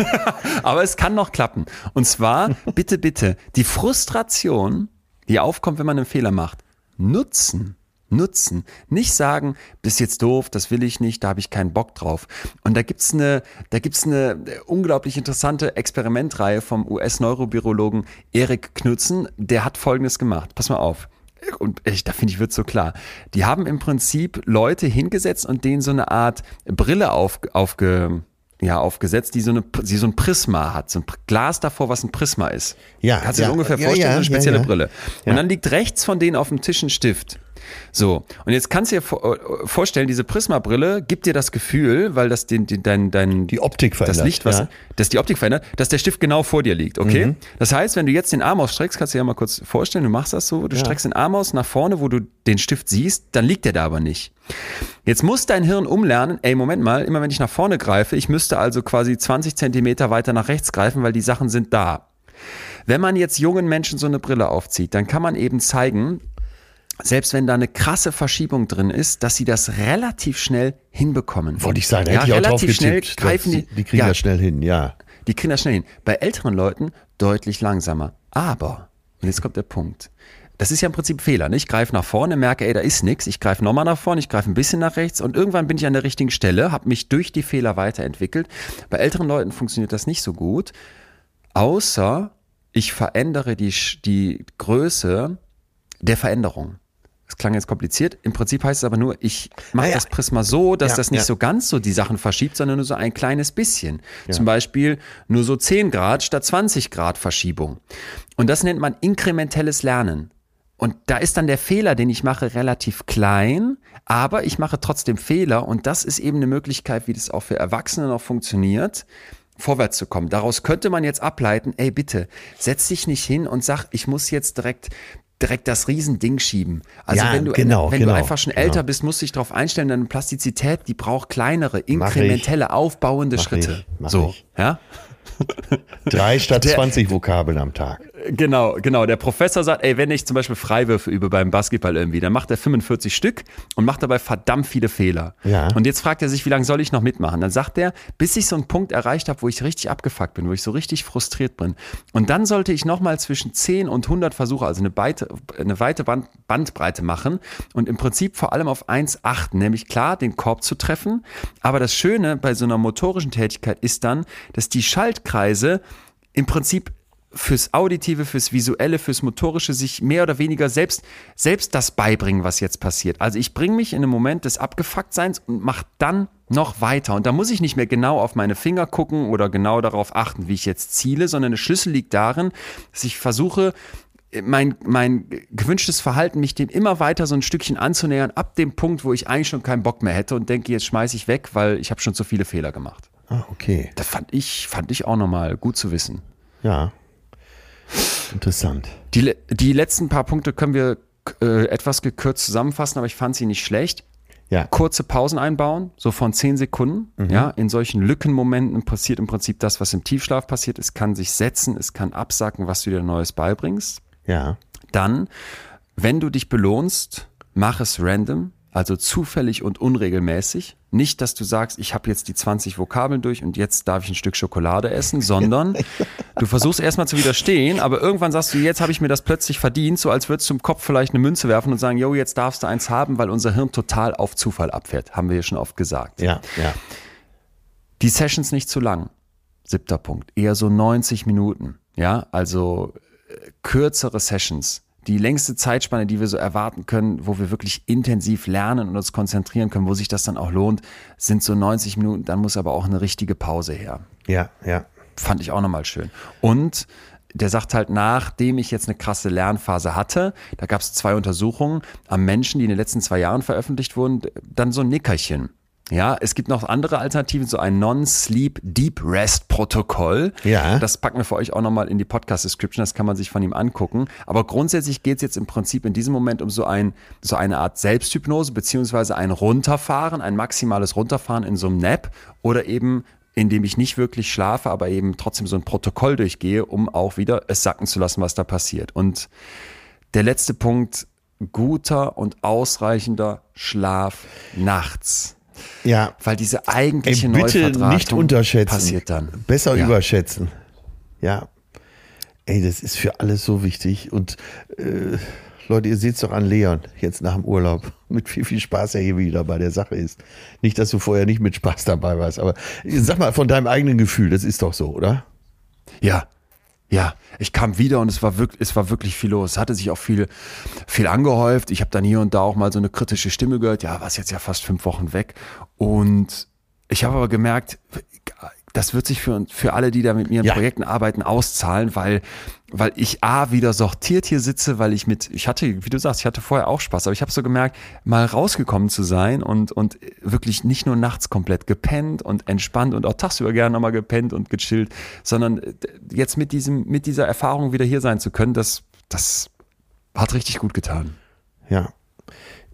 aber es kann noch klappen. Und zwar, bitte, bitte, die Frustration, die aufkommt, wenn man einen Fehler macht, nutzen. Nutzen. Nicht sagen, bist jetzt doof, das will ich nicht, da habe ich keinen Bock drauf. Und da gibt's eine, da gibt's eine unglaublich interessante Experimentreihe vom US-Neurobiologen Erik Knudsen. Der hat Folgendes gemacht. Pass mal auf. und ich, da finde ich, wird so klar. Die haben im Prinzip Leute hingesetzt und denen so eine Art Brille auf, aufge, ja, aufgesetzt, die so, eine, die so ein Prisma hat, so ein Glas davor, was ein Prisma ist. Ja, Kannst du ja, dir ungefähr ja, vorstellen, ja, so eine spezielle ja, ja. Brille. Ja. Und dann liegt rechts von denen auf dem Tisch ein Stift. So, und jetzt kannst du dir äh, vorstellen, diese Prisma-Brille gibt dir das Gefühl, weil das den, den, dein, dein, Die Optik verändert. das Licht, was, ja. dass die Optik verändert, dass der Stift genau vor dir liegt, okay? Mhm. Das heißt, wenn du jetzt den Arm ausstreckst, kannst du dir ja mal kurz vorstellen, du machst das so, du streckst den Arm aus nach vorne, wo du den Stift siehst, dann liegt der da aber nicht. Jetzt muss dein Hirn umlernen, ey, Moment mal, immer wenn ich nach vorne greife, ich müsste also quasi 20 Zentimeter weiter nach rechts greifen, weil die Sachen sind da. Wenn man jetzt jungen Menschen so eine Brille aufzieht, dann kann man eben zeigen, selbst wenn da eine krasse Verschiebung drin ist, dass sie das relativ schnell hinbekommen. Wollte ich sagen, ja, hätte ich auch drauf relativ schnell getippt. greifen die, die, die kriegen ja, das schnell hin, ja. die kriegen das schnell hin. Bei älteren Leuten deutlich langsamer. Aber, und jetzt kommt der Punkt. Das ist ja im Prinzip ein Fehler. Ne? Ich greife nach vorne, merke, ey, da ist nichts. Ich greife nochmal nach vorne, ich greife ein bisschen nach rechts und irgendwann bin ich an der richtigen Stelle, habe mich durch die Fehler weiterentwickelt. Bei älteren Leuten funktioniert das nicht so gut, außer ich verändere die, die Größe der Veränderung. Das klang jetzt kompliziert. Im Prinzip heißt es aber nur, ich mache Naja. das Prisma so, dass Ja, das nicht ja. so ganz so die Sachen verschiebt, sondern nur so ein kleines bisschen. Zum Beispiel nur so 10 Grad statt 20 Grad Verschiebung. Und das nennt man inkrementelles Lernen. Und da ist dann der Fehler, den ich mache, relativ klein, aber ich mache trotzdem Fehler und das ist eben eine Möglichkeit, wie das auch für Erwachsene noch funktioniert, vorwärts zu kommen. Daraus könnte man jetzt ableiten, ey bitte, setz dich nicht hin und sag, ich muss jetzt direkt direkt das Riesending schieben. Also Ja, wenn du genau, wenn genau, du einfach schon älter genau. bist, musst du dich darauf einstellen, deine Plastizität, die braucht kleinere, inkrementelle, aufbauende Mach Schritte. ich, so, ich. ja? Drei statt Der- 20 Vokabeln am Tag. Genau, genau. Der Professor sagt, ey, wenn ich zum Beispiel Freiwürfe übe beim Basketball irgendwie, dann macht er 45 Stück und macht dabei verdammt viele Fehler. Ja. Und jetzt fragt er sich, wie lange soll ich noch mitmachen? Dann sagt er, bis ich so einen Punkt erreicht habe, wo ich richtig abgefuckt bin, wo ich so richtig frustriert bin. Und dann sollte ich nochmal zwischen 10 und 100 Versuche, also eine, Beite, eine weite Band, Bandbreite machen und im Prinzip vor allem auf eins achten, nämlich klar, den Korb zu treffen. Aber das Schöne bei so einer motorischen Tätigkeit ist dann, dass die Schaltkreise im Prinzip fürs Auditive, fürs Visuelle, fürs Motorische sich mehr oder weniger selbst, selbst das beibringen, was jetzt passiert. Also ich bringe mich in einen Moment des Abgefucktseins und mache dann noch weiter. Und da muss ich nicht mehr genau auf meine Finger gucken oder genau darauf achten, wie ich jetzt ziele, sondern der Schlüssel liegt darin, dass ich versuche, mein, mein gewünschtes Verhalten, mich dem immer weiter so ein Stückchen anzunähern, ab dem Punkt, wo ich eigentlich schon keinen Bock mehr hätte und denke, jetzt schmeiße ich weg, weil ich habe schon zu viele Fehler gemacht. Ah, okay. Das fand ich, fand ich auch nochmal gut zu wissen. Ja. Interessant. Die, die letzten paar Punkte können wir äh, etwas gekürzt zusammenfassen, aber ich fand sie nicht schlecht. Ja. Kurze Pausen einbauen, so von zehn Sekunden. Ja, in solchen Lückenmomenten passiert im Prinzip das, was im Tiefschlaf passiert. Es kann sich setzen, es kann absacken, was du dir Neues beibringst. Ja. Dann, wenn du dich belohnst, mach es random, also zufällig und unregelmäßig. Nicht, dass du sagst, ich habe jetzt die 20 Vokabeln durch und jetzt darf ich ein Stück Schokolade essen, sondern du versuchst erstmal zu widerstehen, aber irgendwann sagst du, jetzt habe ich mir das plötzlich verdient, so als würdest du im Kopf vielleicht eine Münze werfen und sagen, yo, jetzt darfst du eins haben, weil unser Hirn total auf Zufall abfährt. Haben wir ja schon oft gesagt. Ja. Ja. Die Sessions nicht zu lang. Siebter Punkt. Eher so 90 Minuten. Ja, also äh, kürzere Sessions. Die längste Zeitspanne, die wir so erwarten können, wo wir wirklich intensiv lernen und uns konzentrieren können, wo sich das dann auch lohnt, sind so 90 Minuten. Dann muss aber auch eine richtige Pause her. Ja. Ja. Fand ich auch nochmal schön. Und der sagt halt, nachdem ich jetzt eine krasse Lernphase hatte, da gab es zwei Untersuchungen am Menschen, die in den letzten zwei Jahren veröffentlicht wurden, dann so ein Nickerchen. Ja, es gibt noch andere Alternativen, so ein Non-Sleep Deep Rest Protokoll. Ja. Das packen wir für euch auch nochmal in die Podcast-Description, das kann man sich von ihm angucken. Aber grundsätzlich geht es jetzt im Prinzip in diesem Moment um so, ein, so eine Art Selbsthypnose, beziehungsweise ein Runterfahren, ein maximales Runterfahren in so einem Nap oder eben indem ich nicht wirklich schlafe, aber eben trotzdem so ein Protokoll durchgehe, um auch wieder es sacken zu lassen, was da passiert. Und der letzte Punkt, guter und ausreichender Schlaf nachts. Ja. Weil diese Ey, eigentliche bitte Neuverdrahtung nicht unterschätzen. passiert dann. Besser Ja. überschätzen. Ja. Ey, das ist für alles so wichtig. Und äh, Leute, ihr seht es doch an Leon jetzt nach dem Urlaub. Mit wie viel Spaß er hier wieder bei der Sache ist. Nicht, dass du vorher nicht mit Spaß dabei warst, aber sag mal von deinem eigenen Gefühl, das ist doch so, oder? Ja. Ja, ich kam wieder und es war wirklich, es war wirklich viel los. Es hatte sich auch viel, viel angehäuft. Ich habe dann hier und da auch mal so eine kritische Stimme gehört. Ja, was jetzt ja fast fünf Wochen weg. Und ich habe aber gemerkt, das wird sich für, für alle, die da mit mir in Ja. Projekten arbeiten, auszahlen, weil, weil ich A, wieder sortiert hier sitze, weil ich mit, ich hatte, wie du sagst, ich hatte vorher auch Spaß, aber ich habe so gemerkt, mal rausgekommen zu sein und, und wirklich nicht nur nachts komplett gepennt und entspannt und auch tagsüber gerne nochmal gepennt und gechillt, sondern jetzt mit diesem, mit dieser Erfahrung wieder hier sein zu können, das, das hat richtig gut getan. Ja.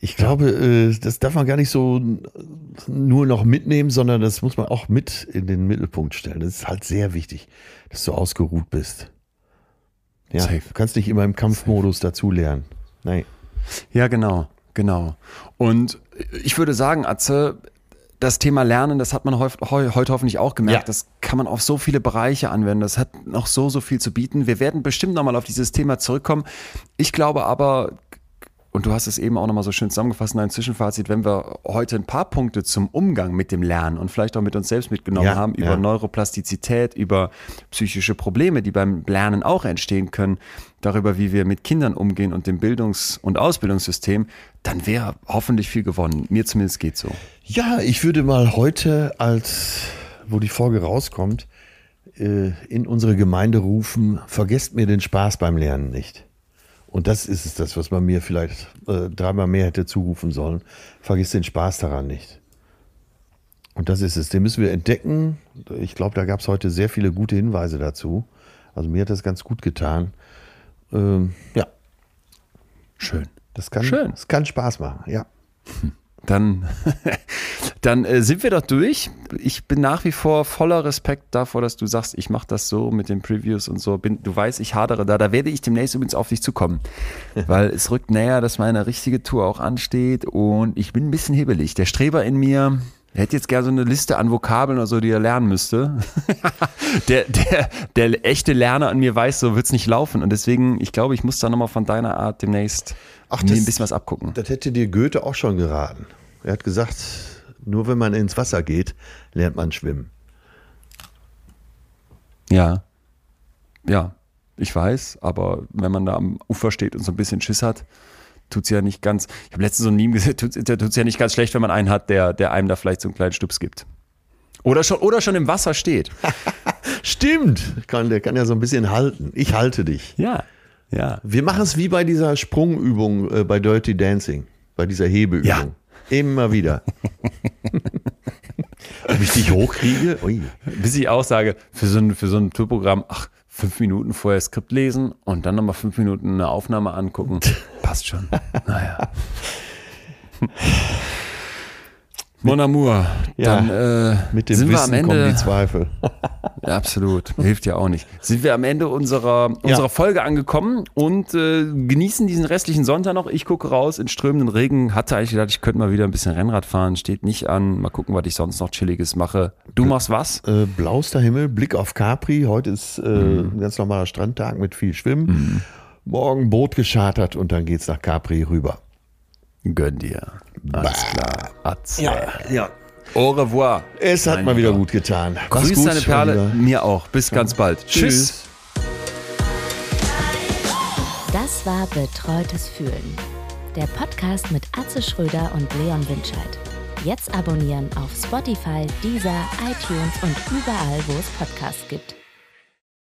Ich glaube, äh, das darf man gar nicht so nur noch mitnehmen, sondern das muss man auch mit in den Mittelpunkt stellen. Das ist halt sehr wichtig, dass du ausgeruht bist. Ja, Safe. du kannst nicht immer im Kampfmodus dazulernen. Nein. Ja, genau, genau. Und ich würde sagen, Atze, das Thema Lernen, das hat man heute hoffentlich auch gemerkt, Ja. das kann man auf so viele Bereiche anwenden. Das hat noch so, so viel zu bieten. Wir werden bestimmt nochmal auf dieses Thema zurückkommen. Ich glaube aber, und du hast es eben auch nochmal so schön zusammengefasst in einem Zwischenfazit, wenn wir heute ein paar Punkte zum Umgang mit dem Lernen und vielleicht auch mit uns selbst mitgenommen Ja, haben, über ja. Neuroplastizität, über psychische Probleme, die beim Lernen auch entstehen können, darüber, wie wir mit Kindern umgehen und dem Bildungs- und Ausbildungssystem, dann wäre hoffentlich viel gewonnen. Mir zumindest geht so. Ja, ich würde mal heute, als wo die Folge rauskommt, äh, in unsere Gemeinde rufen, vergesst mir den Spaß beim Lernen nicht. Und das ist es, das, was man mir vielleicht äh, dreimal mehr hätte zurufen sollen. Vergiss den Spaß daran nicht. Und das ist es. Den müssen wir entdecken. Ich glaube, da gab es heute sehr viele gute Hinweise dazu. Also mir hat das ganz gut getan. Ähm, ja, Schön. das kann, Schön. das kann Spaß machen. Ja. Dann, dann äh, sind wir doch durch. Ich bin nach wie vor voller Respekt davor, dass du sagst, ich mache das so mit den Previews und so. Bin, du weißt, ich hadere da. Da werde ich demnächst übrigens auf dich zukommen. Weil es rückt näher, dass meine richtige Tour auch ansteht und ich bin ein bisschen hibbelig. Der Streber in mir, hätte jetzt gerne so eine Liste an Vokabeln oder so, die er lernen müsste. der, der, der echte Lerner an mir weiß, so wird's nicht laufen. Und deswegen, ich glaube, ich muss da nochmal von deiner Art demnächst Ach, mir das- ein bisschen was abgucken. Das hätte dir Goethe auch schon geraten. Er hat gesagt, nur wenn man ins Wasser geht, lernt man schwimmen. Ja. Ja, ich weiß, aber wenn man da am Ufer steht und so ein bisschen Schiss hat, tut's ja nicht ganz. Ich habe letztens so ein Meme gesehen, da tut's ja nicht ganz schlecht, wenn man einen hat, der, der einem da vielleicht so einen kleinen Stups gibt. Oder schon, oder schon im Wasser steht. Stimmt, kann, der kann ja so ein bisschen halten. Ich halte dich. Ja. Ja. Wir machen es wie bei dieser Sprungübung äh, bei Dirty Dancing, bei dieser Hebeübung. Ja. Immer wieder. Ob ich dich hochkriege? Ui. Bis ich auch sage, für so ein, für so ein Tourprogramm, ach, fünf Minuten vorher Skript lesen und dann nochmal fünf Minuten eine Aufnahme angucken. Passt schon. Naja. Mon Amour, Ja, dann äh, Mit dem sind wir Wissen am Ende. kommen die Zweifel. Ja, absolut. Hilft ja auch nicht. Sind wir am Ende unserer, unserer Folge angekommen und äh, genießen diesen restlichen Sonntag noch. Ich gucke raus in strömenden Regen. Hatte eigentlich gedacht, ich könnte mal wieder ein bisschen Rennrad fahren. Steht nicht an. Mal gucken, was ich sonst noch Chilliges mache. Du machst was? Äh, blauster Himmel, Blick auf Capri. Heute ist äh, Mhm. ein ganz normaler Strandtag mit viel Schwimmen. Morgen Boot geschartert und dann geht's nach Capri rüber. Gönn dir. Alles klar. Atze. ja. Au revoir. Es hat Mein mal wieder gut getan. Mach's Grüß gut, deine Perle. Mir auch. Bis ganz bald. Tschüss. Das war Betreutes Fühlen. Der Podcast mit Atze Schröder und Leon Winscheid. Jetzt abonnieren auf Spotify, Deezer, iTunes und überall, wo es Podcasts gibt.